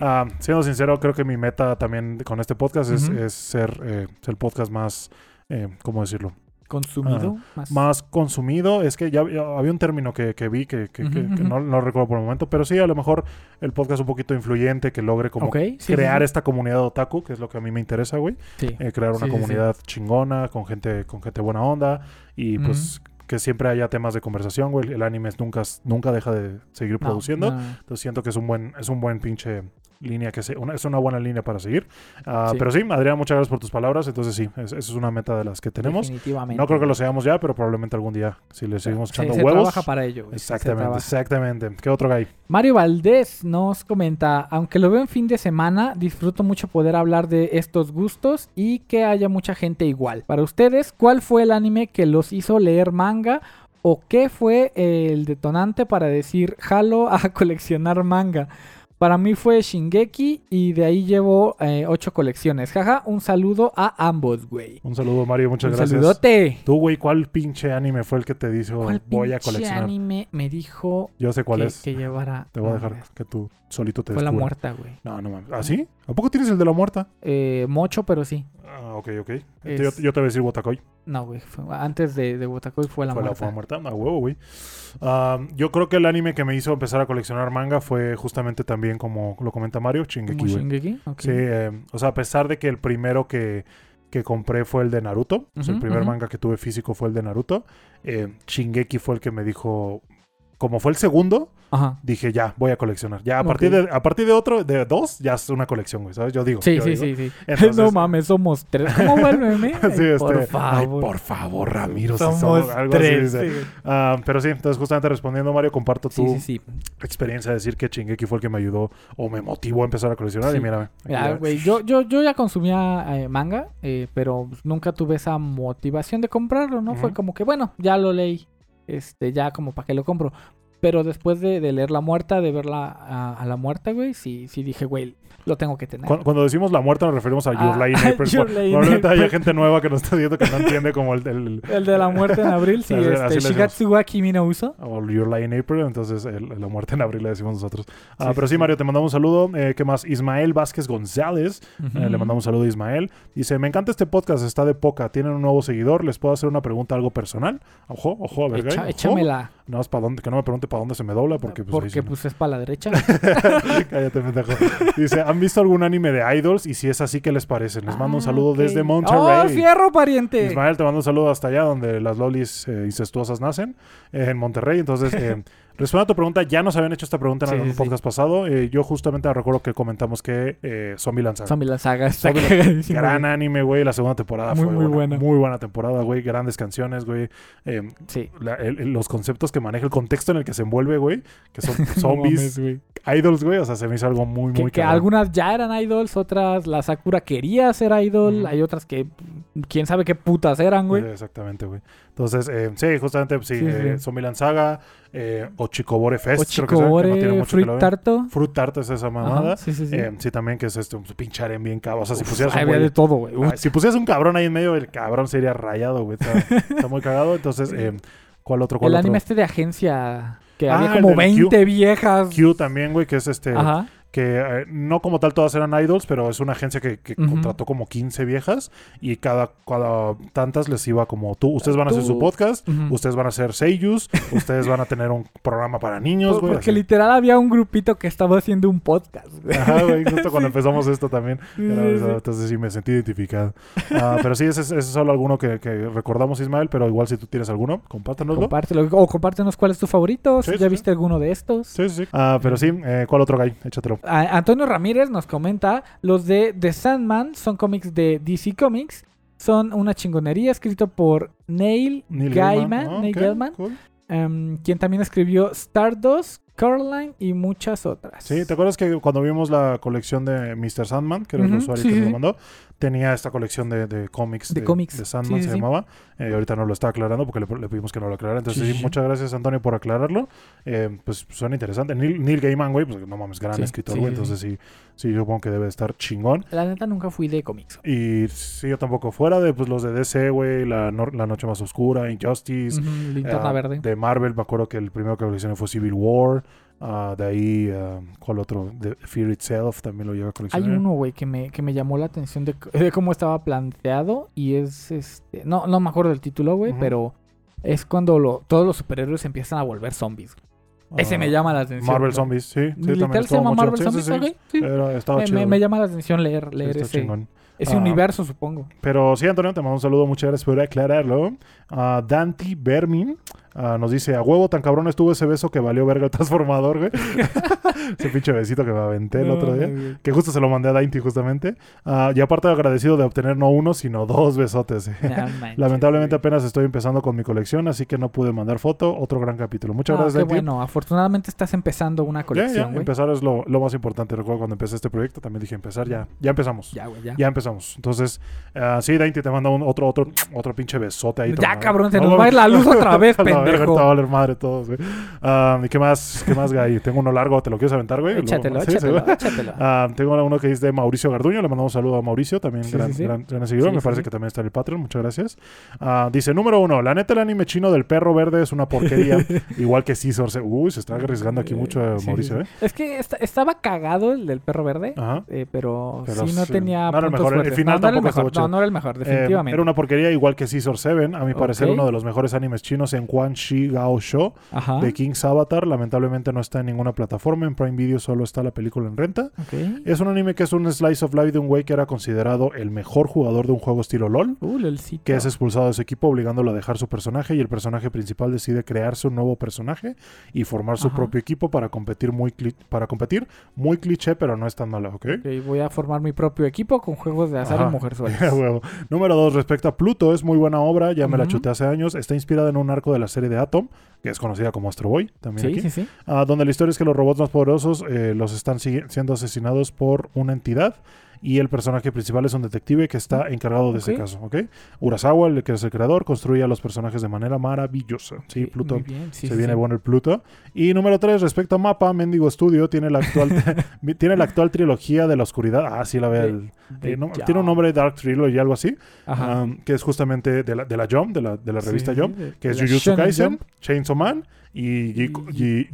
Speaker 1: Ah, siendo sincero, creo que mi meta también con este podcast es ser eh, el podcast más, eh, ¿cómo decirlo?
Speaker 2: Consumido. más.
Speaker 1: Más consumido. Es que ya, ya había un término que, que vi que, que- no, no recuerdo por el momento, pero sí, a lo mejor el podcast un poquito influyente que logre como
Speaker 2: sí,
Speaker 1: crear
Speaker 2: sí.
Speaker 1: esta comunidad otaku, que es lo que a mí me interesa, güey. Eh, crear una comunidad chingona, con gente, con gente buena onda y pues que siempre haya temas de conversación, güey. El anime nunca, nunca deja de seguir
Speaker 2: No,
Speaker 1: produciendo.
Speaker 2: no.
Speaker 1: Entonces siento que es un buen, es un buen pinche línea que se, una, es una buena línea para seguir. Ah,
Speaker 2: Sí.
Speaker 1: Pero sí, Adrián, muchas gracias por tus palabras. Entonces sí, es- esa es una meta de las que tenemos.
Speaker 2: Definitivamente.
Speaker 1: No creo que lo seamos ya, pero probablemente algún día, si le seguimos
Speaker 2: Se,
Speaker 1: echando
Speaker 2: se
Speaker 1: huevos.
Speaker 2: trabaja para ello. güey, se
Speaker 1: Exactamente, exactamente. ¿Qué otro guy?
Speaker 2: Mario Valdés nos comenta, aunque lo veo en fin de semana, disfruto mucho poder hablar de estos gustos y que haya mucha gente igual. Para ustedes, ¿cuál fue el anime que los hizo leer manga? ¿O qué fue el detonante para decir, jalo a coleccionar manga? Para mí fue Shingeki y de ahí llevo eh, ocho colecciones. Jaja, un saludo a ambos, güey.
Speaker 1: Un saludo, Mario, muchas
Speaker 2: Un
Speaker 1: gracias.
Speaker 2: saludote.
Speaker 1: Tú, güey, ¿cuál pinche anime fue el que te dijo
Speaker 2: ¿Cuál
Speaker 1: voy a coleccionar?
Speaker 2: anime me dijo
Speaker 1: Yo sé cuál
Speaker 2: que,
Speaker 1: es.
Speaker 2: que llevara?
Speaker 1: Te voy a dejar que tú solito te
Speaker 2: Fue la muerta, güey.
Speaker 1: No, no mames. ¿Ah, sí? ¿A poco tienes el de la muerta?
Speaker 2: Eh, mocho, pero sí.
Speaker 1: Ah, ok, ok.
Speaker 2: Es-
Speaker 1: Yo, yo te voy a decir Wotakoi.
Speaker 2: No, güey. Antes de, de Wotakoi fue la
Speaker 1: fue
Speaker 2: muerta.
Speaker 1: fue la muerta. A huevo, güey. Yo creo que el anime que me hizo empezar a coleccionar manga fue justamente también, como lo comenta Mario, Shingeki,
Speaker 2: ¿Como
Speaker 1: güey.
Speaker 2: Shingeki? Ok.
Speaker 1: Sí, eh, o sea, a pesar de que el primero que, que compré fue el de Naruto, o sea, el primer manga que tuve físico fue el de Naruto, eh, Shingeki fue el que me dijo, como fue el segundo,
Speaker 2: Ajá.
Speaker 1: dije ya, voy a coleccionar. Ya a partir de a partir de otro, de dos, ya es una colección, güey, ¿sabes? Yo digo.
Speaker 2: Sí,
Speaker 1: yo
Speaker 2: sí,
Speaker 1: digo.
Speaker 2: sí, sí.
Speaker 1: Entonces-
Speaker 2: no mames, somos tres. ¿Cómo vuelveme?
Speaker 1: Sí, este,
Speaker 2: por
Speaker 1: ay,
Speaker 2: favor.
Speaker 1: por favor, Ramiro, si
Speaker 2: Somos,
Speaker 1: somos algo así,
Speaker 2: tres. sí.
Speaker 1: Ah, pero sí, entonces justamente respondiendo, Mario, comparto tu
Speaker 2: Sí,
Speaker 1: experiencia de decir que Shingeki fue el que me ayudó o me motivó a empezar a coleccionar. Y mírame.
Speaker 2: Mira,
Speaker 1: ya.
Speaker 2: güey, yo, yo, yo ya consumía eh, manga, eh, pero nunca tuve esa motivación de comprarlo, ¿no? Fue como que, bueno, ya lo leí, este, ya como para qué lo compro. Pero después de, leer La Muerta, de verla a, a La Muerta, güey, sí, sí dije, güey, lo tengo que tener.
Speaker 1: Cu- Cuando decimos la muerte nos referimos a Your
Speaker 2: Ah,
Speaker 1: April.
Speaker 2: Your Lie in
Speaker 1: Probablemente haya
Speaker 2: April.
Speaker 1: gente nueva que nos está viendo que no entiende como el, el-
Speaker 2: El de La Muerte en abril, sí, este. Shigatsu wa Kimi no Uso.
Speaker 1: o Your Lie in April, entonces el- la muerte en abril le decimos nosotros. Ah,
Speaker 2: Sí,
Speaker 1: pero
Speaker 2: sí.
Speaker 1: Mario, te mandamos un saludo. Eh, ¿Qué más? Ismael Vázquez González. Eh, le mandamos un saludo a Ismael. Dice, me encanta este podcast, está de poca. Tienen un nuevo seguidor. ¿Les puedo hacer una pregunta algo personal? Ojo, ojo, a ver,
Speaker 2: Echa-
Speaker 1: ojo.
Speaker 2: échamela.
Speaker 1: No, es para dónde, que no me pregunte para dónde se me dobla, porque pues, ahí
Speaker 2: porque
Speaker 1: no.
Speaker 2: pues es para la derecha.
Speaker 1: Cállate, pendejo. Dice, ¿han visto algún anime de idols? Y si es así, ¿qué les parece? Les mando un
Speaker 2: Ah,
Speaker 1: saludo desde
Speaker 2: ¡Oh,
Speaker 1: Monterrey.
Speaker 2: fierro, pariente!
Speaker 1: Ismael, te mando un saludo hasta allá donde las lolis eh, incestuosas nacen, eh, en Monterrey. Entonces, eh, respondiendo a tu pregunta, ya nos habían hecho esta pregunta en
Speaker 2: Sí,
Speaker 1: algún
Speaker 2: sí, sí.
Speaker 1: podcast pasado. Eh, yo justamente recuerdo que comentamos que eh, Zombie Saga.
Speaker 2: Zombie la saga está
Speaker 1: Zombie-
Speaker 2: cagadísimo,
Speaker 1: Gran anime, güey. La segunda temporada
Speaker 2: Muy,
Speaker 1: fue
Speaker 2: muy
Speaker 1: buena.
Speaker 2: buena.
Speaker 1: Muy buena temporada, güey. Grandes canciones, güey. Eh,
Speaker 2: Sí.
Speaker 1: la- el- el- los conceptos que maneja, el contexto en el que se envuelve, güey. Que son
Speaker 2: No
Speaker 1: zombies,
Speaker 2: mames, güey.
Speaker 1: idols, güey. O sea, se me hizo algo muy,
Speaker 2: que,
Speaker 1: muy
Speaker 2: que
Speaker 1: cabrón.
Speaker 2: algunas ya eran idols, otras la Sakura quería ser idol, hay otras que mm, quién sabe qué putas eran, güey.
Speaker 1: Exactamente, güey. Entonces, eh, sí, justamente, sí,
Speaker 2: Sí,
Speaker 1: eh. Zombieland Saga, eh, Ochikobore Fest,
Speaker 2: O
Speaker 1: creo que sea, que no tiene mucho que
Speaker 2: Fruit
Speaker 1: lo ven.
Speaker 2: Tarto.
Speaker 1: Fruit Tart es esa mamada.
Speaker 2: Ajá, sí, sí, sí.
Speaker 1: Eh, sí, también que es este, un pinche harem bien cabrón. O sea, si
Speaker 2: Uf,
Speaker 1: pusieras un
Speaker 2: había
Speaker 1: güey-
Speaker 2: de todo, güey. Uf,
Speaker 1: si pusieras un cabrón ahí en medio, el cabrón sería rayado, güey. Está, está muy cagado. Entonces, eh, ¿cuál otro? ¿Cuál
Speaker 2: el
Speaker 1: otro?
Speaker 2: anime este de agencia que
Speaker 1: Ah,
Speaker 2: había como
Speaker 1: del Q.
Speaker 2: 20 viejas.
Speaker 1: Q también, güey, que es este...
Speaker 2: Ajá.
Speaker 1: Que eh, no como tal todas eran idols, pero es una agencia que, que
Speaker 2: Ujú.
Speaker 1: contrató como 15 viejas y cada, cada tantas les iba como tú, ustedes van a hacer
Speaker 2: Tú.
Speaker 1: su podcast,
Speaker 2: Ujú.
Speaker 1: ustedes van a hacer seiyus, ustedes van a tener un programa para niños,
Speaker 2: Por-
Speaker 1: güey.
Speaker 2: porque
Speaker 1: así.
Speaker 2: literal había un grupito que estaba haciendo un podcast, güey.
Speaker 1: Ajá, güey, justo cuando empezamos esto también. Era-. Entonces sí me sentí identificado. Ah, pero sí, ese, es- ese es solo alguno que, que recordamos, Ismael, pero igual si tú tienes alguno, compártanoslo.
Speaker 2: Compártelo. O compártenos cuál es tu favorito.
Speaker 1: Sí,
Speaker 2: si
Speaker 1: sí,
Speaker 2: ya viste alguno de estos.
Speaker 1: Sí, sí, sí. Ah, pero sí, eh, ¿cuál otro guy? Échatelo.
Speaker 2: A- Antonio Ramírez nos comenta, los de The Sandman son cómics de DC Comics, son una chingonería escrito por Neil,
Speaker 1: Neil
Speaker 2: Gaiman,
Speaker 1: Ah,
Speaker 2: Neil
Speaker 1: ok,
Speaker 2: Gaiman,
Speaker 1: cool.
Speaker 2: em, quien también escribió Stardust, Caroline y muchas otras.
Speaker 1: Sí, ¿te acuerdas que cuando vimos la colección de Mr. Sandman, que era el
Speaker 2: Ujú,
Speaker 1: usuario
Speaker 2: sí,
Speaker 1: que nos mandó, tenía esta colección de, de cómics
Speaker 2: De cómics,
Speaker 1: de Sandman
Speaker 2: sí,
Speaker 1: se
Speaker 2: sí,
Speaker 1: llamaba. Eh, ahorita no lo está aclarando porque le, le pedimos que no lo aclarara. Entonces,
Speaker 2: Sí,
Speaker 1: muchas gracias, Antonio, por aclararlo. Eh, pues suena interesante. Neil, Neil Gaiman, güey, pues no mames, gran escritor, güey. entonces, sí, sí, yo supongo que debe de estar chingón.
Speaker 2: La neta nunca fui de cómics.
Speaker 1: Y sí, yo tampoco. Fuera de pues, los de DC, güey, la, Nor- la Noche Más Oscura, Injustice.
Speaker 2: Linterna
Speaker 1: ah,
Speaker 2: Verde.
Speaker 1: De Marvel, me acuerdo que el primero que coleccioné fue Civil War. Ah, de ahí, ah, ¿cuál otro? The Fear Itself también lo lleva a
Speaker 2: Hay
Speaker 1: coleccionar.
Speaker 2: uno, güey, que me, que me llamó la atención de, de cómo estaba planteado y es este... No, no me acuerdo del título, güey, pero es cuando lo- todos los superhéroes empiezan a volver zombies. Ese
Speaker 1: Ah,
Speaker 2: me llama la atención.
Speaker 1: Marvel. Zombies, sí. sí
Speaker 2: Literal se llama. Marvel
Speaker 1: Sí,
Speaker 2: Zombies,
Speaker 1: sí, sí.
Speaker 2: ok, sí.
Speaker 1: Era- estaba
Speaker 2: Me,
Speaker 1: chido.
Speaker 2: me- me llama la atención leer, leer ese,
Speaker 1: chingón.
Speaker 2: ese
Speaker 1: Ah.
Speaker 2: universo, supongo.
Speaker 1: Pero sí, Antonio, te mando un saludo. Muchas gracias por aclararlo. Ah, Dante Bermin ah, nos dice: A huevo, tan cabrón estuvo ese beso que valió verga el transformador, güey. ese pinche besito que me aventé el otro día.
Speaker 2: güey.
Speaker 1: Que justo se lo mandé a Dainty, justamente. Ah, y aparte, agradecido de obtener no uno, sino dos besotes. eh.
Speaker 2: No manches,
Speaker 1: Lamentablemente,
Speaker 2: güey.
Speaker 1: apenas estoy empezando con mi colección, así que no pude mandar foto. Otro gran capítulo. Muchas
Speaker 2: No,
Speaker 1: gracias,
Speaker 2: qué
Speaker 1: Dainty.
Speaker 2: bueno. Afortunadamente estás empezando una
Speaker 1: Ya, ya,
Speaker 2: colección, güey.
Speaker 1: empezar es lo, lo más importante. Recuerdo cuando empecé este proyecto, también dije empezar, ya, ya empezamos.
Speaker 2: Ya, güey, ya.
Speaker 1: Ya empezamos. Entonces, ah, sí, Dainty te manda un, otro, otro, otro pinche besote ahí.
Speaker 2: Ya, cabrón, se
Speaker 1: No,
Speaker 2: nos va a ir la luz otra vez,
Speaker 1: a
Speaker 2: pendejo.
Speaker 1: te va a valer madre todos, güey. Ah, ¿Y qué más, qué más, Guy? Tengo uno largo, ¿te lo quieres aventar, güey?
Speaker 2: Échatelo,
Speaker 1: sí,
Speaker 2: échatelo,
Speaker 1: sí.
Speaker 2: échatelo.
Speaker 1: Ah, tengo uno que es de Mauricio Garduño. Le mandamos un saludo a Mauricio, también
Speaker 2: Sí,
Speaker 1: gran, gran- gran seguidor. Me parece que también está en el Patreon. Muchas gracias. Ah, dice, número uno, la neta el anime chino del perro verde es una porquería. igual que. Se- Uy, se está arriesgando aquí mucho eh, Mauricio. ¿eh?
Speaker 2: Es que esta- estaba cagado el del perro verde,
Speaker 1: Ajá.
Speaker 2: eh, pero,
Speaker 1: Pero
Speaker 2: sí no tenía
Speaker 1: no era el mejor, el final
Speaker 2: no, no era el
Speaker 1: tampoco chido.
Speaker 2: no, no era el mejor,
Speaker 1: Eh,
Speaker 2: definitivamente.
Speaker 1: era una porquería igual que Scissor 7. A mi parecer, uno de los mejores animes chinos en Quan Shi Gao
Speaker 2: Ajá.
Speaker 1: de King's Avatar. Lamentablemente no está en ninguna plataforma. En Prime Video solo está la película en renta. Es un anime que es un slice of life de un güey que era considerado el mejor jugador de un juego estilo LOL.
Speaker 2: Uh.
Speaker 1: Que es expulsado de su equipo obligándolo a dejar su personaje y el personaje principal decide crearse un nuevo personaje y formar su
Speaker 2: Ajá.
Speaker 1: propio equipo para competir muy para competir muy cliché pero no es tan malo, ¿ok?
Speaker 2: Voy a formar mi propio equipo con juegos de azar
Speaker 1: Ajá.
Speaker 2: y mujerzuelas.
Speaker 1: Huevo. Número dos, respecto a Pluto, es muy buena obra, ya me la chuté hace años. Está inspirada en un arco de la serie de Atom, que es conocida como Astro Boy, también
Speaker 2: sí,
Speaker 1: aquí.
Speaker 2: sí, sí.
Speaker 1: Ah, donde la historia es que los robots más poderosos eh, los están siendo asesinados por una entidad y el personaje principal es un detective que está encargado de ese caso, ¿ok? Urasawa, el que es el creador, construye a los personajes de manera maravillosa. Sí, Pluto
Speaker 2: sí,
Speaker 1: se
Speaker 2: sí,
Speaker 1: viene bueno el Pluto. Y número 3, respecto a Mapa, Mendigo Studio tiene la actual tiene la actual trilogía de la oscuridad. Ah, sí la ve el- eh, no, tiene un nombre Dark Trilogy y algo así, um, que es justamente de la, de la Jump, de la, de la revista Jump, que es Jujutsu Kaisen. Chainsaw Man y Gi-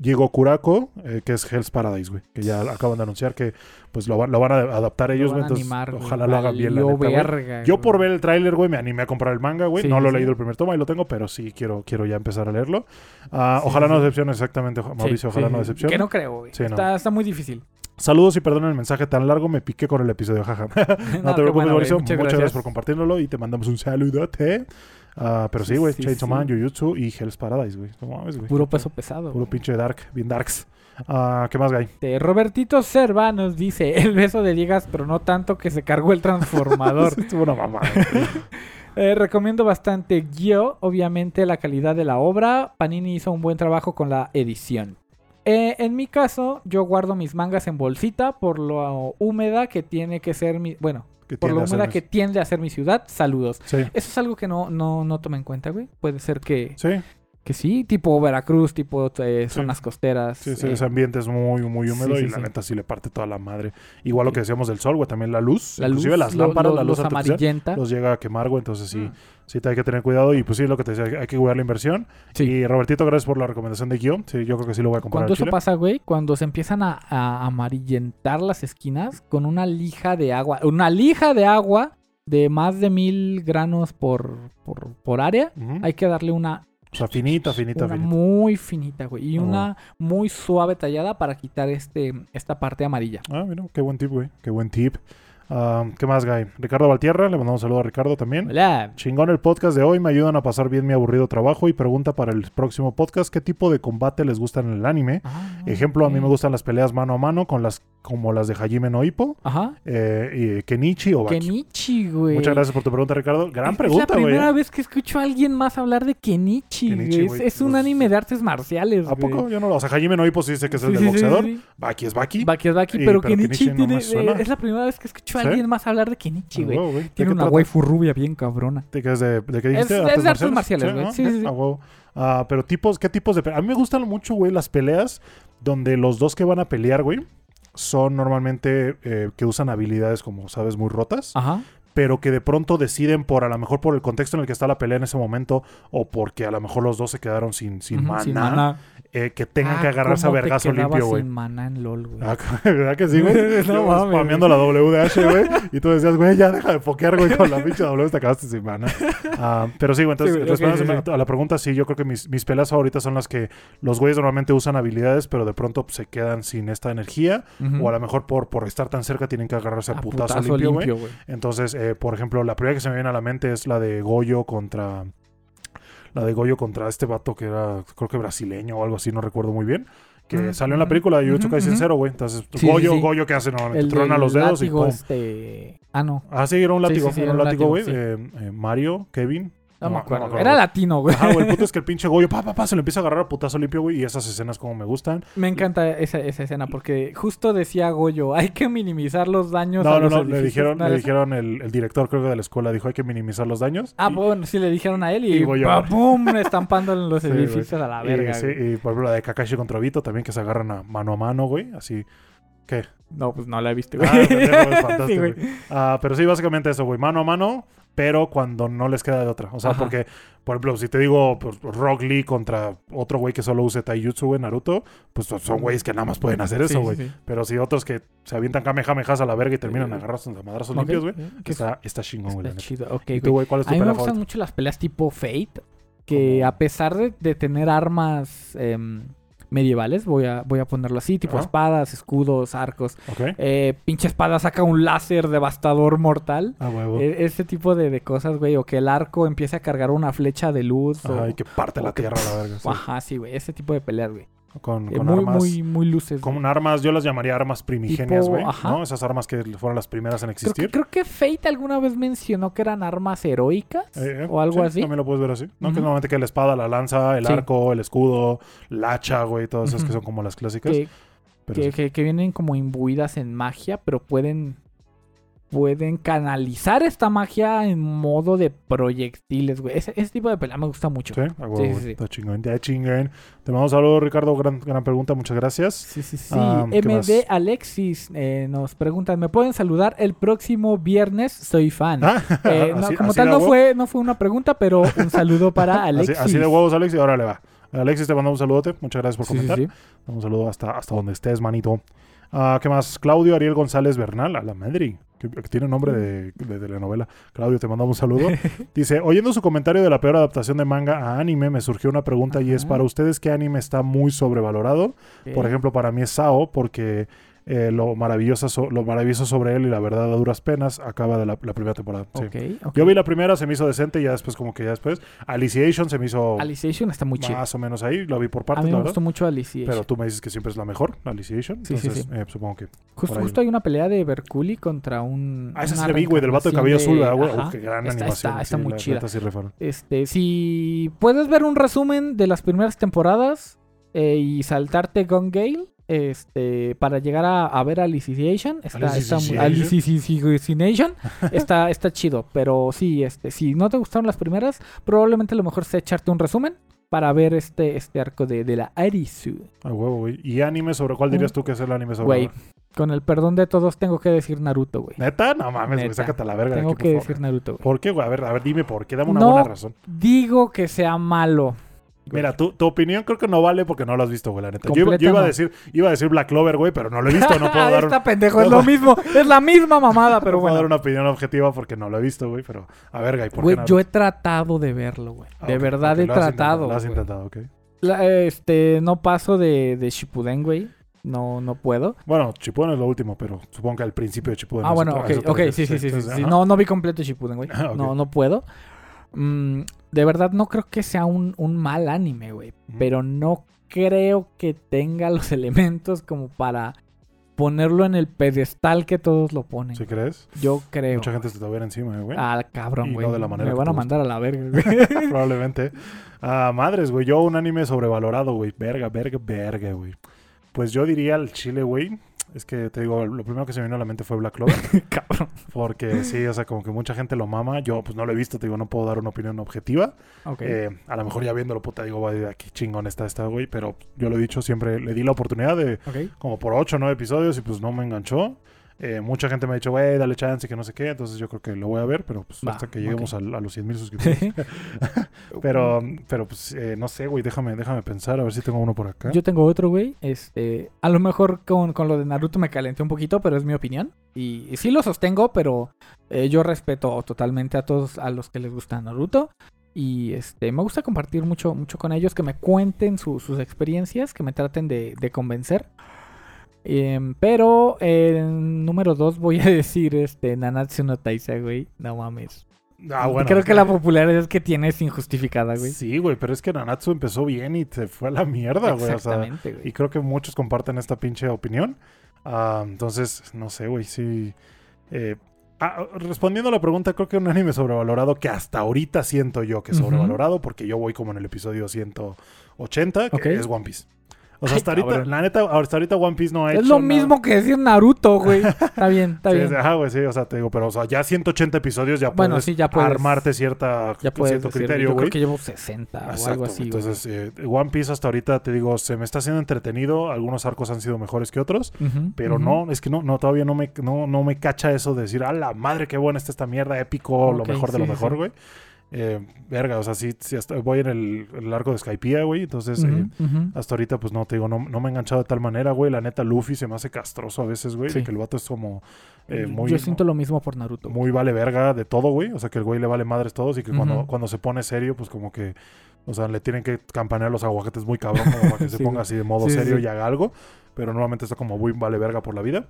Speaker 1: Gigor- Gigokurako, eh, que es Hell's Paradise, güey. Que ya acaban de anunciar que pues lo, van- lo van a adaptar ellos,
Speaker 2: Lo
Speaker 1: güey. Entonces,
Speaker 2: animar,
Speaker 1: ojalá lo hagan bien, la neta,
Speaker 2: verga,
Speaker 1: Yo por ver el tráiler, güey, me animé a comprar el manga, güey.
Speaker 2: Sí,
Speaker 1: no lo he
Speaker 2: sí.
Speaker 1: leído el primer toma y lo tengo, pero sí quiero, quiero ya empezar a leerlo. Ah,
Speaker 2: Sí,
Speaker 1: ojalá no decepcione exactamente, Mauricio, ojalá no decepcione.
Speaker 2: Que no creo, güey.
Speaker 1: No.
Speaker 2: está, está muy difícil.
Speaker 1: Saludos y perdonen el mensaje tan largo, me piqué con el episodio, jaja. no, te preocupes,
Speaker 2: bueno.
Speaker 1: Mauricio. Muchas, gracias. por compartirlo y te mandamos un saludote. Ah, pero sí, güey,
Speaker 2: sí,
Speaker 1: Chainsaw
Speaker 2: sí.
Speaker 1: Man, Jujutsu y Hell's Paradise, güey. No mames, güey.
Speaker 2: Puro peso pesado.
Speaker 1: Puro
Speaker 2: güey.
Speaker 1: pinche dark, bien darks. Ah, ¿Qué más, Guy?
Speaker 2: Este, Robertito Serva nos dice el beso de Diegas, pero no tanto que se cargó el transformador.
Speaker 1: Estuvo una mamada.
Speaker 2: Eh, recomiendo bastante Gyo, obviamente la calidad de la obra. Panini hizo un buen trabajo con la edición. Eh, en mi caso, yo guardo mis mangas en bolsita por lo húmeda que tiene que ser mi... Bueno,
Speaker 1: Que
Speaker 2: por lo húmeda que tiende a ser mi ciudad. Saludos.
Speaker 1: Sí,
Speaker 2: Eso es algo que no, no, no tomé en cuenta, güey. Puede ser que,
Speaker 1: sí,
Speaker 2: que sí, tipo Veracruz, tipo eh,
Speaker 1: Sí.
Speaker 2: zonas costeras.
Speaker 1: sí, sí,
Speaker 2: eh,
Speaker 1: ese ambiente es muy, muy húmedo
Speaker 2: Sí,
Speaker 1: y la neta sí le parte toda la madre. Igual lo que decíamos del sol, güey, también la luz.
Speaker 2: la luz,
Speaker 1: inclusive las
Speaker 2: lo-
Speaker 1: lámparas,
Speaker 2: lo-
Speaker 1: la luz
Speaker 2: los amarillenta.
Speaker 1: los llega a quemar, güey, entonces sí,
Speaker 2: Mm.
Speaker 1: sí te hay que tener cuidado y pues sí, lo que te decía, hay que- cuidar la inversión. Y Robertito, gracias por la recomendación de guion. Sí, yo creo que sí lo voy a comprar.
Speaker 2: Cuando eso
Speaker 1: chile.
Speaker 2: pasa, güey, cuando se empiezan a, a amarillentar las esquinas con una lija de agua, una lija de agua de más de mil granos por, por, por área, hay que darle una,
Speaker 1: O sea, finita, finita,
Speaker 2: una
Speaker 1: finita.
Speaker 2: muy finita, güey, y
Speaker 1: Ah.
Speaker 2: una muy suave tallada para quitar este, esta parte amarilla.
Speaker 1: Ah, mira, qué buen tip, güey. Qué buen tip. Ah, ¿Qué más, Guy? Ricardo Valtierra, le mandamos un saludo a Ricardo también.
Speaker 2: Hola.
Speaker 1: Chingón el podcast de hoy, me ayudan a pasar bien mi aburrido trabajo y pregunta para el próximo podcast, ¿qué tipo de combate les gusta en el anime?
Speaker 2: Ah,
Speaker 1: Ejemplo, a mí me gustan las peleas mano a mano con las como las de Hajime no Ippo,
Speaker 2: Ajá.
Speaker 1: eh, y Kenichi o Baki.
Speaker 2: Kenichi, güey.
Speaker 1: Muchas gracias por tu pregunta, Ricardo. Gran pregunta,
Speaker 2: Es la
Speaker 1: güey.
Speaker 2: primera
Speaker 1: ¿eh?
Speaker 2: vez que escucho a alguien más hablar de Kenichi,
Speaker 1: Kenichi,
Speaker 2: güey. Es,
Speaker 1: güey.
Speaker 2: es un
Speaker 1: Pues-
Speaker 2: anime de artes marciales,
Speaker 1: ¿A
Speaker 2: güey.
Speaker 1: poco? Yo no lo... O sea, Hajime no Ippo sí dice que es el
Speaker 2: Sí,
Speaker 1: del
Speaker 2: sí,
Speaker 1: boxeador.
Speaker 2: sí.
Speaker 1: Baki es Baki.
Speaker 2: Baki es Baki, pero,
Speaker 1: pero
Speaker 2: Kenichi, tiene, eh, es la primera vez que escucho a alguien más hablar de Kenichi, güey.
Speaker 1: güey. ¿De
Speaker 2: Tiene una waifu rubia bien cabrona.
Speaker 1: ¿De qué, es de, de qué
Speaker 2: Es-
Speaker 1: dijiste?
Speaker 2: es de artes marciales, güey. Sí, sí, sí.
Speaker 1: Ah, pero tipos, ¿qué tipos de? A mí me gustan mucho, güey, las peleas donde los dos que van a pelear, güey, son normalmente eh, que usan habilidades como, sabes, muy rotas.
Speaker 2: Ajá.
Speaker 1: Pero que de pronto deciden por a lo mejor por el contexto en el que está la pelea en ese momento o porque a lo mejor los dos se quedaron sin, sin, maná,
Speaker 2: maná.
Speaker 1: eh, que tengan
Speaker 2: Ah,
Speaker 1: que agarrarse a
Speaker 2: ¿cómo te
Speaker 1: vergazo limpio, güey.
Speaker 2: sin maná en LOL, güey.
Speaker 1: Ah, ¿Verdad que sí, güey?
Speaker 2: No
Speaker 1: Yo
Speaker 2: mames,
Speaker 1: spameando la WDH, güey. Y tú decías, güey, ya deja de pokear, güey, con la pinche W, te acabaste sin mana. Ah, pero sí, güey, entonces,
Speaker 2: Sí,
Speaker 1: respondiendo a la pregunta, sí, yo creo que mis, mis peleas favoritas son las que los güeyes normalmente usan habilidades, pero de pronto se quedan sin esta energía. O a lo mejor por, por estar tan cerca tienen que agarrarse a,
Speaker 2: A
Speaker 1: putazo, limpio, güey. Entonces, eh, por ejemplo, la primera que se me viene a la mente es la de Goyo contra. La de Goyo contra este vato que era, creo que brasileño o algo así, no recuerdo muy bien. Que
Speaker 2: Mm,
Speaker 1: salió en la película de Jujutsu Kaisen. Zero, güey. Entonces,
Speaker 2: Sí,
Speaker 1: Goyo,
Speaker 2: sí, sí.
Speaker 1: Goyo, ¿qué hace? No,
Speaker 2: El
Speaker 1: trona los dedos y
Speaker 2: este... Ah, no.
Speaker 1: Ah, sí, era un látigo. era un látigo, güey. Eh, eh, Mario, Kevin.
Speaker 2: No, me
Speaker 1: no
Speaker 2: acuerdo.
Speaker 1: acuerdo,
Speaker 2: Era latino, güey.
Speaker 1: Ajá, güey. El punto es que el pinche Goyo, pa, pa, pa, se lo empieza a agarrar a putazo limpio, güey. Y esas escenas como me gustan.
Speaker 2: Me encanta esa, esa escena porque justo decía Goyo, hay que minimizar los daños
Speaker 1: No,
Speaker 2: a
Speaker 1: no,
Speaker 2: los
Speaker 1: no. Le
Speaker 2: edificios".
Speaker 1: dijeron, el, el director, creo que de la escuela, dijo hay que minimizar los daños.
Speaker 2: Ah,
Speaker 1: Y-
Speaker 2: bueno, sí le dijeron a él y,
Speaker 1: Y Goyo.
Speaker 2: ¡pum! estampando en los
Speaker 1: Sí, güey.
Speaker 2: edificios a la
Speaker 1: Y,
Speaker 2: verga.
Speaker 1: sí, y por ejemplo la de Kakashi contra Vito también que se agarran a mano a mano, güey. Así. ¿Qué?
Speaker 2: No, pues no la he visto, güey.
Speaker 1: Ah,
Speaker 2: Sí, güey.
Speaker 1: Ah, pero sí, básicamente eso, güey. Mano a mano, pero cuando no les queda de otra. O sea,
Speaker 2: Ajá.
Speaker 1: porque, por ejemplo, si te digo pues, Rock Lee contra otro güey que solo use Taijutsu, güey, Naruto, pues son- son güeyes que nada más pueden hacer eso, güey.
Speaker 2: sí, sí.
Speaker 1: Pero si otros que se avientan kamehamehas a la verga y terminan
Speaker 2: Eh,
Speaker 1: agarrados a madrazos
Speaker 2: Ok,
Speaker 1: limpios, güey.
Speaker 2: eh,
Speaker 1: está, está chingón, güey.
Speaker 2: chido, ok,
Speaker 1: ¿Y tú,
Speaker 2: güey.
Speaker 1: cuál es
Speaker 2: A
Speaker 1: tu
Speaker 2: mí me gustan
Speaker 1: favorita?
Speaker 2: mucho las peleas tipo Fate, que
Speaker 1: ¿Cómo?
Speaker 2: a pesar de, de tener armas em, medievales, voy a, voy a ponerlo así, tipo espadas, escudos, arcos.
Speaker 1: Ok.
Speaker 2: Eh, pinche espada saca un láser devastador mortal.
Speaker 1: Ah, huevo.
Speaker 2: E- ese tipo de, de cosas, güey. O que el arco empiece a cargar una flecha de luz. o-
Speaker 1: Ajá, y que parte la
Speaker 2: que-
Speaker 1: tierra a la verga. sí.
Speaker 2: Ajá, sí, güey. Ese tipo de peleas, güey.
Speaker 1: Con,
Speaker 2: Eh,
Speaker 1: con
Speaker 2: muy,
Speaker 1: armas.
Speaker 2: muy, muy luces.
Speaker 1: Con armas, yo las llamaría armas primigenias, güey.
Speaker 2: ajá.
Speaker 1: ¿No? Esas armas que fueron las primeras en
Speaker 2: Creo que,
Speaker 1: existir.
Speaker 2: creo que Fate alguna vez mencionó que eran armas heroicas
Speaker 1: Eh, eh,
Speaker 2: o algo
Speaker 1: sí,
Speaker 2: así.
Speaker 1: También lo puedes ver así. ¿no? Que normalmente que la espada, la lanza, el
Speaker 2: Sí.
Speaker 1: arco, el escudo, la hacha, güey, todas esas que son como las clásicas.
Speaker 2: Que,
Speaker 1: Pero
Speaker 2: que,
Speaker 1: sí.
Speaker 2: que- que vienen como imbuidas en magia, pero pueden pueden canalizar esta magia en modo de proyectiles, güey. Ese, ese tipo de pelea me gusta mucho.
Speaker 1: Sí,
Speaker 2: Sí, sí,
Speaker 1: güey.
Speaker 2: sí.
Speaker 1: Está chingón, está chingón. Te mando un saludo, Ricardo. Gran, gran pregunta, muchas gracias.
Speaker 2: Sí, sí, sí.
Speaker 1: Ah.
Speaker 2: MD Alexis eh, nos preguntan, ¿me pueden saludar el próximo viernes? Soy fan.
Speaker 1: Ah,
Speaker 2: Eh, no,
Speaker 1: así-
Speaker 2: como
Speaker 1: así
Speaker 2: tal no
Speaker 1: huevo.
Speaker 2: fue, no fue una pregunta, pero un saludo para Alexis.
Speaker 1: así de huevos, Alexis. Ahora le va. Alexis, te mando un saludote. Muchas gracias por comentar. Un saludo hasta, hasta donde estés, manito. Ah, ¿Qué más? Claudio Ariel González Bernal, a la madre, que, tiene nombre de, de telenovela. Claudio, te mandamos un saludo. Dice, oyendo su comentario de la peor adaptación de manga a anime, me surgió una pregunta y es. ¿para ustedes qué anime está muy sobrevalorado? Por ejemplo, para mí es Sao, porque eh, lo, maravilloso so- lo maravilloso sobre él y la verdad a duras penas acaba de la, la primera temporada. sí. Yo vi la primera, se me hizo decente y ya después como que ya después. Aliciation se me hizo
Speaker 2: Alicization está muy chido.
Speaker 1: más o menos ahí, lo vi por
Speaker 2: A
Speaker 1: partes,
Speaker 2: mí
Speaker 1: la
Speaker 2: me
Speaker 1: verdad.
Speaker 2: gustó mucho Alicization.
Speaker 1: Pero tú me dices que siempre es la mejor, la Alicization.
Speaker 2: Sí, sí,
Speaker 1: Entonces,
Speaker 2: sí.
Speaker 1: eh, supongo que.
Speaker 2: Justo, hay una pelea de Berculi contra un.
Speaker 1: Ah, esa la vi, güey, del vato de cabello azul, ¿verdad, güey? Qué gran
Speaker 2: Está-
Speaker 1: animación.
Speaker 2: está- está
Speaker 1: sí,
Speaker 2: muy
Speaker 1: la
Speaker 2: chida. Este, si puedes ver un resumen de las primeras temporadas eh, y saltarte Gone Gale, este, para llegar a, a ver Alicization, está, está está, está chido. Pero sí, este, si no te gustaron las primeras, probablemente lo mejor sea echarte un resumen para ver este, este arco de, de la Arisu.
Speaker 1: A huevo, güey. ¿Y anime sobre cuál dirías tú que es el anime sobre?
Speaker 2: Güey, con el perdón de todos tengo que decir Naruto, güey.
Speaker 1: ¿Neta? No mames, güey,
Speaker 2: Neta.
Speaker 1: sácate a la verga. de
Speaker 2: Tengo
Speaker 1: aquí,
Speaker 2: que
Speaker 1: por favor.
Speaker 2: decir Naruto, güey.
Speaker 1: ¿Por qué, güey? A ver, a ver, dime por qué. Dame una
Speaker 2: No.
Speaker 1: buena razón.
Speaker 2: Digo que sea malo. Güey.
Speaker 1: Mira, tu, tu opinión creo que no vale porque no lo has visto, güey, la neta. Yo, iba-
Speaker 2: Completa
Speaker 1: yo iba, a
Speaker 2: no.
Speaker 1: decir, iba a decir Black Clover, güey, pero no lo he visto. No puedo dar, un-
Speaker 2: Está pendejo, es
Speaker 1: no
Speaker 2: lo
Speaker 1: puedo-
Speaker 2: mismo. Es la misma mamada, pero
Speaker 1: no puedo
Speaker 2: bueno.
Speaker 1: dar una opinión objetiva porque no lo he visto, güey. Pero, a ver, güey, ¿por
Speaker 2: Güey,
Speaker 1: qué no?
Speaker 2: yo he tratado de verlo, güey.
Speaker 1: Ah,
Speaker 2: de verdad he
Speaker 1: lo
Speaker 2: tratado.
Speaker 1: Lo has
Speaker 2: güey.
Speaker 1: intentado, ok.
Speaker 2: La- este, no paso de, de Shippuden, güey. No, no puedo.
Speaker 1: Bueno, Chipuden es lo último, pero supongo que al principio de Chipuden.
Speaker 2: ah,
Speaker 1: es
Speaker 2: bueno, ok, ok, sí, sí, sí, sí. No, no vi completo Shippuden, güey.
Speaker 1: Ah.
Speaker 2: No, no puedo. Mm, de verdad no creo que sea un, un mal anime, güey. Pero no creo que tenga los elementos como para ponerlo en el pedestal que todos lo ponen.
Speaker 1: ¿Sí crees?
Speaker 2: Yo creo.
Speaker 1: Mucha gente se te va a ver encima, güey.
Speaker 2: Ah, cabrón, güey.
Speaker 1: no de la manera
Speaker 2: Me van a
Speaker 1: gusta.
Speaker 2: mandar a la verga, güey.
Speaker 1: Probablemente. Ah, madres, güey. Yo un anime sobrevalorado, güey. Verga, verga, verga, güey. Pues yo diría el chile, güey. Es que te digo, lo primero que se me vino a la mente fue Black Clover.
Speaker 2: cabrón.
Speaker 1: Porque sí, o sea, como que mucha gente lo mama. Yo, pues no lo he visto, te digo, no puedo dar una opinión objetiva. Eh, a lo mejor ya viéndolo, puta, digo, vaya, qué chingón está esta, güey. Pero yo lo he dicho siempre, le di la oportunidad de como por 8 o 9 episodios y pues no me enganchó. Eh, mucha gente me ha dicho, güey, dale chance, que no sé qué. Entonces yo creo que lo voy a ver, pero pues
Speaker 2: Va,
Speaker 1: hasta que lleguemos a, los 100 mil suscriptores. pero, pero pues eh, no sé, güey, déjame, déjame pensar, a ver si tengo uno por acá.
Speaker 2: Yo tengo otro, güey. Este, a lo mejor con, con lo de Naruto me calenté un poquito, pero es mi opinión. Y, y sí lo sostengo, pero eh, yo respeto totalmente a todos a los que les gusta Naruto. Y este, me gusta compartir mucho, mucho con ellos, que me cuenten su- sus experiencias, que me traten de, de convencer. Em, pero en número dos voy a decir este Nanatsu no Taisa, güey. No mames.
Speaker 1: Ah, bueno.
Speaker 2: Creo que la popularidad que tiene es injustificada, güey.
Speaker 1: Sí, güey, pero es que Nanatsu empezó bien y se fue a la mierda, güey. O sea,
Speaker 2: Exactamente, güey.
Speaker 1: y creo que muchos comparten esta pinche opinión. Ah, entonces, no sé, güey, sí. eh, ah, respondiendo a la pregunta, creo que un anime sobrevalorado que hasta ahorita siento yo que es sobrevalorado, porque yo voy como en el episodio 180, que es One Piece. O sea,
Speaker 2: Ay,
Speaker 1: hasta ahorita,
Speaker 2: cabrón.
Speaker 1: la neta, hasta ahorita One Piece no ha hecho.
Speaker 2: Es lo
Speaker 1: nada.
Speaker 2: mismo que decir Naruto, güey. Está bien, está
Speaker 1: Sí,
Speaker 2: bien.
Speaker 1: ajá, güey, sí, o sea, te digo, pero o sea, ya 180 episodios ya
Speaker 2: Bueno,
Speaker 1: puedes
Speaker 2: sí, ya puedes-
Speaker 1: armarte cierta,
Speaker 2: Ya puedes
Speaker 1: cierto
Speaker 2: decir,
Speaker 1: criterio,
Speaker 2: yo
Speaker 1: güey.
Speaker 2: creo que llevo 60 o
Speaker 1: Exacto,
Speaker 2: algo así, güey.
Speaker 1: Entonces, eh, One Piece hasta ahorita, te digo, se me está haciendo entretenido. Algunos arcos han sido mejores que otros. Pero no, es que no, no, todavía no me, no, no me cacha eso de decir, a la madre, qué buena está esta mierda, épico, lo mejor de
Speaker 2: sí,
Speaker 1: lo mejor,
Speaker 2: sí.
Speaker 1: Eh, verga, o sea, sí, sí hasta voy en el, el arco de Skypiea, güey. Entonces, eh, hasta ahorita, pues no, te digo, no, no me he enganchado de tal manera, güey. La neta, Luffy se me hace castroso a veces, güey.
Speaker 2: Sí.
Speaker 1: De que el vato es como eh, muy,
Speaker 2: Yo siento lo mismo por Naruto.
Speaker 1: muy vale verga de todo, güey. O sea, que el güey le vale madres todos y que cuando, cuando se pone serio, pues como que, o sea, le tienen que campanear los aguacates muy cabrón como para que se ponga
Speaker 2: güey.
Speaker 1: así de modo serio y haga algo. Pero normalmente está como muy vale verga por la vida.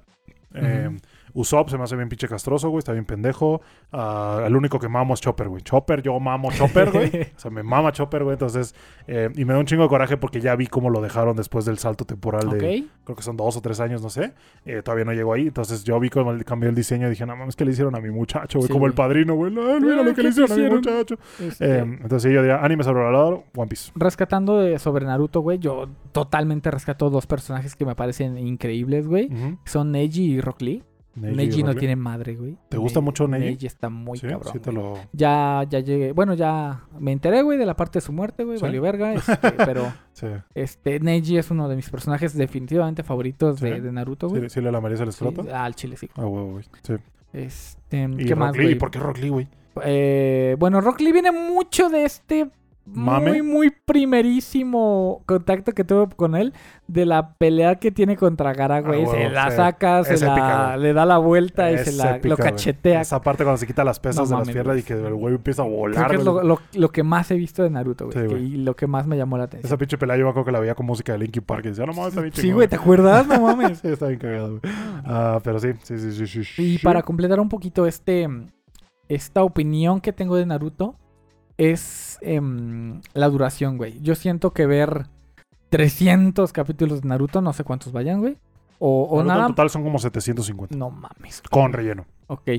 Speaker 1: Eh. Usopp se me hace bien pinche castroso, güey. Está bien pendejo. Ah, el único que mamo es Chopper, güey. Chopper, yo mamo Chopper, güey. o sea, me mama Chopper, güey. Entonces, eh, y me da un chingo de coraje porque ya vi cómo lo dejaron después del salto temporal de, creo que son dos o tres años, no sé. Eh, todavía no llegó ahí. Entonces yo vi cómo cambió el diseño y dije, no mames, ¿qué le hicieron a mi muchacho, güey?
Speaker 2: Sí,
Speaker 1: como el padrino, güey. No, mira
Speaker 2: Ah,
Speaker 1: lo que
Speaker 2: ¿qué
Speaker 1: le hicieron a mi muchacho.
Speaker 2: Este,
Speaker 1: Eh, entonces yo diría, anime sobrevalorado, One Piece.
Speaker 2: rescatando de- sobre Naruto, güey, yo totalmente rescato dos personajes que me parecen increíbles, güey. Son Neji y Rock Lee. Neji, no tiene madre, güey.
Speaker 1: ¿Te gusta mucho Neji?
Speaker 2: Neji está muy
Speaker 1: Sí,
Speaker 2: cabrón.
Speaker 1: sí te
Speaker 2: güey.
Speaker 1: lo...
Speaker 2: Ya, ya llegué. Bueno, ya me enteré, güey, de la parte de su muerte, güey.
Speaker 1: ¿Sí?
Speaker 2: Valió verga. este, pero
Speaker 1: Sí,
Speaker 2: este, Neji es uno de mis personajes definitivamente favoritos de, Naruto, güey.
Speaker 1: sí, le lamarías el escroto.
Speaker 2: al chile, sí.
Speaker 1: Ah, huevo, güey. Sí.
Speaker 2: Este,
Speaker 1: Y
Speaker 2: ¿Qué
Speaker 1: Rock
Speaker 2: más,
Speaker 1: Lee,
Speaker 2: güey?
Speaker 1: ¿por qué Rock Lee, güey?
Speaker 2: Eh, bueno, Rock Lee viene mucho de este
Speaker 1: ¿Mame?
Speaker 2: muy, muy primerísimo contacto que tuve con él de la pelea que tiene contra Gara, güey.
Speaker 1: Ah,
Speaker 2: se la
Speaker 1: sí.
Speaker 2: saca, se
Speaker 1: Es épica,
Speaker 2: la, le da la vuelta y se la,
Speaker 1: épica,
Speaker 2: lo
Speaker 1: güey.
Speaker 2: cachetea.
Speaker 1: Esa parte cuando se quita las pesas
Speaker 2: No
Speaker 1: de las piernas y que el güey empieza a
Speaker 2: Creo
Speaker 1: volar,
Speaker 2: que es lo, lo- lo que más he visto de Naruto, güey.
Speaker 1: Sí,
Speaker 2: que-
Speaker 1: güey.
Speaker 2: y lo que más me llamó la atención.
Speaker 1: Esa pinche pelea yo me acuerdo que la veía con música de Linkin Park y decía, no mames, está bien
Speaker 2: Sí,
Speaker 1: chingón".
Speaker 2: güey, ¿te acuerdas? No mames.
Speaker 1: Sí, está bien cagado, güey. Ah, pero sí, sí, sí, sí, sí.
Speaker 2: Y para completar un poquito este esta opinión que tengo de Naruto es em, la duración, güey. Yo siento que ver 300 capítulos de Naruto, no sé cuántos vayan, güey. O, o
Speaker 1: Naruto
Speaker 2: nada.
Speaker 1: En total son como 750.
Speaker 2: No mames.
Speaker 1: Con relleno.
Speaker 2: Ok.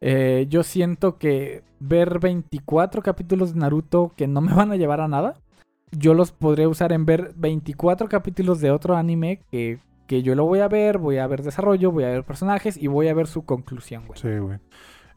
Speaker 2: Eh, yo siento que ver 24 capítulos de Naruto que no me van a llevar a nada, yo los podría usar en ver 24 capítulos de otro anime que, que yo lo voy a ver, voy a ver desarrollo, voy a ver personajes y voy a ver su conclusión, güey.
Speaker 1: Sí, güey.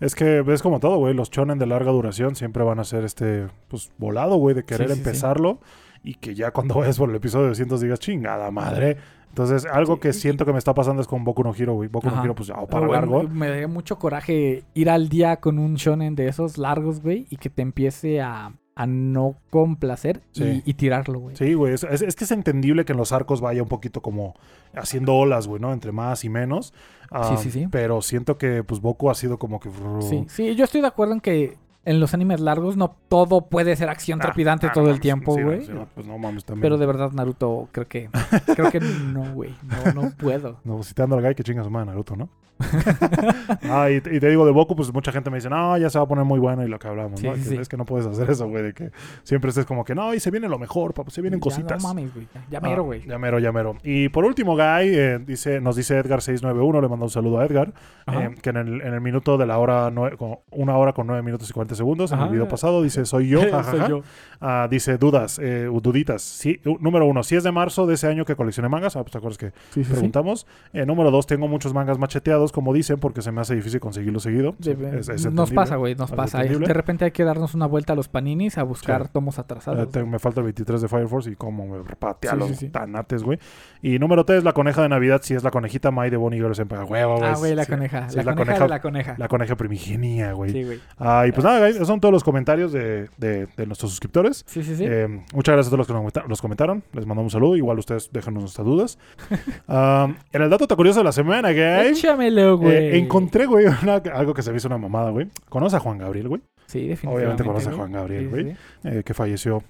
Speaker 1: Es que es como todo, güey. Los chonen de larga duración siempre van a ser este, pues, volado, güey, de querer
Speaker 2: Sí, sí, sí.
Speaker 1: empezarlo y que ya cuando vayas por el episodio 200 digas, chingada madre. Entonces, algo que siento que me está pasando es con Boku no Hero, güey. Boku no. Hero, pues, ya, para largo.
Speaker 2: Me da mucho coraje ir al día con un shonen de esos largos, güey, y que te empiece a, a no complacer
Speaker 1: Sí.
Speaker 2: y, y tirarlo, güey.
Speaker 1: Sí, güey. Es, es- que es entendible que en los arcos vaya un poquito como haciendo olas, güey, ¿no? Entre más y menos. Ah,
Speaker 2: Sí, sí, sí.
Speaker 1: Pero siento que, pues, Boku ha sido como que...
Speaker 2: Sí, sí, yo estoy de acuerdo en que en los animes largos no todo puede ser acción
Speaker 1: Ah,
Speaker 2: trepidante
Speaker 1: ah,
Speaker 2: todo el tiempo, güey.
Speaker 1: sí, no, pues no mames también.
Speaker 2: Pero de verdad, Naruto, creo que. Creo que no, güey. No, no puedo.
Speaker 1: No, citando al guy que chinga su madre Naruto, ¿no? ah, y, y te digo, de Boku, pues mucha gente me dice, no, ya se va a poner muy bueno y lo que hablamos,
Speaker 2: Sí,
Speaker 1: ¿no?
Speaker 2: sí.
Speaker 1: Es que no puedes hacer eso, güey, de que siempre estés como que, no, y se viene lo mejor, papá, se vienen
Speaker 2: Ya
Speaker 1: cositas.
Speaker 2: No mames, güey. Ya, ya
Speaker 1: Ah,
Speaker 2: mero, güey.
Speaker 1: ya mero, ya mero. Y por último, Guy, eh, dice, nos dice Edgar691, le mando un saludo a Edgar, eh, que en el, en el minuto de la hora, nue- con- una hora con nueve minutos y 40 segundos, en el video pasado, dice, soy yo,
Speaker 2: Soy yo.
Speaker 1: Ah, dice, dudas, eh, duditas. Sí, número uno, si es de marzo de ese año que coleccioné mangas, ah, pues te acuerdas que
Speaker 2: Sí,
Speaker 1: preguntamos. Eh, número dos, tengo muchos mangas macheteados como dicen porque se me hace difícil conseguirlo seguido.
Speaker 2: De-
Speaker 1: Es- es
Speaker 2: nos pasa, güey, nos pasa. De repente hay que darnos una vuelta a los paninis a buscar
Speaker 1: Sí.
Speaker 2: tomos
Speaker 1: Eh,
Speaker 2: atrasados.
Speaker 1: te- me falta el 23 de Fire Force y como me patea
Speaker 2: Sí,
Speaker 1: los
Speaker 2: sí,
Speaker 1: tanates, güey. Y número 3, la coneja de Navidad, si es la conejita May de Bonnie Girls en huevo, güey.
Speaker 2: ah, güey, la coneja. la,
Speaker 1: la
Speaker 2: coneja,
Speaker 1: coneja-
Speaker 2: de la coneja.
Speaker 1: La coneja primigenia, güey.
Speaker 2: Sí, güey.
Speaker 1: Ah, y pues nada, guys, esos son todos los comentarios de, de- de nuestros suscriptores.
Speaker 2: Sí, sí, sí.
Speaker 1: Eh, muchas gracias a todos los que nos comentaron. Les mandamos un saludo. Igual ustedes déjanos nuestras dudas. Ah, en el dato curioso de la semana, guys.
Speaker 2: Échamelo, güey.
Speaker 1: eh, encontré, güey, una- algo que se me hizo una mamada, güey. ¿Conoces a Juan Gabriel, güey?
Speaker 2: Sí, definitivamente.
Speaker 1: Obviamente conoce a
Speaker 2: güey.
Speaker 1: Juan Gabriel,
Speaker 2: Sí,
Speaker 1: güey.
Speaker 2: sí.
Speaker 1: Eh, que falleció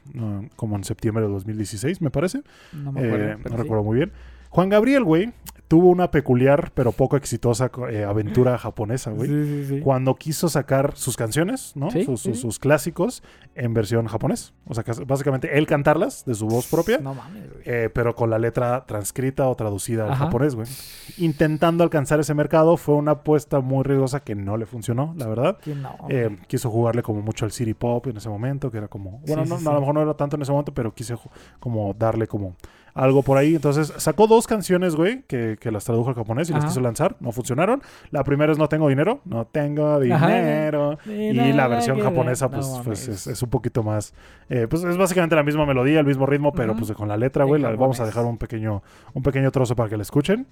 Speaker 1: como en septiembre de 2016, me parece.
Speaker 2: No me acuerdo.
Speaker 1: Eh,
Speaker 2: pero
Speaker 1: no
Speaker 2: sí.
Speaker 1: recuerdo muy bien. Juan Gabriel, güey, tuvo una peculiar pero poco exitosa eh, aventura japonesa, güey.
Speaker 2: Sí, sí, sí.
Speaker 1: Cuando quiso sacar sus canciones, ¿no?
Speaker 2: Sí,
Speaker 1: sus, sus- sus clásicos en versión japonés. O sea, que básicamente él cantarlas de su voz propia,
Speaker 2: No mames,
Speaker 1: eh, pero con la letra transcrita o traducida al
Speaker 2: Ajá.
Speaker 1: japonés, güey. Intentando alcanzar ese mercado, fue una apuesta muy riesgosa que no le funcionó, la verdad.
Speaker 2: Que no.
Speaker 1: Eh, quiso jugarle como mucho al city pop en ese momento, que era como, bueno, no, a lo mejor no era tanto en ese momento, pero quise como darle como algo por ahí. Entonces sacó dos canciones, güey, que, que las tradujo al japonés y las quiso lanzar, no funcionaron. La primera es No tengo dinero, no tengo
Speaker 2: Ajá.
Speaker 1: dinero. Y la versión japonesa, pues,
Speaker 2: No
Speaker 1: pues, es, es un poquito más. eh, pues es básicamente la misma melodía, el mismo ritmo, pero pues con la letra, güey. la- Vamos a dejar un pequeño, un pequeño trozo para que la escuchen.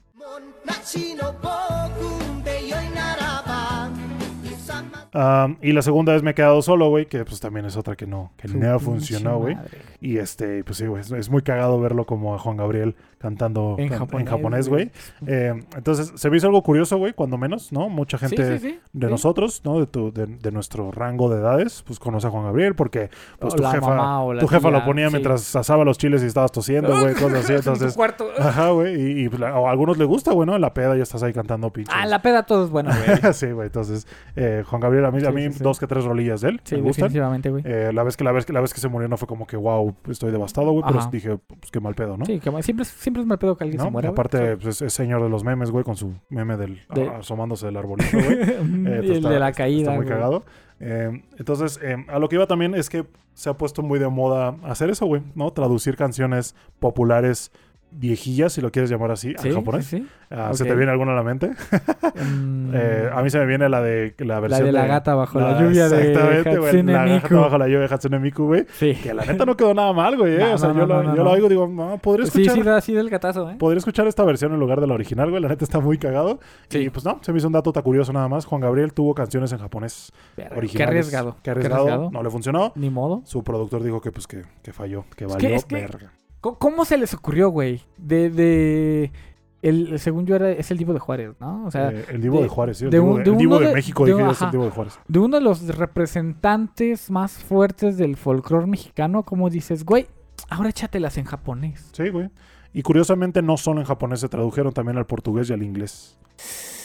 Speaker 1: Um, y la segunda vez me he quedado solo, güey, que pues también es otra que no, que
Speaker 2: pinche
Speaker 1: funcionó, güey. Y este, pues sí, güey, es, es muy cagado verlo como a Juan Gabriel cantando
Speaker 2: En
Speaker 1: can-
Speaker 2: japonés,
Speaker 1: güey. Eh, entonces, se me hizo algo curioso, güey, cuando menos, ¿no? Mucha gente
Speaker 2: sí, sí, sí.
Speaker 1: de nosotros, ¿no? De, tu, de, de nuestro rango de edades, pues conoce a Juan Gabriel porque pues
Speaker 2: O
Speaker 1: tu jefa, tu jefa lo ponía mientras asaba los chiles y estabas tosiendo, güey, cosas así. Entonces, ajá, güey. Y, y, pues, la- a algunos les gusta, güey, ¿no? En la peda ya estás ahí cantando pinches.
Speaker 2: Ah, la peda todo es bueno, güey.
Speaker 1: sí, güey. Entonces, eh, Juan Gabriel, a mí, a mí dos que tres rolillas de él.
Speaker 2: Sí,
Speaker 1: me gustan.
Speaker 2: güey.
Speaker 1: Eh, la vez que la vez que la vez que se murió no fue como que wow, estoy devastado, güey, pero dije, pues qué mal pedo, ¿no?
Speaker 2: Sí, que ma- siempre, siempre es mal pedo que alguien
Speaker 1: ¿No?
Speaker 2: se muera. güey.
Speaker 1: Aparte, pues, es, señor de los memes, güey, con su meme del
Speaker 2: De-
Speaker 1: a- asomándose del arbolito, güey. Eh,
Speaker 2: el
Speaker 1: está-
Speaker 2: de la caída.
Speaker 1: Está muy
Speaker 2: güey.
Speaker 1: cagado. Eh, entonces, eh, a lo que iba también es que se ha puesto muy de moda hacer eso, güey, ¿no? Traducir canciones populares viejillas, si lo quieres llamar así,
Speaker 2: Sí,
Speaker 1: al japonés.
Speaker 2: sí, sí.
Speaker 1: Ah, ¿Se te viene alguna a la mente?
Speaker 2: Mm,
Speaker 1: Eh, a mí se me viene la de la
Speaker 2: la
Speaker 1: versión
Speaker 2: de la gata bajo la, lluvia de
Speaker 1: Exactamente, güey.
Speaker 2: Hatsune
Speaker 1: La
Speaker 2: Miku.
Speaker 1: gata bajo la lluvia de Hatsune Miku, güey.
Speaker 2: Sí.
Speaker 1: Que la neta no quedó nada mal, güey. ¿eh? O sea,
Speaker 2: no,
Speaker 1: yo,
Speaker 2: no,
Speaker 1: lo, yo lo oigo y digo, no, podría
Speaker 2: Sí,
Speaker 1: escuchar,
Speaker 2: sí, así del gatazo, ¿eh?
Speaker 1: podría escuchar esta versión en lugar de la original, güey. La neta está muy cagado.
Speaker 2: Sí.
Speaker 1: Y pues no, se me hizo un dato tan curioso nada más. Juan Gabriel tuvo canciones en japonés
Speaker 2: Verga,
Speaker 1: originales.
Speaker 2: Qué arriesgado.
Speaker 1: Qué arriesgado. No le funcionó.
Speaker 2: Ni modo.
Speaker 1: Su productor dijo que pues que, que falló, que valió verga.
Speaker 2: ¿Cómo, se les ocurrió, güey? De, de... El, según yo, era, es el Divo de Juárez, ¿no? O sea,
Speaker 1: Eh, el Divo
Speaker 2: de-
Speaker 1: de, Juárez, sí. El
Speaker 2: de
Speaker 1: Divo de,
Speaker 2: de
Speaker 1: el Divo
Speaker 2: uno
Speaker 1: de
Speaker 2: de-
Speaker 1: México, dije yo, es el. Divo de Juárez.
Speaker 2: de uno de los representantes más fuertes del folclore mexicano, como dices, güey, ahora échatelas en japonés.
Speaker 1: Sí, güey. Y curiosamente no solo en japonés se tradujeron también al portugués y al inglés.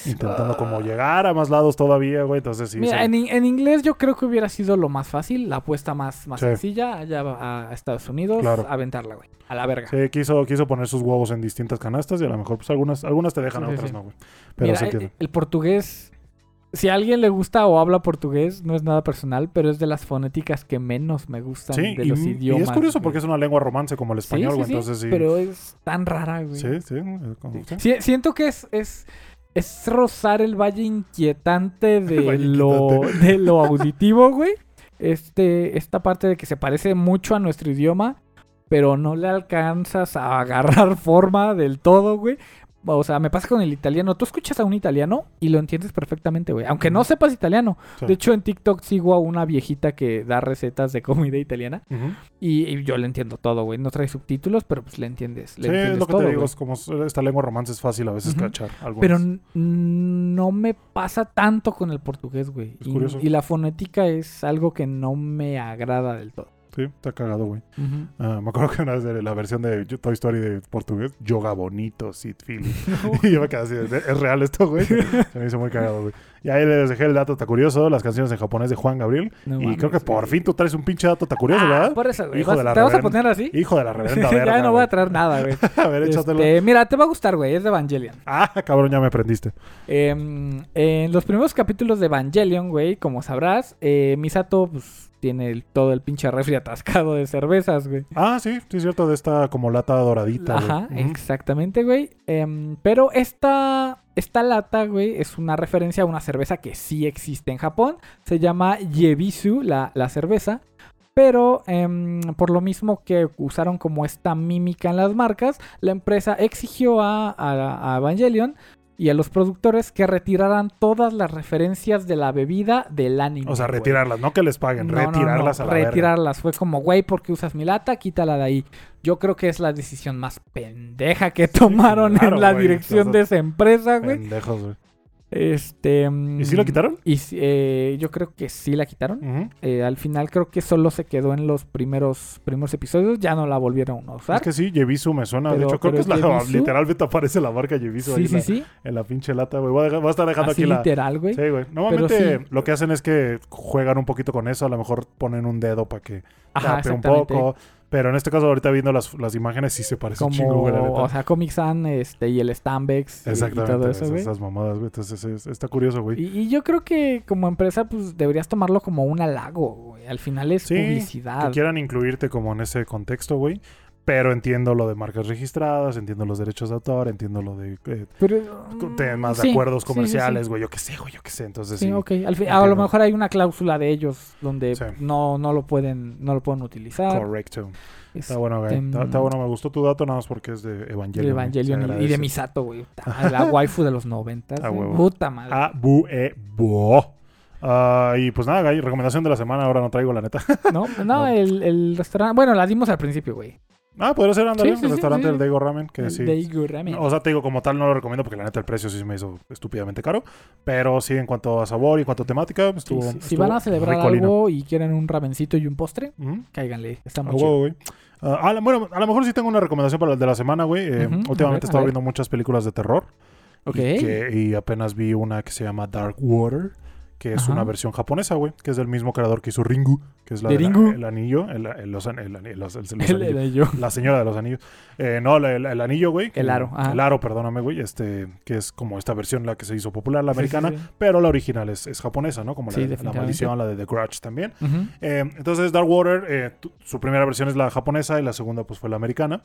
Speaker 1: Intentando como llegar a más lados todavía, güey. Entonces sí.
Speaker 2: Ah. Mira,
Speaker 1: se-
Speaker 2: en, in- en inglés yo creo que hubiera sido lo más fácil, la apuesta más, más
Speaker 1: Sí.
Speaker 2: sencilla, allá a Estados Unidos,
Speaker 1: Claro.
Speaker 2: aventarla, güey. A la verga.
Speaker 1: Sí, quiso, quiso poner sus huevos en distintas canastas y a lo mejor pues algunas, algunas te dejan,
Speaker 2: Sí,
Speaker 1: otras no, güey. Pero
Speaker 2: Mira,
Speaker 1: se
Speaker 2: eh,
Speaker 1: entiende.
Speaker 2: el portugués, si a alguien le gusta o habla portugués, no es nada personal, pero es de las fonéticas que menos me gustan
Speaker 1: Sí,
Speaker 2: de
Speaker 1: y,
Speaker 2: los
Speaker 1: y
Speaker 2: idiomas.
Speaker 1: es curioso porque es una lengua romance como el español,
Speaker 2: sí,
Speaker 1: Entonces sí.
Speaker 2: Pero es tan rara, güey.
Speaker 1: Sí, sí. eh, como- sí.
Speaker 2: Sí, siento que es, es, es rozar el valle inquietante de, lo, de lo auditivo, güey. Este, esta parte de que se parece mucho a nuestro idioma, pero no le alcanzas a agarrar forma del todo, güey. O sea, me pasa con el italiano. Tú escuchas a un italiano y lo entiendes perfectamente, güey. Aunque no sepas italiano.
Speaker 1: Sí.
Speaker 2: De hecho, en TikTok sigo a una viejita que da recetas de comida italiana. Y, y yo le entiendo todo, güey. No trae subtítulos, pero pues le entiendes. Le
Speaker 1: Sí,
Speaker 2: entiendes
Speaker 1: es lo que
Speaker 2: todo,
Speaker 1: te digo, es como esta lengua romance es fácil a veces
Speaker 2: Ujú.
Speaker 1: cachar. algunas.
Speaker 2: Pero no me pasa tanto con el portugués, güey.
Speaker 1: Es
Speaker 2: Y,
Speaker 1: curioso.
Speaker 2: y la fonética es algo que no me agrada del todo.
Speaker 1: Sí, está cagado, güey. Ah, me acuerdo que una vez de la versión de Toy Story de portugués, yoga bonito, sit feeling. y yo me quedé así, ¿es real esto, güey? Se me hizo muy cagado, güey. Y ahí les dejé el dato, está curioso, las canciones en japonés de Juan Gabriel.
Speaker 2: No
Speaker 1: y
Speaker 2: mames,
Speaker 1: creo que por fin tú traes un pinche dato, está curioso,
Speaker 2: Ah,
Speaker 1: ¿verdad?
Speaker 2: Por eso, güey.
Speaker 1: Hijo
Speaker 2: Vas-
Speaker 1: de la
Speaker 2: ¿Te vas a poner así?
Speaker 1: Hijo de la reverenda verga,
Speaker 2: ya no voy a traer nada, güey.
Speaker 1: A ver, échatelo.
Speaker 2: Este, mira, te va a gustar, güey. Es de Evangelion.
Speaker 1: Ah, cabrón, ya me prendiste.
Speaker 2: Em, en los primeros capítulos de Evangelion, güey, como sabrás, eh, Misato pues, tiene el- todo el pinche refri atascado de cervezas, güey.
Speaker 1: Ah, sí, sí, es cierto, de esta como lata doradita.
Speaker 2: Ajá, exactamente, güey. Em, pero esta Esta lata, güey, es una referencia a una cerveza que sí existe en Japón. Se llama Yebisu, la, la cerveza. Pero em, por lo mismo que usaron como esta mímica en las marcas, la empresa exigió a, a- a Evangelion y a los productores que retiraran todas las referencias de la bebida del anime.
Speaker 1: O sea, retirarlas, no que les paguen,
Speaker 2: No, no, no,
Speaker 1: retirarlas a la verga.
Speaker 2: Retirarlas. Fue como, güey, ¿por qué usas mi lata? Quítala de ahí. Yo creo que es la decisión más pendeja que tomaron
Speaker 1: claro,
Speaker 2: en la dirección de esa empresa, güey.
Speaker 1: Pendejos, güey.
Speaker 2: Este.
Speaker 1: ¿Y sí lo quitaron?
Speaker 2: Y eh, yo creo que sí la quitaron. Eh, al final creo que solo se quedó en los primeros, primeros episodios. Ya no la volvieron a usar.
Speaker 1: Es que sí, Yebisu me suena. de hecho, creo que es la. Literalmente aparece la marca Yebisu ahí
Speaker 2: sí,
Speaker 1: en,
Speaker 2: sí,
Speaker 1: la,
Speaker 2: sí.
Speaker 1: en la pinche lata, güey. Voy, a dejar- voy a estar dejando
Speaker 2: Así
Speaker 1: aquí la.
Speaker 2: literal, güey.
Speaker 1: Sí, güey. Normalmente lo que hacen es que juegan un poquito con eso. A lo mejor ponen un dedo para que
Speaker 2: Ajá,
Speaker 1: tape un poco. Pero en este caso, ahorita viendo las, las imágenes, sí se parece un
Speaker 2: Como,
Speaker 1: chingo, güey,
Speaker 2: o sea, Comic Sans este, y el Stambex y- y,
Speaker 1: Exactamente.
Speaker 2: todo eso,
Speaker 1: esas-
Speaker 2: güey.
Speaker 1: esas mamadas, güey. Entonces, es- está curioso, güey.
Speaker 2: Y, y yo creo que como empresa, pues deberías tomarlo como un halago, güey. Al final es
Speaker 1: Sí,
Speaker 2: publicidad.
Speaker 1: Que quieran incluirte como en ese contexto, güey. Pero entiendo lo de marcas registradas, entiendo los derechos de autor, entiendo lo de eh,
Speaker 2: Pero,
Speaker 1: temas
Speaker 2: sí,
Speaker 1: de acuerdos
Speaker 2: sí,
Speaker 1: comerciales,
Speaker 2: sí.
Speaker 1: güey. Yo qué sé, güey, yo qué sé. Entonces,
Speaker 2: Sí,
Speaker 1: sí.
Speaker 2: ok. Al fin- a lo mejor hay una cláusula de ellos donde no, no lo pueden, no lo pueden utilizar.
Speaker 1: Correcto.
Speaker 2: Este,
Speaker 1: Está bueno, güey. Está, está bueno, me gustó tu dato, nada más porque es de Evangelion.
Speaker 2: de. Evangelion y- de Misato, güey. Puta, La waifu de los noventas.
Speaker 1: A
Speaker 2: güey.
Speaker 1: huevo.
Speaker 2: Puta madre.
Speaker 1: Ah, bu, e, bo. Ah, y pues nada, güey, recomendación de la semana, ahora no traigo la neta.
Speaker 2: No, no,
Speaker 1: No.
Speaker 2: El, el restaurante. Bueno, la dimos al principio, güey.
Speaker 1: Ah, podría ser, ándale,
Speaker 2: Sí, sí,
Speaker 1: el restaurante
Speaker 2: sí.
Speaker 1: del Daigo Ramen, que
Speaker 2: El
Speaker 1: sí.
Speaker 2: Daigo Ramen.
Speaker 1: O sea, te digo, como tal no lo recomiendo porque la neta el precio sí se me hizo estúpidamente caro. Pero sí, en cuanto a sabor y en cuanto a temática, estuvo.
Speaker 2: sí. Si
Speaker 1: estuvo
Speaker 2: van a celebrar
Speaker 1: ricolino.
Speaker 2: algo y quieren un ramencito y un postre,
Speaker 1: Ujú.
Speaker 2: cáiganle. Está muy chido.
Speaker 1: Ah, a la- bueno, a lo mejor sí tengo una recomendación para el de la semana, güey. Eh,
Speaker 2: a ver,
Speaker 1: últimamente he estado viendo muchas películas de terror.
Speaker 2: Ok.
Speaker 1: Y, que- y apenas vi una que se llama Dark Water, que es
Speaker 2: Ajá.
Speaker 1: una versión japonesa, güey. Que es del mismo creador que hizo Ringu, que es la
Speaker 2: ¿De
Speaker 1: de la-
Speaker 2: Ringu?
Speaker 1: el anillo, el, el- los, el- los- anillos. La señora de los anillos. Eh, no, el, anillo, güey.
Speaker 2: El aro, ajá.
Speaker 1: El aro, perdóname, güey. Este, que es como esta versión la que se hizo popular, la
Speaker 2: Sí, sí,
Speaker 1: americana.
Speaker 2: sí.
Speaker 1: Pero la original es, es japonesa, ¿no? Como
Speaker 2: Sí,
Speaker 1: la, la maldición, la de The Grudge también. Eh, entonces, Dark Water, eh, tu- su primera versión es la japonesa y la segunda, pues, fue la americana.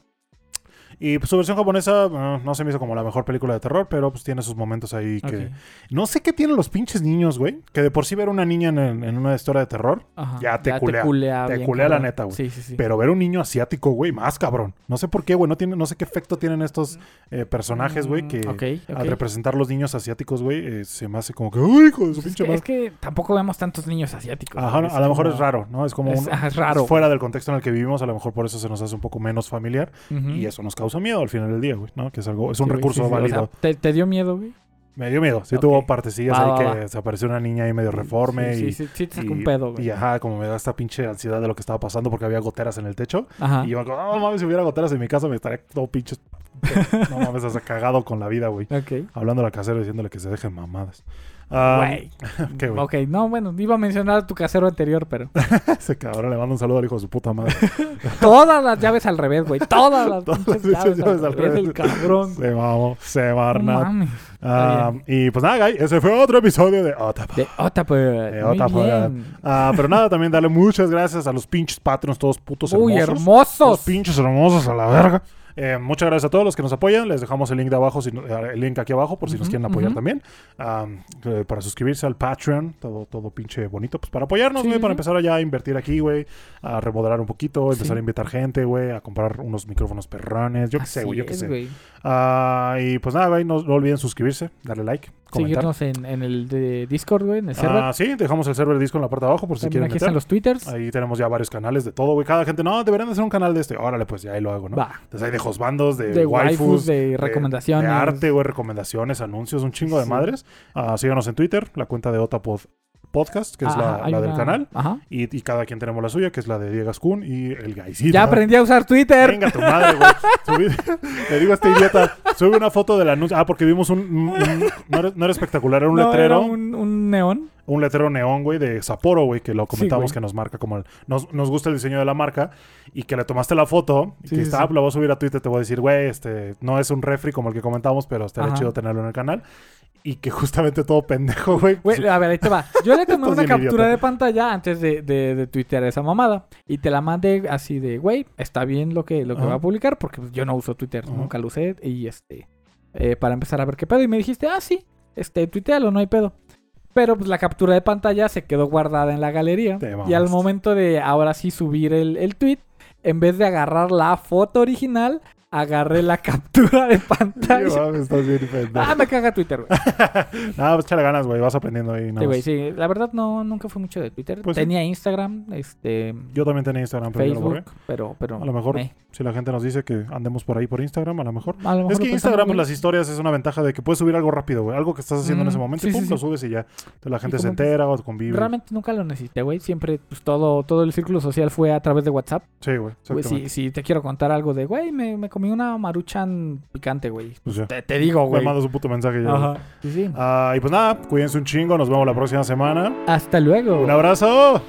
Speaker 1: Y pues, su versión japonesa eh, no se me hizo como la mejor película de terror, pero pues tiene sus momentos ahí que... No sé qué tienen los pinches niños, güey. Que de por sí ver una niña en, en una historia de terror,
Speaker 2: Ajá.
Speaker 1: Ya te culea. Te culea la neta, güey.
Speaker 2: Sí, sí, sí.
Speaker 1: pero ver un niño asiático, güey, más cabrón. No sé por qué, güey. No, tiene, no sé qué efecto tienen estos eh, personajes, güey, que
Speaker 2: Mm, ok, ok.
Speaker 1: al representar los niños asiáticos, güey, eh, se me hace como que, ¡ay, hijo de su
Speaker 2: Es
Speaker 1: pinche
Speaker 2: que,
Speaker 1: madre!
Speaker 2: es que tampoco vemos tantos niños asiáticos.
Speaker 1: Ajá, no, a lo mejor
Speaker 2: como-
Speaker 1: es raro, ¿no? Es como
Speaker 2: Es,
Speaker 1: un-
Speaker 2: ajá, es raro.
Speaker 1: fuera del contexto en el que vivimos, a lo mejor por eso se nos hace un poco menos familiar y eso nos causa miedo al final del día, güey, ¿no? Que es algo, es un
Speaker 2: Sí, güey,
Speaker 1: recurso
Speaker 2: sí, sí. O
Speaker 1: válido.
Speaker 2: sea, ¿te, te dio miedo, güey?
Speaker 1: Me dio miedo, sí
Speaker 2: Ok.
Speaker 1: tuvo partecillas
Speaker 2: Va,
Speaker 1: ahí
Speaker 2: va,
Speaker 1: que
Speaker 2: va.
Speaker 1: se apareció una niña ahí medio reforme
Speaker 2: Sí,
Speaker 1: y,
Speaker 2: sí, sí, sí te sacó un pedo, güey.
Speaker 1: y ajá, como me da esta pinche ansiedad de lo que estaba pasando porque había goteras en el techo.
Speaker 2: Ajá.
Speaker 1: Y yo acuerdo, no mames, si hubiera goteras en mi casa me estaría todo pinche. no mames, hasta cagado con la vida, güey.
Speaker 2: Ok.
Speaker 1: Hablando al casero diciéndole que se dejen mamadas.
Speaker 2: Güey.
Speaker 1: ¿Qué, güey?
Speaker 2: Ok, no, bueno, iba a mencionar a tu casero anterior, pero.
Speaker 1: Ese cabrón le mando un saludo al hijo de su puta madre.
Speaker 2: Todas las llaves al revés, güey. Todas las
Speaker 1: Todas las
Speaker 2: llaves,
Speaker 1: llaves
Speaker 2: al revés. El cabrón.
Speaker 1: se mamó, se va
Speaker 2: No Está
Speaker 1: y pues nada, guy, ese fue otro episodio de Otapa.
Speaker 2: De bien.
Speaker 1: Ah, pero nada, también darle muchas gracias a los pinches patrons, todos putos
Speaker 2: Uy,
Speaker 1: hermosos. Los
Speaker 2: hermosos.
Speaker 1: pinches hermosos a la verga. Eh, muchas gracias a todos los que nos apoyan. Les dejamos el link de abajo, si eh, el link aquí abajo, por si nos quieren apoyar también. Eh, para suscribirse al Patreon, todo, todo pinche bonito. Pues para apoyarnos, güey,
Speaker 2: sí,
Speaker 1: para empezar ya a invertir aquí, güey. A remodelar un poquito, empezar
Speaker 2: Sí.
Speaker 1: a invitar gente, güey. A comprar unos micrófonos perrones. Yo qué sé, güey, yo qué sé. Ah, y pues nada, güey, no, no olviden suscribirse, darle like, comentar.
Speaker 2: Seguirnos en, en el de Discord, güey, en el server.
Speaker 1: Ah, sí, dejamos el server disco en la parte de abajo por si
Speaker 2: También
Speaker 1: quieren
Speaker 2: aquí
Speaker 1: meter.
Speaker 2: están los twitters.
Speaker 1: Ahí tenemos ya varios canales de todo, güey. Cada gente, no, deberían de hacer un canal de este. Órale, pues ya ahí lo hago, ¿no?
Speaker 2: Va.
Speaker 1: Entonces hay de hosbandos, de,
Speaker 2: De waifus,
Speaker 1: waifus,
Speaker 2: de recomendaciones.
Speaker 1: De, arte, güey, recomendaciones, anuncios, un chingo de
Speaker 2: Sí.
Speaker 1: madres. Ah, síganos en Twitter, la cuenta de Otapod Podcast, que es la, la del
Speaker 2: una-
Speaker 1: canal.
Speaker 2: Ajá.
Speaker 1: Y, y cada quien tenemos la suya, que es la de Diego Ascun y el Gaisito.
Speaker 2: Ya aprendí a usar Twitter.
Speaker 1: Venga, tu madre, güey. Le digo a este idiota, sube una foto del anuncio. Ah, porque vimos un... un- un- no, era, no era espectacular, era un
Speaker 2: No,
Speaker 1: letrero.
Speaker 2: era un, un neón.
Speaker 1: un letrero neón, güey, de Sapporo, güey, que lo comentamos que nos marca como el, nos, nos gusta el diseño de la marca y que le tomaste la foto y
Speaker 2: Sí,
Speaker 1: que
Speaker 2: sí,
Speaker 1: está, lo voy a subir a Twitter, te voy a decir, güey, este, no es un refri como el que comentamos, pero estaría
Speaker 2: Ajá.
Speaker 1: chido tenerlo en el canal y que justamente todo pendejo, güey.
Speaker 2: Güey, a ver, ahí te va. Yo le tomé una captura
Speaker 1: idiota.
Speaker 2: de pantalla antes de, de, de tuitear esa mamada. Y te la mandé así de, güey, está bien lo que, lo que va a publicar porque pues, yo no uso Twitter, nunca lo usé. Y este. eh, para empezar a ver qué pedo. Y me dijiste, ah, sí, este, tuitealo, no hay pedo. Pero pues la captura de pantalla se quedó guardada en la galería. Y al momento de ahora sí subir el, el tweet, en vez de agarrar la foto original, agarré la captura de
Speaker 1: Sí,
Speaker 2: pantalla.
Speaker 1: mames, estás bien.
Speaker 2: Ah, me caga Twitter, güey.
Speaker 1: Nada, pues échale ganas, güey. Vas aprendiendo ahí. nada
Speaker 2: Sí, güey, sí. La verdad, no, nunca fue mucho de Twitter.
Speaker 1: Pues sí.
Speaker 2: Tenía Instagram, este,
Speaker 1: Yo también tenía Instagram, pero yo lo.
Speaker 2: Facebook, pero, pero.
Speaker 1: A lo mejor Si la gente nos dice que andemos por ahí por Instagram, a lo mejor.
Speaker 2: a lo mejor
Speaker 1: Es que Instagram,
Speaker 2: bien.
Speaker 1: las historias, es una ventaja de que puedes subir algo rápido, güey. Algo que estás haciendo en
Speaker 2: Mm,
Speaker 1: ese momento y
Speaker 2: sí,
Speaker 1: pum,
Speaker 2: sí,
Speaker 1: lo
Speaker 2: sí.
Speaker 1: subes y ya. Entonces la gente se entera o convive.
Speaker 2: Realmente nunca lo necesité, güey. Siempre, pues todo, todo el círculo social fue a través de WhatsApp.
Speaker 1: Sí, güey.
Speaker 2: Güey, si, si te quiero contar algo de, güey, me, me comí una maruchan picante, güey.
Speaker 1: Pues.
Speaker 2: Te, te digo,
Speaker 1: Me
Speaker 2: güey.
Speaker 1: mandas un puto mensaje ya. güey.
Speaker 2: Ajá. Sí, sí.
Speaker 1: Ah, y pues nada, cuídense un chingo. Nos vemos la próxima semana.
Speaker 2: Hasta luego.
Speaker 1: Un abrazo.